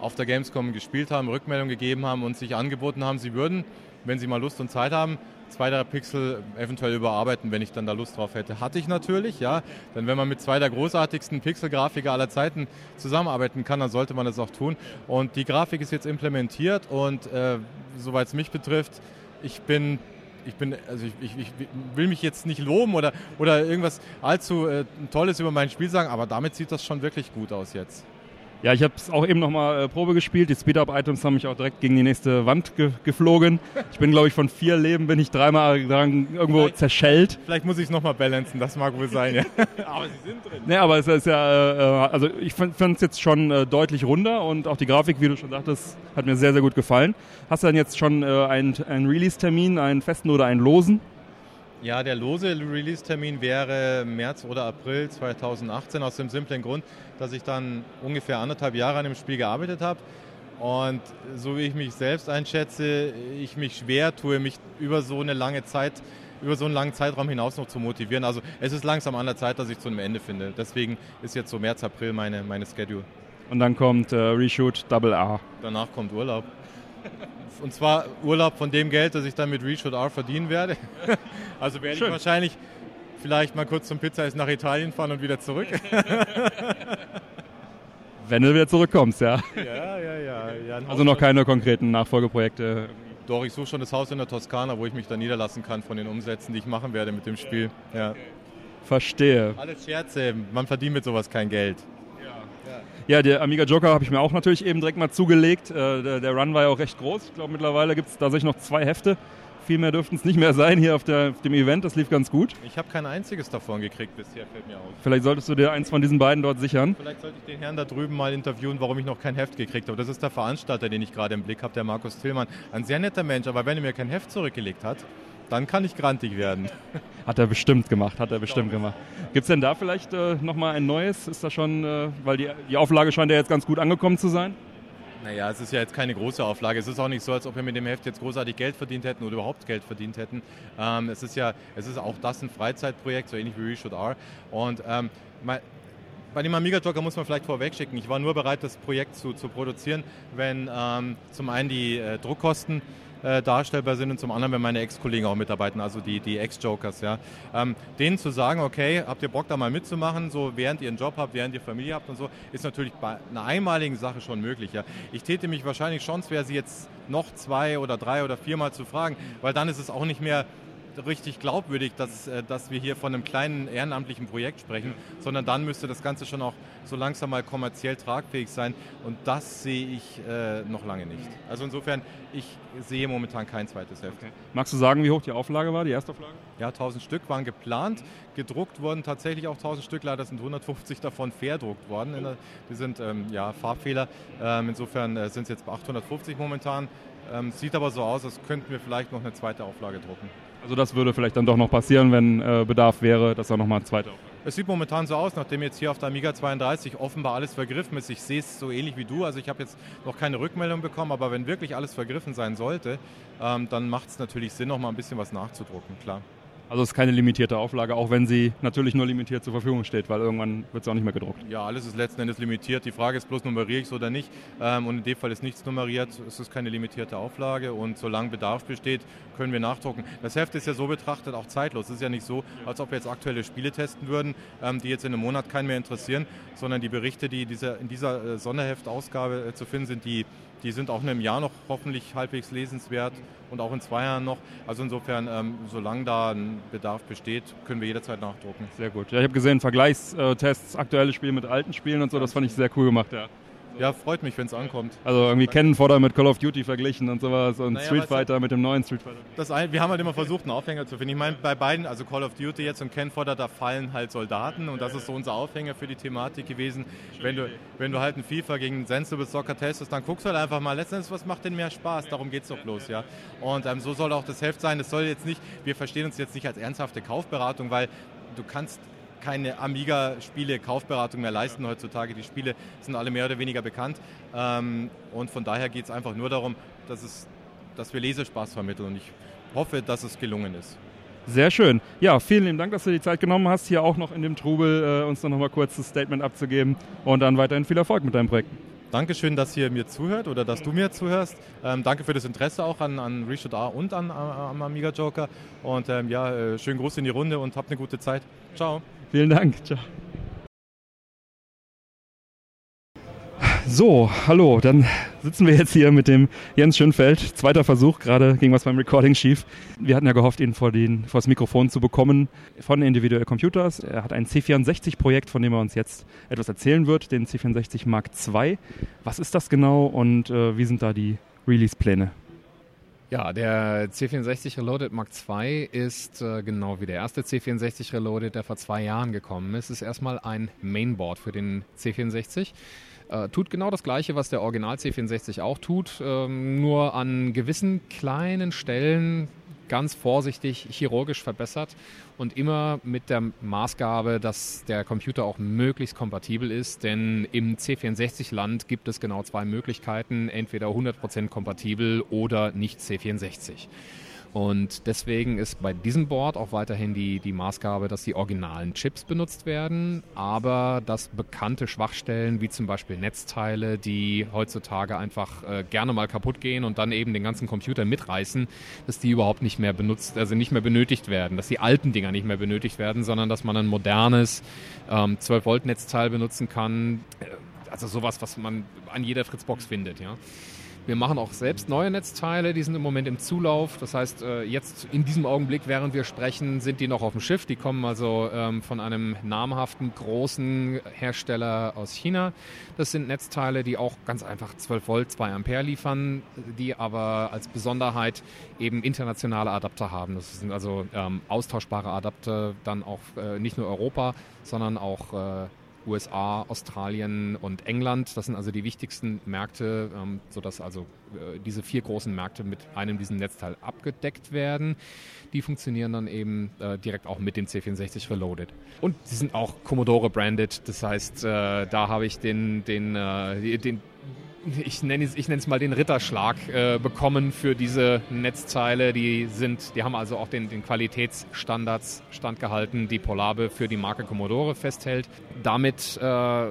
auf der Gamescom gespielt haben, Rückmeldungen gegeben haben und sich angeboten haben, sie würden, wenn sie mal Lust und Zeit haben, zwei der Pixel eventuell überarbeiten, wenn ich dann da Lust drauf hätte. Hatte ich natürlich, ja. Denn wenn man mit zwei der großartigsten Pixel-Grafiker aller Zeiten zusammenarbeiten kann, dann sollte man das auch tun. Und die Grafik ist jetzt implementiert und äh, soweit es mich betrifft, ich bin ich bin, also ich, ich, ich, will mich jetzt nicht loben oder, oder irgendwas allzu äh, Tolles über mein Spiel sagen, aber damit sieht das schon wirklich gut aus jetzt. Ja, ich habe es auch eben nochmal äh, Probe gespielt. Die Speed-Up-Items haben mich auch direkt gegen die nächste Wand ge geflogen. Ich bin, glaube ich, von vier Leben bin ich dreimal dran irgendwo vielleicht, zerschellt. Vielleicht muss ich es nochmal balancen, das mag wohl sein, ja. aber sie sind drin. Nee, aber es ist ja, äh, also ich fand es jetzt schon äh, deutlich runder und auch die Grafik, wie du schon sagtest, hat mir sehr, sehr gut gefallen. Hast du denn jetzt schon äh, einen, einen Release-Termin, einen festen oder einen losen? Ja, der lose Release-Termin wäre März oder April 2018 aus dem simplen Grund, dass ich dann ungefähr anderthalb Jahre an dem Spiel gearbeitet habe. Und so wie ich mich selbst einschätze, ich mich schwer tue, mich über so eine lange Zeit, über so einen langen Zeitraum hinaus noch zu motivieren. Also es ist langsam an der Zeit, dass ich zu einem Ende finde. Deswegen ist jetzt so März, April meine, meine Schedule. Und dann kommt äh, Reshoot Double A. Danach kommt Urlaub. Und zwar Urlaub von dem Geld, das ich dann mit Reshoot R verdienen werde. Also werde Schön. ich wahrscheinlich vielleicht mal kurz zum Pizza nach Italien fahren und wieder zurück. Wenn du wieder zurückkommst, ja. Ja, ja, ja. ja also noch keine konkreten Nachfolgeprojekte. Doch, ich suche schon das Haus in der Toskana, wo ich mich da niederlassen kann von den Umsätzen, die ich machen werde mit dem Spiel. Ja. Verstehe. Alles Scherze, man verdient mit sowas kein Geld. Ja, der Amiga Joker habe ich mir auch natürlich eben direkt mal zugelegt. Äh, der, der, Run war ja auch recht groß. Ich glaube, mittlerweile gibt es tatsächlich noch zwei Hefte. Viel mehr dürften es nicht mehr sein hier auf, der, auf, dem Event. Das lief ganz gut. Ich habe kein einziges davon gekriegt bisher, fällt mir auf. Vielleicht solltest du dir eins von diesen beiden dort sichern. Vielleicht sollte ich den Herrn da drüben mal interviewen, warum ich noch kein Heft gekriegt habe. Das ist der Veranstalter, den ich gerade im Blick habe, der Markus Tillmann. Ein sehr netter Mensch, aber wenn er mir kein Heft zurückgelegt hat, dann kann ich grantig werden. Hat er bestimmt gemacht, hat er bestimmt gemacht. Gibt es denn da vielleicht äh, nochmal ein neues? Ist das schon, äh, weil die, die Auflage scheint ja jetzt ganz gut angekommen zu sein? Naja, es ist ja jetzt keine große Auflage. Es ist auch nicht so, als ob wir mit dem Heft jetzt großartig Geld verdient hätten oder überhaupt Geld verdient hätten. Ähm, es ist ja, es ist auch das ein Freizeitprojekt, so ähnlich wie We Should Are. Und ähm, bei dem Amiga Talker muss man vielleicht vorweg schicken. Ich war nur bereit, das Projekt zu, zu produzieren, wenn ähm, zum einen die äh, Druckkosten äh, darstellbar sind und zum anderen, wenn meine Ex-Kollegen auch mitarbeiten, also die, die Ex-Jokers. Ja. Ähm, denen zu sagen, okay, habt ihr Bock da mal mitzumachen, so während ihr einen Job habt, während ihr Familie habt und so, ist natürlich bei einer einmaligen Sache schon möglich. Ja. Ich täte mich wahrscheinlich schon schwer, sie jetzt noch zwei oder drei oder viermal zu fragen, weil dann ist es auch nicht mehr richtig glaubwürdig, dass, äh, dass wir hier von einem kleinen ehrenamtlichen Projekt sprechen, sondern dann müsste das Ganze schon auch so langsam mal kommerziell tragfähig sein und das sehe ich äh, noch lange nicht. Also insofern, ich sehe momentan kein zweites Heft. Okay. Magst du sagen, wie hoch die Auflage war, die erste Auflage? Ja, 1000 Stück waren geplant, gedruckt wurden tatsächlich auch 1000 Stück, leider sind 150 davon verdruckt worden. Die sind ähm, ja, Farbfehler, ähm, insofern äh, sind es jetzt bei 850 momentan. Ähm, sieht aber so aus, als könnten wir vielleicht noch eine zweite Auflage drucken. Also das würde vielleicht dann doch noch passieren, wenn äh, Bedarf wäre, dass er nochmal eine zweite Auflage. Es sieht momentan so aus, nachdem jetzt hier auf der Amiga 32 offenbar alles vergriffen ist. Ich sehe es so ähnlich wie du. Also ich habe jetzt noch keine Rückmeldung bekommen, aber wenn wirklich alles vergriffen sein sollte, ähm, dann macht es natürlich Sinn, noch mal ein bisschen was nachzudrucken, klar. Also es ist keine limitierte Auflage, auch wenn sie natürlich nur limitiert zur Verfügung steht, weil irgendwann wird sie auch nicht mehr gedruckt. Ja, alles ist letzten Endes limitiert. Die Frage ist bloß, nummeriere ich es oder nicht. Ähm, und in dem Fall ist nichts nummeriert. Es ist keine limitierte Auflage und solange Bedarf besteht, können wir nachdrucken. Das Heft ist ja so betrachtet auch zeitlos. Es ist ja nicht so, als ob wir jetzt aktuelle Spiele testen würden, ähm, die jetzt in einem Monat keinen mehr interessieren, sondern die Berichte, die in dieser äh, Sonderheftausgabe äh, zu finden sind, die die sind auch in einem Jahr noch hoffentlich halbwegs lesenswert und auch in zwei Jahren noch. Also insofern, ähm, solange da ein Bedarf besteht, können wir jederzeit nachdrucken. Sehr gut. Ja, ich habe gesehen, Vergleichstests, aktuelle Spiele mit alten Spielen und so, das fand ich sehr cool gemacht, ja. Ja, freut mich, wenn es ankommt. Also irgendwie Cannon Fodder mit Call of Duty verglichen und sowas und naja, Street Fighter mit dem neuen Street Fighter. Das ein, wir haben halt immer versucht, einen Aufhänger zu finden. Ich meine, bei beiden, also Call of Duty jetzt und Cannon Fodder, da fallen halt Soldaten und das ist so unser Aufhänger für die Thematik gewesen. Wenn du, wenn du halt ein FIFA gegen Sensible Soccer testest, dann guckst du halt einfach mal, letztendlich, was macht denn mehr Spaß? Darum geht es doch bloß, ja. Und ähm, so soll auch das Heft sein. Das soll jetzt nicht, wir verstehen uns jetzt nicht als ernsthafte Kaufberatung, weil du kannst keine Amiga-Spiele, Kaufberatung mehr leisten heutzutage. Die Spiele sind alle mehr oder weniger bekannt. Ähm, und von daher geht es einfach nur darum, dass, es, dass wir Lesespaß vermitteln. Und ich hoffe, dass es gelungen ist. Sehr schön. Ja, vielen lieben Dank, dass du die Zeit genommen hast, hier auch noch in dem Trubel äh, uns noch mal kurz das Statement abzugeben und dann weiterhin viel Erfolg mit deinem Projekt. Dankeschön, dass ihr mir zuhört oder dass du mir zuhörst. Ähm, danke für das Interesse auch an, an Reshoot A und an, an, Amiga Joker. Und ähm, ja, äh, schönen Gruß in die Runde und habt eine gute Zeit. Ciao. Vielen Dank. Ciao. So, hallo, dann sitzen wir jetzt hier mit dem Jens Schönfeld. Zweiter Versuch, gerade ging was beim Recording schief. Wir hatten ja gehofft, ihn vor, den, vor das Mikrofon zu bekommen von Individual Computers. Er hat ein C64-Projekt, von dem er uns jetzt etwas erzählen wird, den C64 Mark II. Was ist das genau und äh, wie sind da die Release-Pläne? Ja, der C64 Reloaded Mark II ist äh, genau wie der erste C64 Reloaded, der vor zwei Jahren gekommen ist. Ist erstmal ein Mainboard für den C64. Äh, tut genau das gleiche, was der Original C64 auch tut, ähm, nur an gewissen kleinen Stellen ganz vorsichtig chirurgisch verbessert und immer mit der Maßgabe, dass der Computer auch möglichst kompatibel ist, denn im C64-Land gibt es genau zwei Möglichkeiten, entweder 100% kompatibel oder nicht C64. Und deswegen ist bei diesem Board auch weiterhin die, die Maßgabe, dass die originalen Chips benutzt werden, aber dass bekannte Schwachstellen wie zum Beispiel Netzteile, die heutzutage einfach äh, gerne mal kaputt gehen und dann eben den ganzen Computer mitreißen, dass die überhaupt nicht mehr benutzt, also nicht mehr benötigt werden, dass die alten Dinger nicht mehr benötigt werden, sondern dass man ein modernes ähm, 12-Volt-Netzteil benutzen kann. Äh, also sowas, was man an jeder Fritzbox findet, ja. Wir machen auch selbst neue Netzteile, die sind im Moment im Zulauf. Das heißt, äh, jetzt in diesem Augenblick, während wir sprechen, sind die noch auf dem Schiff. Die kommen also ähm, von einem namhaften großen Hersteller aus China. Das sind Netzteile, die auch ganz einfach 12 Volt, 2 Ampere liefern, die aber als Besonderheit eben internationale Adapter haben. Das sind also ähm, austauschbare Adapter, dann auch äh, nicht nur Europa, sondern auch äh, USA, Australien und England. Das sind also die wichtigsten Märkte, ähm, sodass also äh, diese vier großen Märkte mit einem diesem Netzteil abgedeckt werden. Die funktionieren dann eben äh, direkt auch mit dem C64 Reloaded. Und sie sind auch Commodore branded. Das heißt, äh, da habe ich den, den, äh, den ich nenne es, ich nenne es mal den Ritterschlag äh, bekommen für diese Netzteile. Die sind, die haben also auch den, den Qualitätsstandards standgehalten, die Polabe für die Marke Commodore festhält. Damit äh,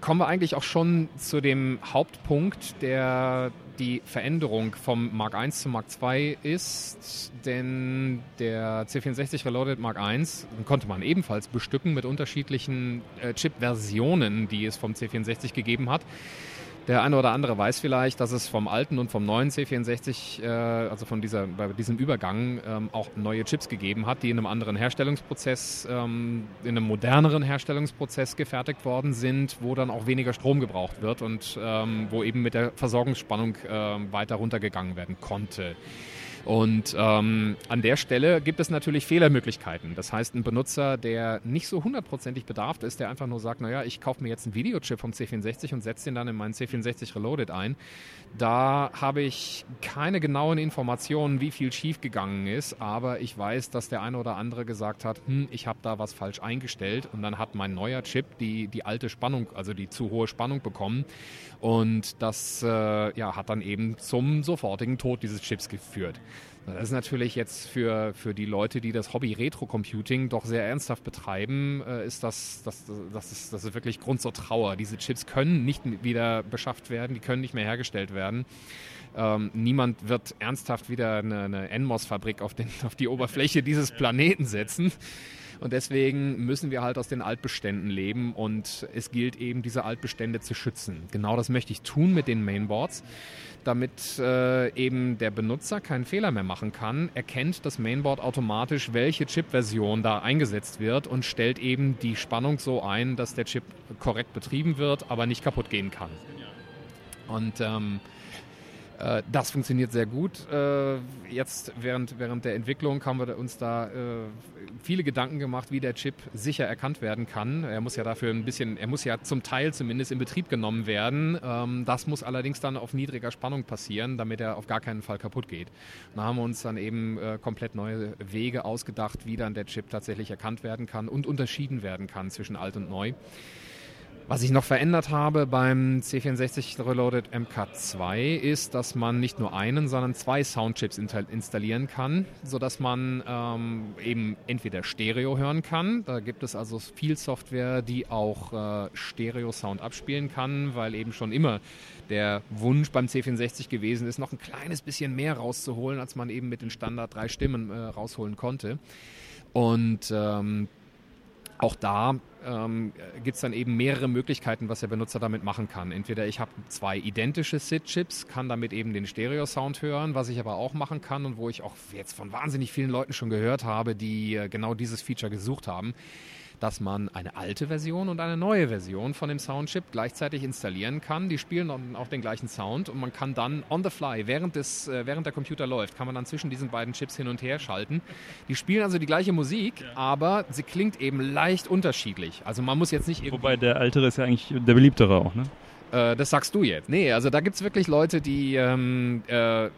kommen wir eigentlich auch schon zu dem Hauptpunkt, der die Veränderung vom Mark I zum Mark II ist, denn der C64 Reloaded Mark I konnte man ebenfalls bestücken mit unterschiedlichen äh, Chip-Versionen, die es vom C64 gegeben hat. Der eine oder andere weiß vielleicht, dass es vom alten und vom neuen C64, äh, also von dieser, bei diesem Übergang, ähm, auch neue Chips gegeben hat, die in einem anderen Herstellungsprozess, ähm, in einem moderneren Herstellungsprozess gefertigt worden sind, wo dann auch weniger Strom gebraucht wird und ähm, wo eben mit der Versorgungsspannung äh, weiter runtergegangen werden konnte. Und ähm, an der Stelle gibt es natürlich Fehlermöglichkeiten. Das heißt, ein Benutzer, der nicht so hundertprozentig bedarft ist, der einfach nur sagt, naja, ich kaufe mir jetzt einen Videochip vom C64 und setze den dann in meinen C64 Reloaded ein, da habe ich keine genauen Informationen, wie viel schiefgegangen ist, aber ich weiß, dass der eine oder andere gesagt hat, hm, ich habe da was falsch eingestellt und dann hat mein neuer Chip die, die alte Spannung, also die zu hohe Spannung bekommen und das äh, ja, hat dann eben zum sofortigen Tod dieses Chips geführt. Das ist natürlich jetzt für, für die Leute, die das Hobby Retro-Computing doch sehr ernsthaft betreiben, äh, ist das, das, das, ist, das ist wirklich Grund zur Trauer. Diese Chips können nicht wieder beschafft werden, die können nicht mehr hergestellt werden. Ähm, niemand wird ernsthaft wieder eine, eine NMOS-Fabrik auf, auf die Oberfläche dieses Planeten setzen. Und deswegen müssen wir halt aus den Altbeständen leben und es gilt eben, diese Altbestände zu schützen. Genau das möchte ich tun mit den Mainboards, damit äh, eben der Benutzer keinen Fehler mehr machen kann, erkennt das Mainboard automatisch, welche Chip-Version da eingesetzt wird und stellt eben die Spannung so ein, dass der Chip korrekt betrieben wird, aber nicht kaputt gehen kann. Und ähm, äh, das funktioniert sehr gut. Äh, jetzt während, während der Entwicklung haben wir uns da äh, viele Gedanken gemacht, wie der Chip sicher erkannt werden kann. Er muss ja dafür ein bisschen, er muss ja zum Teil zumindest in Betrieb genommen werden. Ähm, das muss allerdings dann auf niedriger Spannung passieren, damit er auf gar keinen Fall kaputt geht. da haben wir uns dann eben komplett neue Wege ausgedacht, wie dann der Chip tatsächlich erkannt werden kann und unterschieden werden kann zwischen alt und neu. Was ich noch verändert habe beim C64 Reloaded MK2 ist, dass man nicht nur einen, sondern zwei Soundchips installieren kann, sodass man ähm, eben entweder Stereo hören kann. Da gibt es also viel Software, die auch äh, Stereo-Sound abspielen kann, weil eben schon immer der Wunsch beim C64 gewesen ist, noch ein kleines bisschen mehr rauszuholen, als man eben mit den Standard drei Stimmen äh, rausholen konnte. Und ähm, auch da ähm, gibt es dann eben mehrere Möglichkeiten, was der Benutzer damit machen kann. Entweder ich habe zwei identische SID-Chips, kann damit eben den Stereo-Sound hören, was ich aber auch machen kann und wo ich auch jetzt von wahnsinnig vielen Leuten schon gehört habe, die äh, genau dieses Feature gesucht haben dass man eine alte Version und eine neue Version von dem Soundchip gleichzeitig installieren kann. Die spielen dann auch den gleichen Sound und man kann dann on the fly, während, des, äh, während der Computer läuft, kann man dann zwischen diesen beiden Chips hin und her schalten. Die spielen also die gleiche Musik, ja. aber sie klingt eben leicht unterschiedlich. Also man muss jetzt nicht. Wobei der ältere ist ja eigentlich der beliebtere auch, ne? Äh, das sagst du jetzt. Nee, also da gibt es wirklich Leute, die, ähm, äh,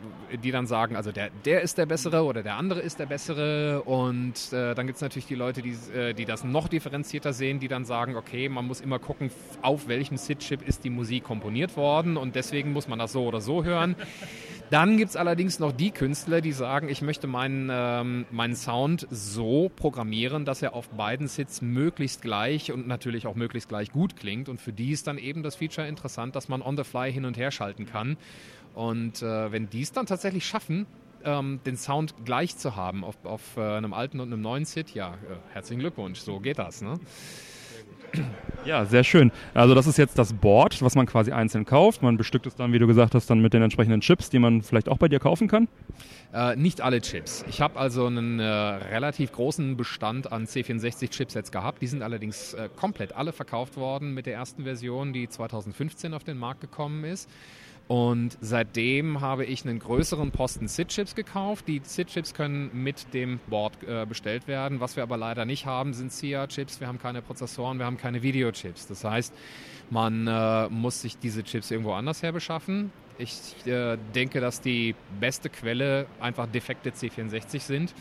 die dann sagen, also der, der ist der Bessere oder der andere ist der Bessere. Und äh, dann gibt es natürlich die Leute, die, äh, die das noch differenzierter sehen, die dann sagen, okay, man muss immer gucken, auf welchem SID-Chip ist die Musik komponiert worden und deswegen muss man das so oder so hören. Dann gibt es allerdings noch die Künstler, die sagen, ich möchte meinen, ähm, meinen Sound so programmieren, dass er auf beiden Sits möglichst gleich und natürlich auch möglichst gleich gut klingt. Und für die ist dann eben das Feature interessant, dass man on the fly hin und her schalten kann. Und äh, wenn die es dann tatsächlich schaffen, ähm, den Sound gleich zu haben auf, auf äh, einem alten und einem neuen Sit, ja, äh, herzlichen Glückwunsch, so geht das. Ne? Ja, sehr schön. Also das ist jetzt das Board, was man quasi einzeln kauft. Man bestückt es dann, wie du gesagt hast, dann mit den entsprechenden Chips, die man vielleicht auch bei dir kaufen kann. Äh, nicht alle Chips. Ich habe also einen äh, relativ großen Bestand an C64-Chipsets gehabt. Die sind allerdings äh, komplett alle verkauft worden mit der ersten Version, die 2015 auf den Markt gekommen ist. Und seitdem habe ich einen größeren Posten SID-Chips gekauft. Die SID-Chips können mit dem Board äh, bestellt werden. Was wir aber leider nicht haben, sind CIA-Chips. Wir haben keine Prozessoren, wir haben keine Videochips. Das heißt, man äh, muss sich diese Chips irgendwo anders her beschaffen. Ich äh, denke, dass die beste Quelle einfach defekte C64 sind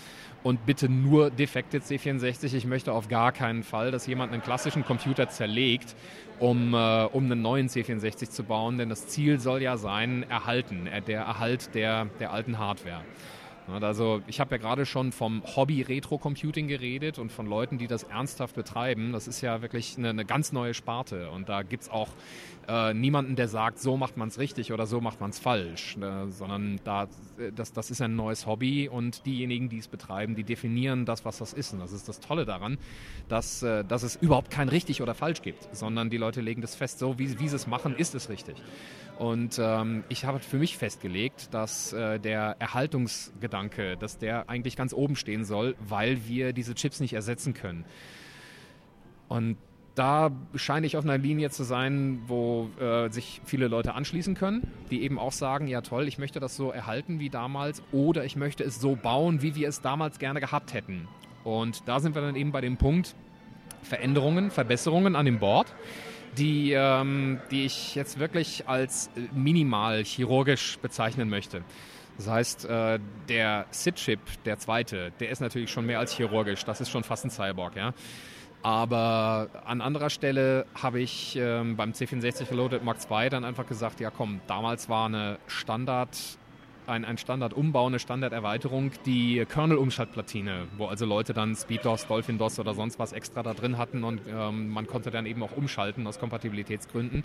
und bitte nur defekte C64. Ich möchte auf gar keinen Fall, dass jemand einen klassischen Computer zerlegt, um, äh, um einen neuen C64 zu bauen, denn das Ziel soll ja sein, erhalten, äh, der Erhalt der, der alten Hardware. Also ich habe ja gerade schon vom Hobby Retro Computing geredet und von Leuten, die das ernsthaft betreiben. Das ist ja wirklich eine, eine ganz neue Sparte und da gibt es auch äh, niemanden, der sagt, so macht man es richtig oder so macht man es falsch, äh, sondern da, das, das ist ein neues Hobby und diejenigen, die es betreiben, die definieren das, was das ist. Und das ist das Tolle daran, dass, äh, dass es überhaupt kein richtig oder falsch gibt, sondern die Leute legen das fest, so wie, wie sie es machen, ist es richtig. Und ähm, ich habe für mich festgelegt, dass äh, der Erhaltungsgedanke, dass der eigentlich ganz oben stehen soll, weil wir diese Chips nicht ersetzen können. Und da scheine ich auf einer Linie zu sein, wo äh, sich viele Leute anschließen können, die eben auch sagen, ja toll, ich möchte das so erhalten wie damals oder ich möchte es so bauen, wie wir es damals gerne gehabt hätten. Und da sind wir dann eben bei dem Punkt Veränderungen, Verbesserungen an dem Board die, ähm, die ich jetzt wirklich als minimal chirurgisch bezeichnen möchte. Das heißt, äh, der SID-Chip, der zweite, der ist natürlich schon mehr als chirurgisch. Das ist schon fast ein Cyborg, ja. Aber an anderer Stelle habe ich ähm, beim C64 Reloaded Mark II dann einfach gesagt, ja komm, damals war eine Standard ein, ein Standardumbau, eine Standarderweiterung, die Kernel-Umschaltplatine, wo also Leute dann SpeedDOS, DolphinDOS oder sonst was extra da drin hatten und ähm, man konnte dann eben auch umschalten aus Kompatibilitätsgründen.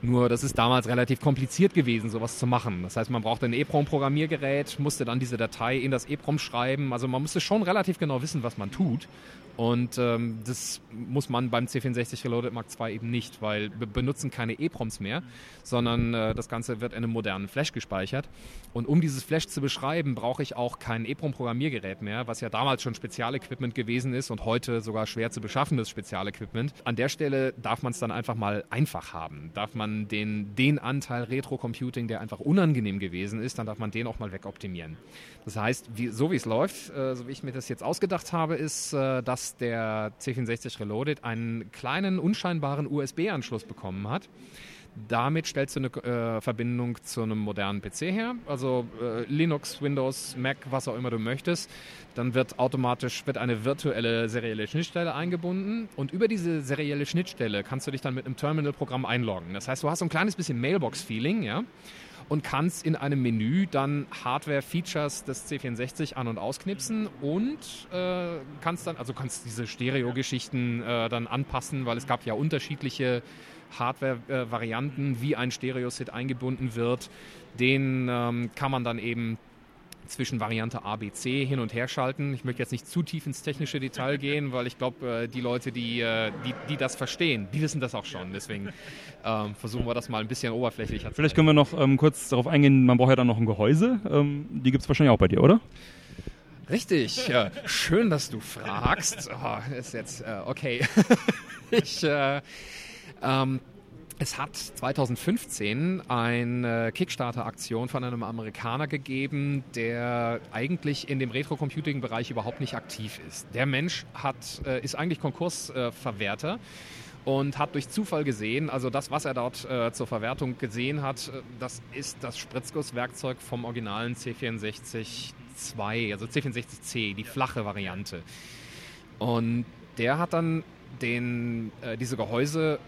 Nur das ist damals relativ kompliziert gewesen, sowas zu machen. Das heißt, man brauchte ein EEPROM-Programmiergerät, musste dann diese Datei in das EEPROM schreiben. Also man musste schon relativ genau wissen, was man tut. Und ähm, das muss man beim C64 Reloaded Mark II eben nicht, weil wir benutzen keine EPROMs mehr, sondern äh, das Ganze wird in einem modernen Flash gespeichert. Und um dieses Flash zu beschreiben, brauche ich auch kein EPROM-Programmiergerät mehr, was ja damals schon Spezialequipment gewesen ist und heute sogar schwer zu beschaffendes Spezialequipment. An der Stelle darf man es dann einfach mal einfach haben. Darf man den, den Anteil Retro-Computing, der einfach unangenehm gewesen ist, dann darf man den auch mal wegoptimieren. Das heißt, wie, so wie es läuft, äh, so wie ich mir das jetzt ausgedacht habe, ist, äh, dass der C64 Reloaded einen kleinen, unscheinbaren USB-Anschluss bekommen hat. Damit stellst du eine äh, Verbindung zu einem modernen PC her, also äh, Linux, Windows, Mac, was auch immer du möchtest. Dann wird automatisch wird eine virtuelle serielle Schnittstelle eingebunden und über diese serielle Schnittstelle kannst du dich dann mit einem Terminal-Programm einloggen. Das heißt, du hast so ein kleines bisschen Mailbox-Feeling, ja und kannst in einem Menü dann Hardware-Features des C64 an- und ausknipsen und äh, kannst dann, also kannst diese Stereo-Geschichten äh, dann anpassen, weil es gab ja unterschiedliche Hardware-Varianten, wie ein Stereo-Sit eingebunden wird. Den ähm, kann man dann eben zwischen Variante A, B, C hin und her schalten. Ich möchte jetzt nicht zu tief ins technische Detail gehen, weil ich glaube, äh, die Leute, die, äh, die, die das verstehen, die wissen das auch schon. Deswegen ähm, versuchen wir das mal ein bisschen oberflächlicher zu Vielleicht können wir noch ähm, kurz darauf eingehen, man braucht ja dann noch ein Gehäuse. Ähm, die gibt es wahrscheinlich auch bei dir, oder? Richtig. Ja, schön, dass du fragst. Oh, ist jetzt äh, okay. ich äh, ähm, es hat 2015 eine Kickstarter-Aktion von einem Amerikaner gegeben, der eigentlich in dem Retro-Computing-Bereich überhaupt nicht aktiv ist. Der Mensch hat, äh, ist eigentlich Konkursverwerter. und hat durch Zufall gesehen, also das, was er dort äh, zur Verwertung gesehen hat, äh, das ist das Spritzgusswerkzeug vom originalen C64 2, also C64C, die flache Variante. Und der hat dann den, äh, diese Gehäuse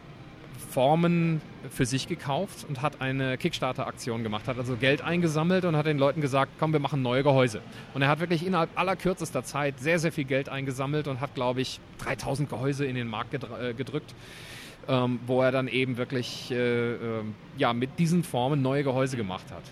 Formen für sich gekauft und hat eine Kickstarter-Aktion gemacht, hat also Geld eingesammelt und hat den Leuten gesagt, komm, wir machen neue Gehäuse. Und er hat wirklich innerhalb aller kürzester Zeit sehr, sehr viel Geld eingesammelt und hat, glaube ich, 3000 Gehäuse in den Markt äh, gedrückt, ähm, wo er dann eben wirklich äh, äh, ja, mit diesen Formen neue Gehäuse gemacht hat.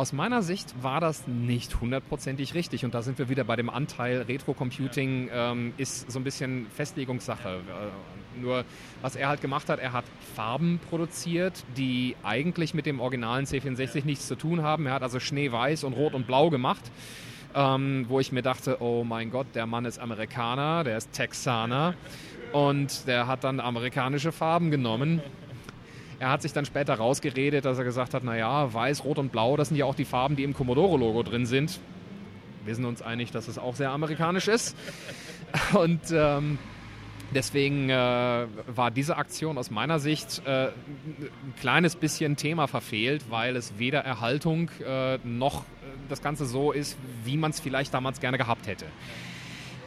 Aus meiner Sicht war das nicht hundertprozentig richtig und da sind wir wieder bei dem Anteil Retro-Computing ähm, ist so ein bisschen Festlegungssache. Äh, nur was er halt gemacht hat, er hat Farben produziert, die eigentlich mit dem originalen C64 nichts zu tun haben. Er hat also Schneeweiß und Rot und Blau gemacht. Ähm, wo ich mir dachte, oh mein Gott, der Mann ist Amerikaner, der ist Texaner und der hat dann amerikanische Farben genommen er hat sich dann später rausgeredet, dass er gesagt hat, naja, weiß, rot und blau, das sind ja auch die Farben, die im Commodore-Logo drin sind. Wir sind uns einig, dass es auch sehr amerikanisch ist. Und ähm, deswegen äh, war diese Aktion aus meiner Sicht äh, ein kleines bisschen Thema verfehlt, weil es weder Erhaltung äh, noch das Ganze so ist, wie man es vielleicht damals gerne gehabt hätte.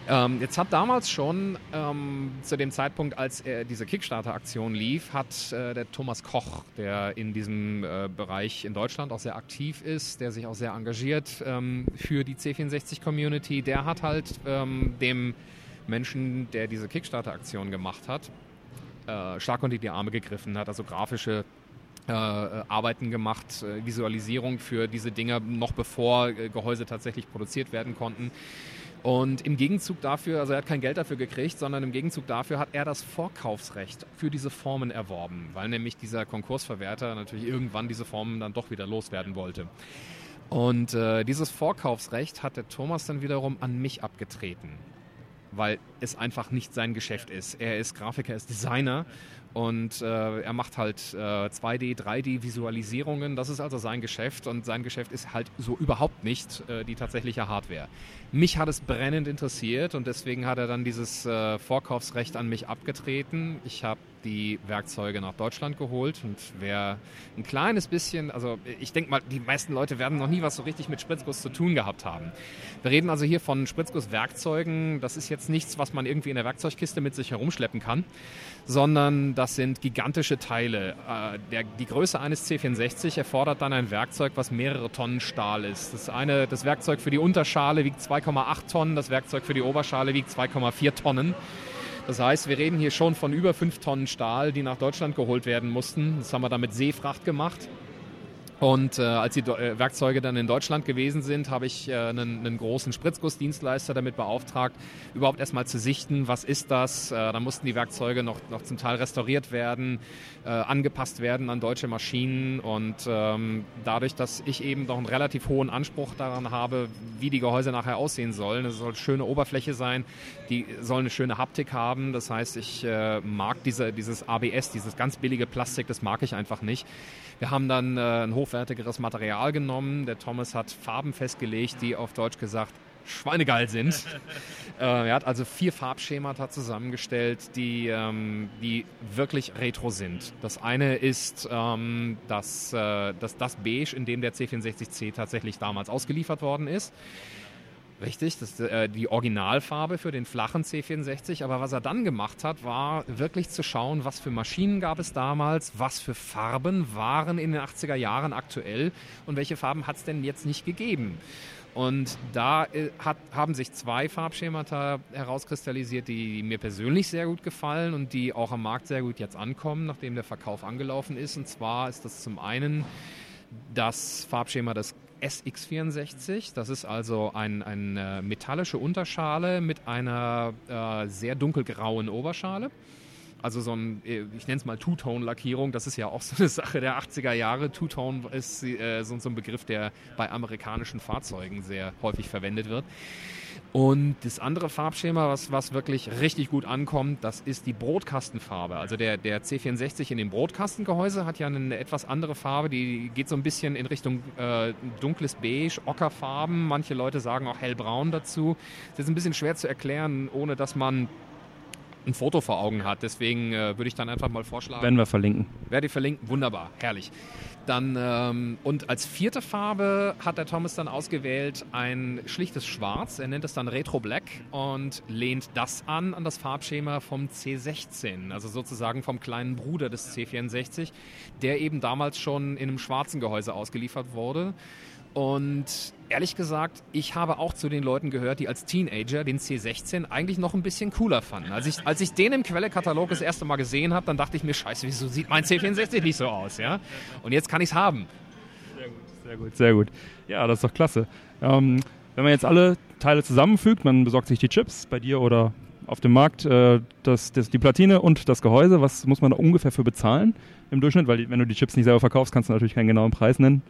Ähm, jetzt hat damals schon, ähm, zu dem Zeitpunkt, als er diese Kickstarter-Aktion lief, hat äh, der Thomas Koch, der in diesem äh, Bereich in Deutschland auch sehr aktiv ist, der sich auch sehr engagiert ähm, für die C64-Community, der hat halt ähm, dem Menschen, der diese Kickstarter-Aktion gemacht hat, äh, stark unter die Arme gegriffen hat, also grafische äh, Arbeiten gemacht, äh, Visualisierung für diese Dinger, noch bevor äh, Gehäuse tatsächlich produziert werden konnten. Und im Gegenzug dafür, also er hat kein Geld dafür gekriegt, sondern im Gegenzug dafür hat er das Vorkaufsrecht für diese Formen erworben, weil nämlich dieser Konkursverwerter natürlich irgendwann diese Formen dann doch wieder loswerden wollte. Und äh, dieses Vorkaufsrecht hat der Thomas dann wiederum an mich abgetreten, weil es einfach nicht sein Geschäft ist. Er ist Grafiker, er ist Designer und äh, er macht halt äh, 2D, 3D-Visualisierungen. Das ist also sein Geschäft und sein Geschäft ist halt so überhaupt nicht äh, die tatsächliche Hardware. Mich hat es brennend interessiert und deswegen hat er dann dieses äh, Vorkaufsrecht an mich abgetreten. Ich habe die Werkzeuge nach Deutschland geholt und wer ein kleines bisschen, also ich denke mal, die meisten Leute werden noch nie was so richtig mit Spritzguss zu tun gehabt haben. Wir reden also hier von Spritzguss-Werkzeugen. Das ist jetzt nichts, was man irgendwie in der Werkzeugkiste mit sich herumschleppen kann, sondern das sind gigantische Teile. Äh, die Größe eines C64 erfordert dann ein Werkzeug, was mehrere Tonnen Stahl ist. Das eine, das Werkzeug für die Unterschale wiegt 2,8 Tonnen, das Werkzeug für die Oberschale wiegt 2,4 Tonnen. Das heißt, wir reden hier schon von über 5 Tonnen Stahl, die nach Deutschland geholt werden mussten. Das haben wir dann mit Seefracht gemacht. Und äh, als die äh, Werkzeuge dann in Deutschland gewesen sind, habe ich äh, einen, einen, großen Spritzgussdienstleister damit beauftragt, überhaupt erstmal zu sichten, was ist das. Äh, da mussten die Werkzeuge noch, noch zum Teil restauriert werden, äh, angepasst werden an deutsche Maschinen. Und ähm, dadurch, dass ich eben noch einen relativ hohen Anspruch daran habe, wie die Gehäuse nachher aussehen sollen, es soll eine schöne Oberfläche sein, die soll eine schöne Haptik haben. Das heißt, ich äh, mag diese, dieses ABS, dieses ganz billige Plastik, das mag ich einfach nicht. Wir haben dann äh, ein hochwertigeres Material genommen. Der Thomas hat Farben festgelegt, die auf Deutsch gesagt schweinegeil sind. äh, er hat also vier Farbschemata zusammengestellt, die, ähm, die wirklich retro sind. Das eine ist ähm, das, äh, das, das Beige, in dem der C64C tatsächlich damals ausgeliefert worden ist. Richtig, das ist äh, die Originalfarbe für den flachen C64. Aber was er dann gemacht hat, war wirklich zu schauen, was für Maschinen gab es damals, was für Farben waren in den 80er Jahren aktuell und welche Farben hat es denn jetzt nicht gegeben. Und da äh, hat, haben sich zwei Farbschemata herauskristallisiert, die mir persönlich sehr gut gefallen und die auch am Markt sehr gut jetzt ankommen, nachdem der Verkauf angelaufen ist. Und zwar ist das zum einen das Farbschema des SX64. Das ist also ein, eine metallische Unterschale mit einer äh, sehr dunkelgrauen Oberschale. Also so ein, äh, ich nenne es mal Two-Tone-Lackierung, das ist ja auch so eine Sache der 80er Jahre. Two-Tone ist äh, so, ein Begriff, der bei amerikanischen Fahrzeugen sehr häufig verwendet wird. Und das andere Farbschema, was, was wirklich richtig gut ankommt, das ist die Brotkastenfarbe. Also der, der C64 in dem Brotkastengehäuse hat ja eine etwas andere Farbe, die geht so ein bisschen in Richtung äh, dunkles Beige, Ockerfarben. Manche Leute sagen auch hellbraun dazu. Das ist ein bisschen schwer zu erklären, ohne dass man ein Foto vor Augen hat. Deswegen äh, würde ich dann einfach mal vorschlagen. Werden wir verlinken. Werde ich verlinken. Wunderbar, herrlich. Dann ähm, und als vierte Farbe hat der Thomas dann ausgewählt ein schlichtes Schwarz. Er nennt es dann Retro Black und lehnt das an an das Farbschema vom C16, also sozusagen vom kleinen Bruder des C64, der eben damals schon in einem schwarzen Gehäuse ausgeliefert wurde. Und ehrlich gesagt, ich habe auch zu den Leuten gehört, die als Teenager den C16 eigentlich noch ein bisschen cooler fanden. Als ich, als ich den im Quellekatalog das erste Mal gesehen habe, dann dachte ich mir, scheiße, wieso sieht mein C64 nicht so aus? Ja? Und jetzt kann ich es haben. Sehr gut, sehr gut, sehr gut. Ja, das ist doch klasse. Ähm, wenn man jetzt alle Teile zusammenfügt, man besorgt sich die Chips bei dir oder auf dem Markt, äh, das, das, die Platine und das Gehäuse, was muss man da ungefähr für bezahlen im Durchschnitt? Weil wenn du die Chips nicht selber verkaufst, kannst du natürlich keinen genauen Preis nennen.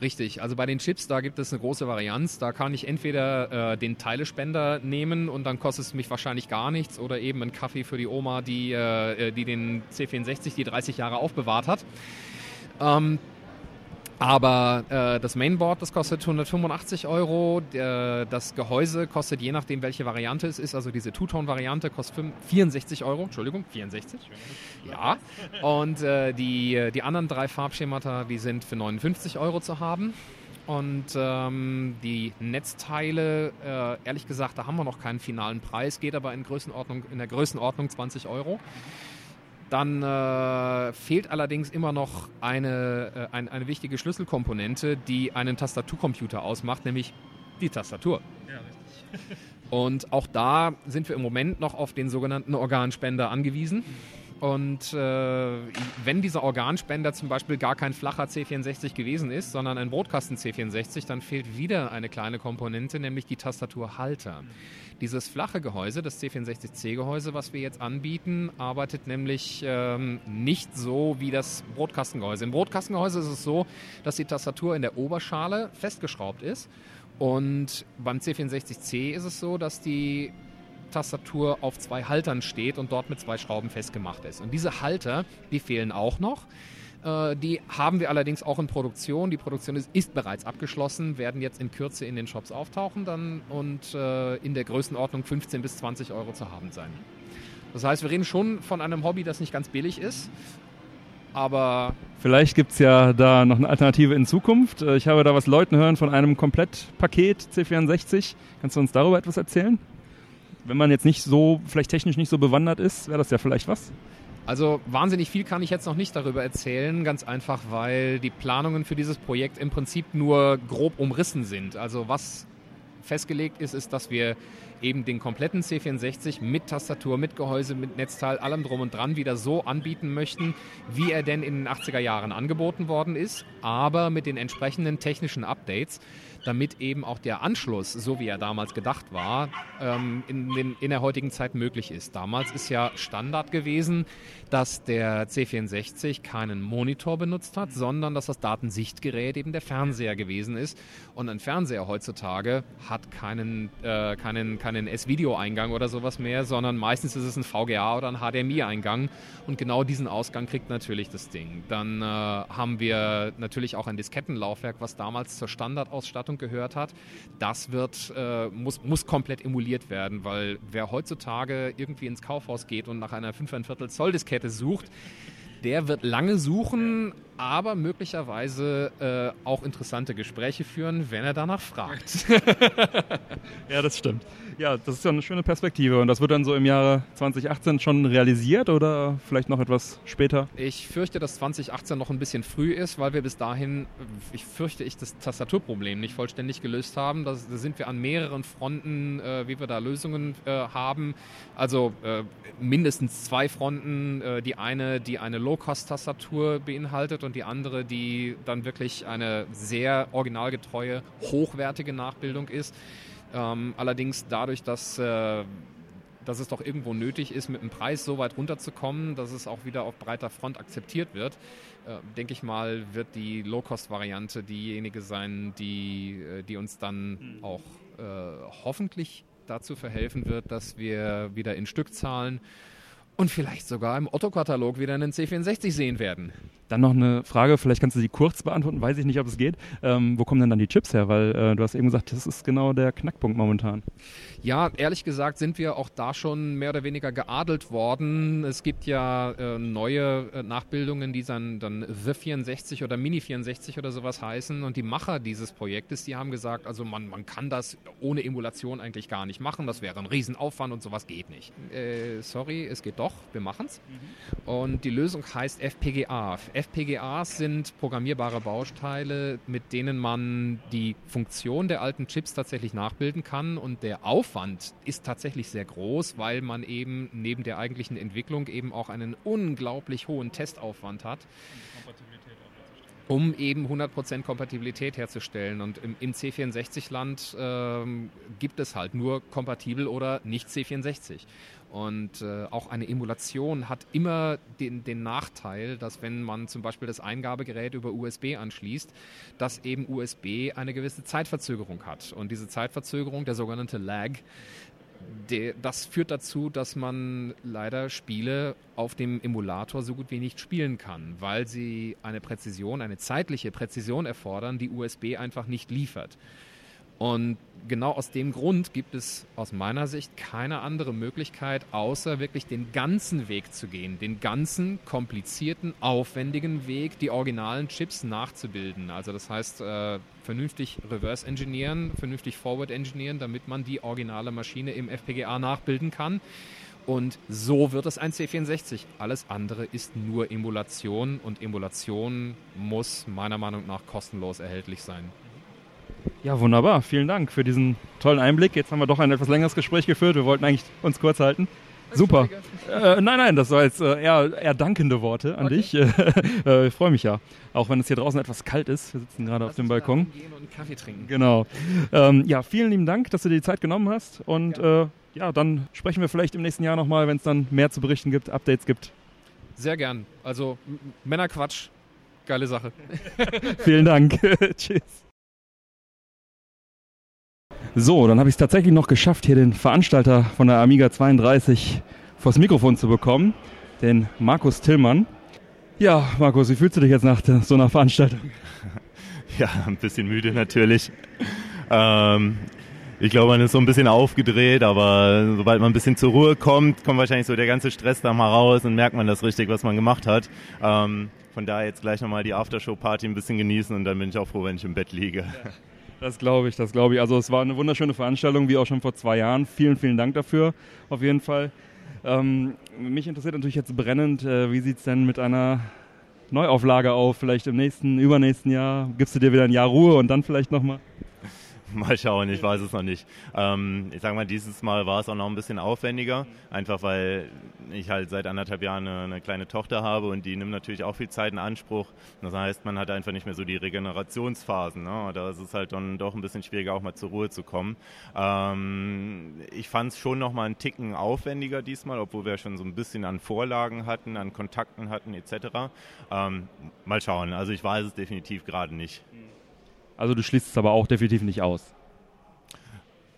Richtig, also bei den Chips, da gibt es eine große Varianz. Da kann ich entweder äh, den Teilespender nehmen und dann kostet es mich wahrscheinlich gar nichts oder eben einen Kaffee für die Oma, die, äh, die den C64 die 30 Jahre aufbewahrt hat. Ähm, aber äh, das Mainboard, das kostet 185 Euro. Der, das Gehäuse kostet, je nachdem, welche Variante es ist, also diese Two-Tone-Variante, kostet 64 Euro. Entschuldigung, 64. Ja. Und äh, die, die anderen drei Farbschemata, die sind für 59 Euro zu haben. Und ähm, die Netzteile, äh, ehrlich gesagt, da haben wir noch keinen finalen Preis, geht aber in, Größenordnung, in der Größenordnung 20 Euro. Dann äh, fehlt allerdings immer noch eine, äh, ein, eine wichtige Schlüsselkomponente, die einen Tastaturcomputer ausmacht, nämlich die Tastatur. Ja, richtig. Und auch da sind wir im Moment noch auf den sogenannten Organspender angewiesen. Und äh, wenn dieser Organspender zum Beispiel gar kein flacher C64 gewesen ist, sondern ein Brotkasten C64, dann fehlt wieder eine kleine Komponente, nämlich die Tastaturhalter. Dieses flache Gehäuse, das C64C-Gehäuse, was wir jetzt anbieten, arbeitet nämlich ähm, nicht so wie das Brotkastengehäuse. Im Brotkastengehäuse ist es so, dass die Tastatur in der Oberschale festgeschraubt ist. Und beim C64C ist es so, dass die Tastatur auf zwei Haltern steht und dort mit zwei Schrauben festgemacht ist. Und diese Halter, die fehlen auch noch. Äh, die haben wir allerdings auch in Produktion. Die Produktion ist, ist, bereits abgeschlossen, werden jetzt in Kürze in den Shops auftauchen dann und äh, in der Größenordnung 15 bis 20 Euro zu haben sein. Das heißt, wir reden schon von einem Hobby, das nicht ganz billig ist, aber... Vielleicht gibt es ja da noch eine Alternative in Zukunft. Äh, ich habe da was Leuten hören von einem Komplettpaket C64. Kannst du uns darüber etwas erzählen? Wenn man jetzt nicht so, vielleicht technisch nicht so bewandert ist, wäre das ja vielleicht was? Also wahnsinnig viel kann ich jetzt noch nicht darüber erzählen, ganz einfach, weil die Planungen für dieses Projekt im Prinzip nur grob umrissen sind. Also was festgelegt ist, ist, dass wir eben den kompletten C64 mit Tastatur, mit Gehäuse, mit Netzteil, allem drum und dran wieder so anbieten möchten, wie er denn in den 80er Jahren angeboten worden ist, aber mit den entsprechenden technischen Updates, damit eben auch der Anschluss, so wie er damals gedacht war, ähm, in, den, in der heutigen Zeit möglich ist. Damals ist ja Standard gewesen, dass der C64 keinen Monitor benutzt hat, sondern dass das Datensichtgerät eben der Fernseher gewesen ist. Und ein Fernseher heutzutage hat keinen, äh, keinen, keinen S-Video-Eingang oder sowas mehr, sondern meistens ist es ein VGA oder ein HDMI-Eingang. Und genau diesen Ausgang kriegt natürlich das Ding. Dann äh, haben wir natürlich auch ein Diskettenlaufwerk, was damals zur Standardausstattung gehört hat, das wird, äh, muss, muss komplett emuliert werden, weil wer heutzutage irgendwie ins Kaufhaus geht und nach einer 5,25 Zoll Diskette sucht, der wird lange suchen, aber möglicherweise äh, auch interessante Gespräche führen, wenn er danach fragt. ja, das stimmt. Ja, das ist ja eine schöne Perspektive. Und das wird dann so im Jahre 2018 schon realisiert oder vielleicht noch etwas später? Ich fürchte, dass 2018 noch ein bisschen früh ist, weil wir bis dahin, ich fürchte ich, das Tastaturproblem nicht vollständig gelöst haben. Da sind wir an mehreren Fronten, äh, wie wir da Lösungen äh, haben. Also äh, mindestens zwei Fronten. Äh, die eine, die eine Low-Cost-Tastatur beinhaltet und die andere, die dann wirklich eine sehr originalgetreue, hochwertige Nachbildung ist. Ähm, allerdings dadurch, dass, äh, dass es doch irgendwo nötig ist, mit dem Preis so weit runterzukommen, dass es auch wieder auf breiter Front akzeptiert wird, äh, denke ich mal, wird die Low-Cost-Variante diejenige sein, die, äh, die uns dann mhm. auch äh, hoffentlich dazu verhelfen wird, dass wir wieder in Stückzahlen und vielleicht sogar im Otto-Katalog wieder einen C64 sehen werden. Dann noch eine Frage, vielleicht kannst du sie kurz beantworten, weiß ich nicht, ob es geht. Ähm, wo kommen denn dann die Chips her? Weil äh, du hast eben gesagt, das ist genau der Knackpunkt momentan. Ja, ehrlich gesagt sind wir auch da schon mehr oder weniger geadelt worden. Es gibt ja äh, neue äh, Nachbildungen, die dann, dann The 64 oder Mini 64 oder sowas heißen. Und die Macher dieses Projektes, die haben gesagt, also man, man kann das ohne Emulation eigentlich gar nicht machen. Das wäre ein Riesenaufwand und sowas geht nicht. Äh, sorry, es geht doch, wir machen es. Mhm. Und die Lösung heißt FPGA. FPGAs sind programmierbare Bausteine, mit denen man die Funktion der alten Chips tatsächlich nachbilden kann und der Aufwand ist tatsächlich sehr groß, weil man eben neben der eigentlichen Entwicklung eben auch einen unglaublich hohen Testaufwand hat um eben 100% Kompatibilität herzustellen. Und im, im C64-Land ähm, gibt es halt nur kompatibel oder nicht C64. Und äh, auch eine Emulation hat immer den, den, Nachteil, dass wenn man zum Beispiel das Eingabegerät über USB anschließt, dass eben USB eine gewisse Zeitverzögerung hat. Und diese Zeitverzögerung, der sogenannte Lag, der, das führt dazu, dass man leider Spiele auf dem Emulator so gut wie nicht spielen kann, weil sie eine Präzision, eine zeitliche Präzision erfordern, die USB einfach nicht liefert. Und genau aus dem Grund gibt es aus meiner Sicht keine andere Möglichkeit, außer wirklich den ganzen Weg zu gehen, den ganzen komplizierten, aufwendigen Weg, die originalen Chips nachzubilden. Also das heißt, äh, vernünftig reverse engineeren, vernünftig forward engineeren, damit man die originale Maschine im FPGA nachbilden kann. Und so wird es ein C64. Alles andere ist nur Emulation und Emulation muss meiner Meinung nach kostenlos erhältlich sein. Ja, wunderbar. Vielen Dank für diesen tollen Einblick. Jetzt haben wir doch ein etwas längeres Gespräch geführt. Wir wollten eigentlich uns kurz halten. Super. Äh, nein, nein, das war jetzt äh, eher, eher dankende Worte an Okay. dich. äh, ich freue mich ja. Auch wenn es hier draußen etwas kalt ist. Wir sitzen gerade auf dem Balkon. Gehen und einen Kaffee trinken. Genau. Ähm, ja, vielen lieben Dank, dass du dir die Zeit genommen hast. Und äh, ja, dann sprechen wir vielleicht im nächsten Jahr nochmal, wenn es dann mehr zu berichten gibt, Updates gibt. Sehr gern. Also Männerquatsch, geile Sache. Vielen Dank. Tschüss. So, dann habe ich es tatsächlich noch geschafft, hier den Veranstalter von der Amiga 32 vors Mikrofon zu bekommen, den Markus Tillmann. Ja, Markus, wie fühlst du dich jetzt nach so einer Veranstaltung? Ja, ein bisschen müde natürlich. Ähm, ich glaube, man ist so ein bisschen aufgedreht, aber sobald man ein bisschen zur Ruhe kommt, kommt wahrscheinlich so der ganze Stress da mal raus und merkt man das richtig, was man gemacht hat. Ähm, von daher jetzt gleich nochmal die Aftershow-Party ein bisschen genießen und dann bin ich auch froh, wenn ich im Bett liege. Das glaube ich, das glaube ich. Also es war eine wunderschöne Veranstaltung, wie auch schon vor zwei Jahren. Vielen, vielen Dank dafür, auf jeden Fall. Ähm, mich interessiert natürlich jetzt brennend, äh, wie sieht es denn mit einer Neuauflage auf? Vielleicht im nächsten, übernächsten Jahr gibst du dir wieder ein Jahr Ruhe und dann vielleicht nochmal? Mal schauen, ich weiß es noch nicht. Ähm, ich sag mal, dieses Mal war es auch noch ein bisschen aufwendiger, einfach weil ich halt seit anderthalb Jahren eine, eine kleine Tochter habe und die nimmt natürlich auch viel Zeit in Anspruch. Das heißt, man hat einfach nicht mehr so die Regenerationsphasen. Ne? Da ist es halt dann doch ein bisschen schwieriger, auch mal zur Ruhe zu kommen. Ähm, ich fand es schon noch mal einen Ticken aufwendiger diesmal, obwohl wir schon so ein bisschen an Vorlagen hatten, an Kontakten hatten etc. Ähm, mal schauen. Also ich weiß es definitiv gerade nicht. Also du schließt es aber auch definitiv nicht aus.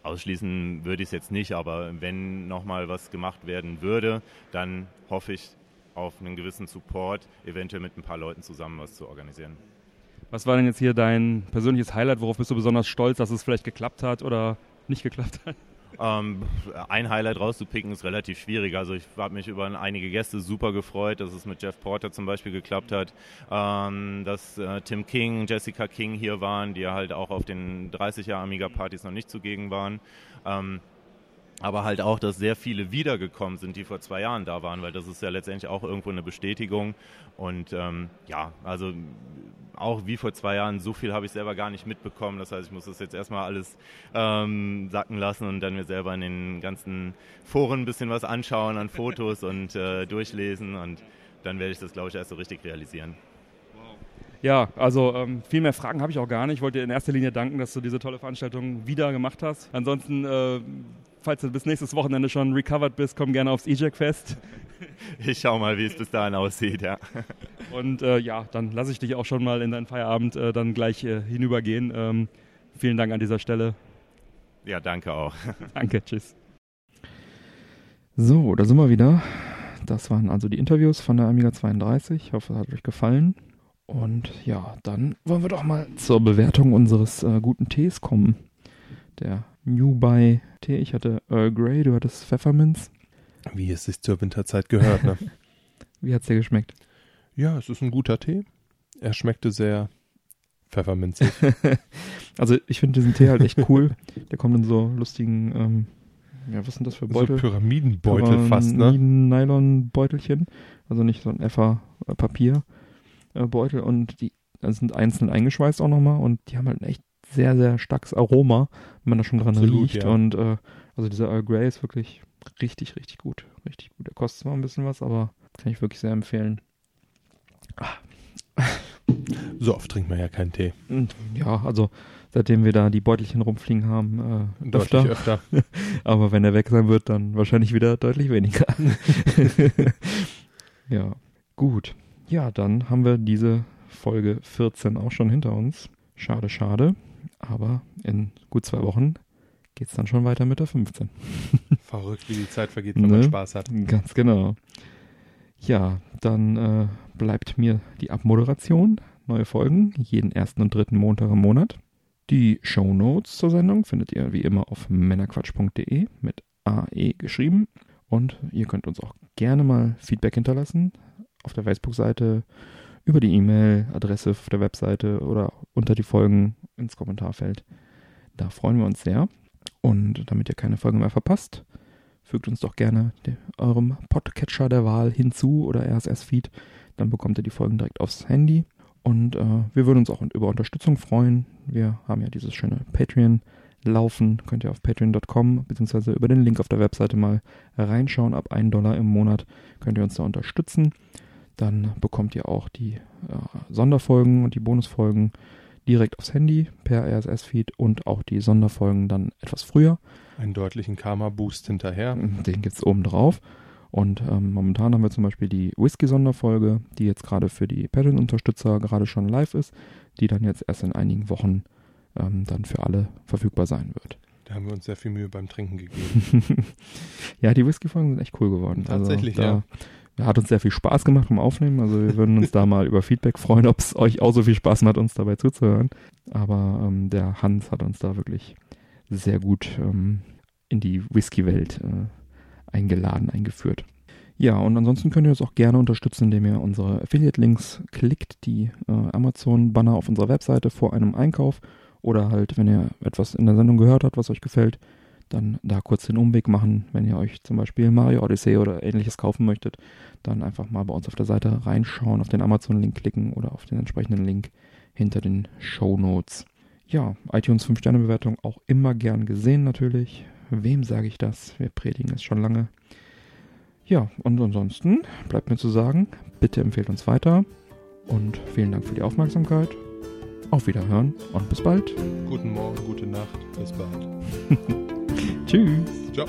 Ausschließen würde ich es jetzt nicht, aber wenn nochmal was gemacht werden würde, dann hoffe ich auf einen gewissen Support, eventuell mit ein paar Leuten zusammen was zu organisieren. Was war denn jetzt hier dein persönliches Highlight? Worauf bist du besonders stolz, dass es vielleicht geklappt hat oder nicht geklappt hat? Ähm, ein Highlight rauszupicken ist relativ schwierig. Also ich habe mich über einige Gäste super gefreut, dass es mit Jeff Porter zum Beispiel geklappt hat, ähm, dass äh, Tim King, Jessica King hier waren, die halt auch auf den 30 Jahre Amiga-Partys noch nicht zugegen waren. Ähm, aber halt auch, dass sehr viele wiedergekommen sind, die vor zwei Jahren da waren, weil das ist ja letztendlich auch irgendwo eine Bestätigung. Und ähm, ja, also auch wie vor zwei Jahren, so viel habe ich selber gar nicht mitbekommen. Das heißt, ich muss das jetzt erstmal alles ähm, sacken lassen und dann mir selber in den ganzen Foren ein bisschen was anschauen an Fotos und äh, durchlesen und dann werde ich das, glaube ich, erst so richtig realisieren. Ja, also ähm, viel mehr Fragen habe ich auch gar nicht. Ich wollte dir in erster Linie danken, dass du diese tolle Veranstaltung wieder gemacht hast. Ansonsten, äh, falls du bis nächstes Wochenende schon recovered bist, komm gerne aufs EJAC Fest. Ich schau mal, wie es bis dahin aussieht, ja. Und äh, ja, dann lasse ich dich auch schon mal in deinen Feierabend äh, dann gleich äh, hinübergehen. Ähm, vielen Dank an dieser Stelle. Ja, danke auch. Danke, tschüss. So, da sind wir wieder. Das waren also die Interviews von der Amiga 32. Ich hoffe, es hat euch gefallen. Und ja, dann wollen wir doch mal zur Bewertung unseres äh, guten Tees kommen. Der New Buy Tee. Ich hatte Earl Grey, du hattest Pfefferminz. Wie es sich zur Winterzeit gehört, ne? Wie hat's dir geschmeckt? ja, es ist ein guter Tee. Er schmeckte sehr pfefferminzig. also ich finde diesen Tee halt echt cool. Der kommt in so lustigen, ähm, ja, was sind das für so Beutel? Pyramidenbeutel fast, ne? Nylon-Beutelchen, also nicht so ein effer äh, und die also sind einzeln eingeschweißt auch nochmal und die haben halt ein echt sehr, sehr starkes Aroma, wenn man da schon dran Absolut, riecht ja. und äh, also dieser Earl Grey ist wirklich richtig, richtig gut, richtig gut. Der kostet zwar ein bisschen was, aber kann ich wirklich sehr empfehlen. So oft trinkt man ja keinen Tee. Und ja, also seitdem wir da die Beutelchen rumfliegen haben, äh, Deutlich öfter. öfter. Aber wenn er weg sein wird, dann wahrscheinlich wieder deutlich weniger. ja, gut. Ja, dann haben wir diese Folge 14 auch schon hinter uns. Schade, schade. Aber in gut zwei Wochen geht's dann schon weiter mit der 15. Verrückt, wie die Zeit vergeht, wenn man Ne? Spaß hat. Ganz genau. Ja, dann äh, bleibt mir die Abmoderation. Neue Folgen jeden ersten und dritten Montag im Monat. Die Show Notes zur Sendung findet ihr wie immer auf männerquatsch.de mit AE geschrieben. Und ihr könnt uns auch gerne mal Feedback hinterlassen auf der Facebook-Seite, über die E-Mail-Adresse auf der Webseite oder unter die Folgen ins Kommentarfeld. Da freuen wir uns sehr. Und damit ihr keine Folge mehr verpasst, fügt uns doch gerne eurem Podcatcher der Wahl hinzu oder RSS-Feed. Dann bekommt ihr die Folgen direkt aufs Handy. Und äh, wir würden uns auch über Unterstützung freuen. Wir haben ja dieses schöne Patreon laufen. Könnt ihr auf patreon.com beziehungsweise über den Link auf der Webseite mal reinschauen. Ab 1 Dollar im Monat könnt ihr uns da unterstützen. Dann bekommt ihr auch die äh, Sonderfolgen und die Bonusfolgen direkt aufs Handy per RSS-Feed und auch die Sonderfolgen dann etwas früher. Einen deutlichen Karma-Boost hinterher. Den gibt es oben drauf. Und ähm, momentan haben wir zum Beispiel die Whisky-Sonderfolge, die jetzt gerade für die Patreon-Unterstützer gerade schon live ist, die dann jetzt erst in einigen Wochen ähm, dann für alle verfügbar sein wird. Da haben wir uns sehr viel Mühe beim Trinken gegeben. ja, die Whisky-Folgen sind echt cool geworden. Tatsächlich, also, da, ja. Hat uns sehr viel Spaß gemacht beim Aufnehmen. Also wir würden uns da mal über Feedback freuen, ob es euch auch so viel Spaß macht, uns dabei zuzuhören. Aber ähm, der Hans hat uns da wirklich sehr gut ähm, in die Whisky-Welt äh, eingeladen, eingeführt. Ja, und ansonsten könnt ihr uns auch gerne unterstützen, indem ihr unsere Affiliate-Links klickt, die äh, Amazon-Banner auf unserer Webseite vor einem Einkauf oder halt, wenn ihr etwas in der Sendung gehört habt, was euch gefällt, dann da kurz den Umweg machen. Wenn ihr euch zum Beispiel Mario Odyssey oder ähnliches kaufen möchtet, dann einfach mal bei uns auf der Seite reinschauen, auf den Amazon-Link klicken oder auf den entsprechenden Link hinter den Show Notes. Ja, iTunes 5-Sterne-Bewertung auch immer gern gesehen natürlich. Wem sage ich das? Wir predigen es schon lange. Ja, und ansonsten bleibt mir zu sagen, bitte empfehlt uns weiter und vielen Dank für die Aufmerksamkeit. Auf Wiederhören und bis bald. Guten Morgen, gute Nacht, bis bald. Tschüss. Ciao.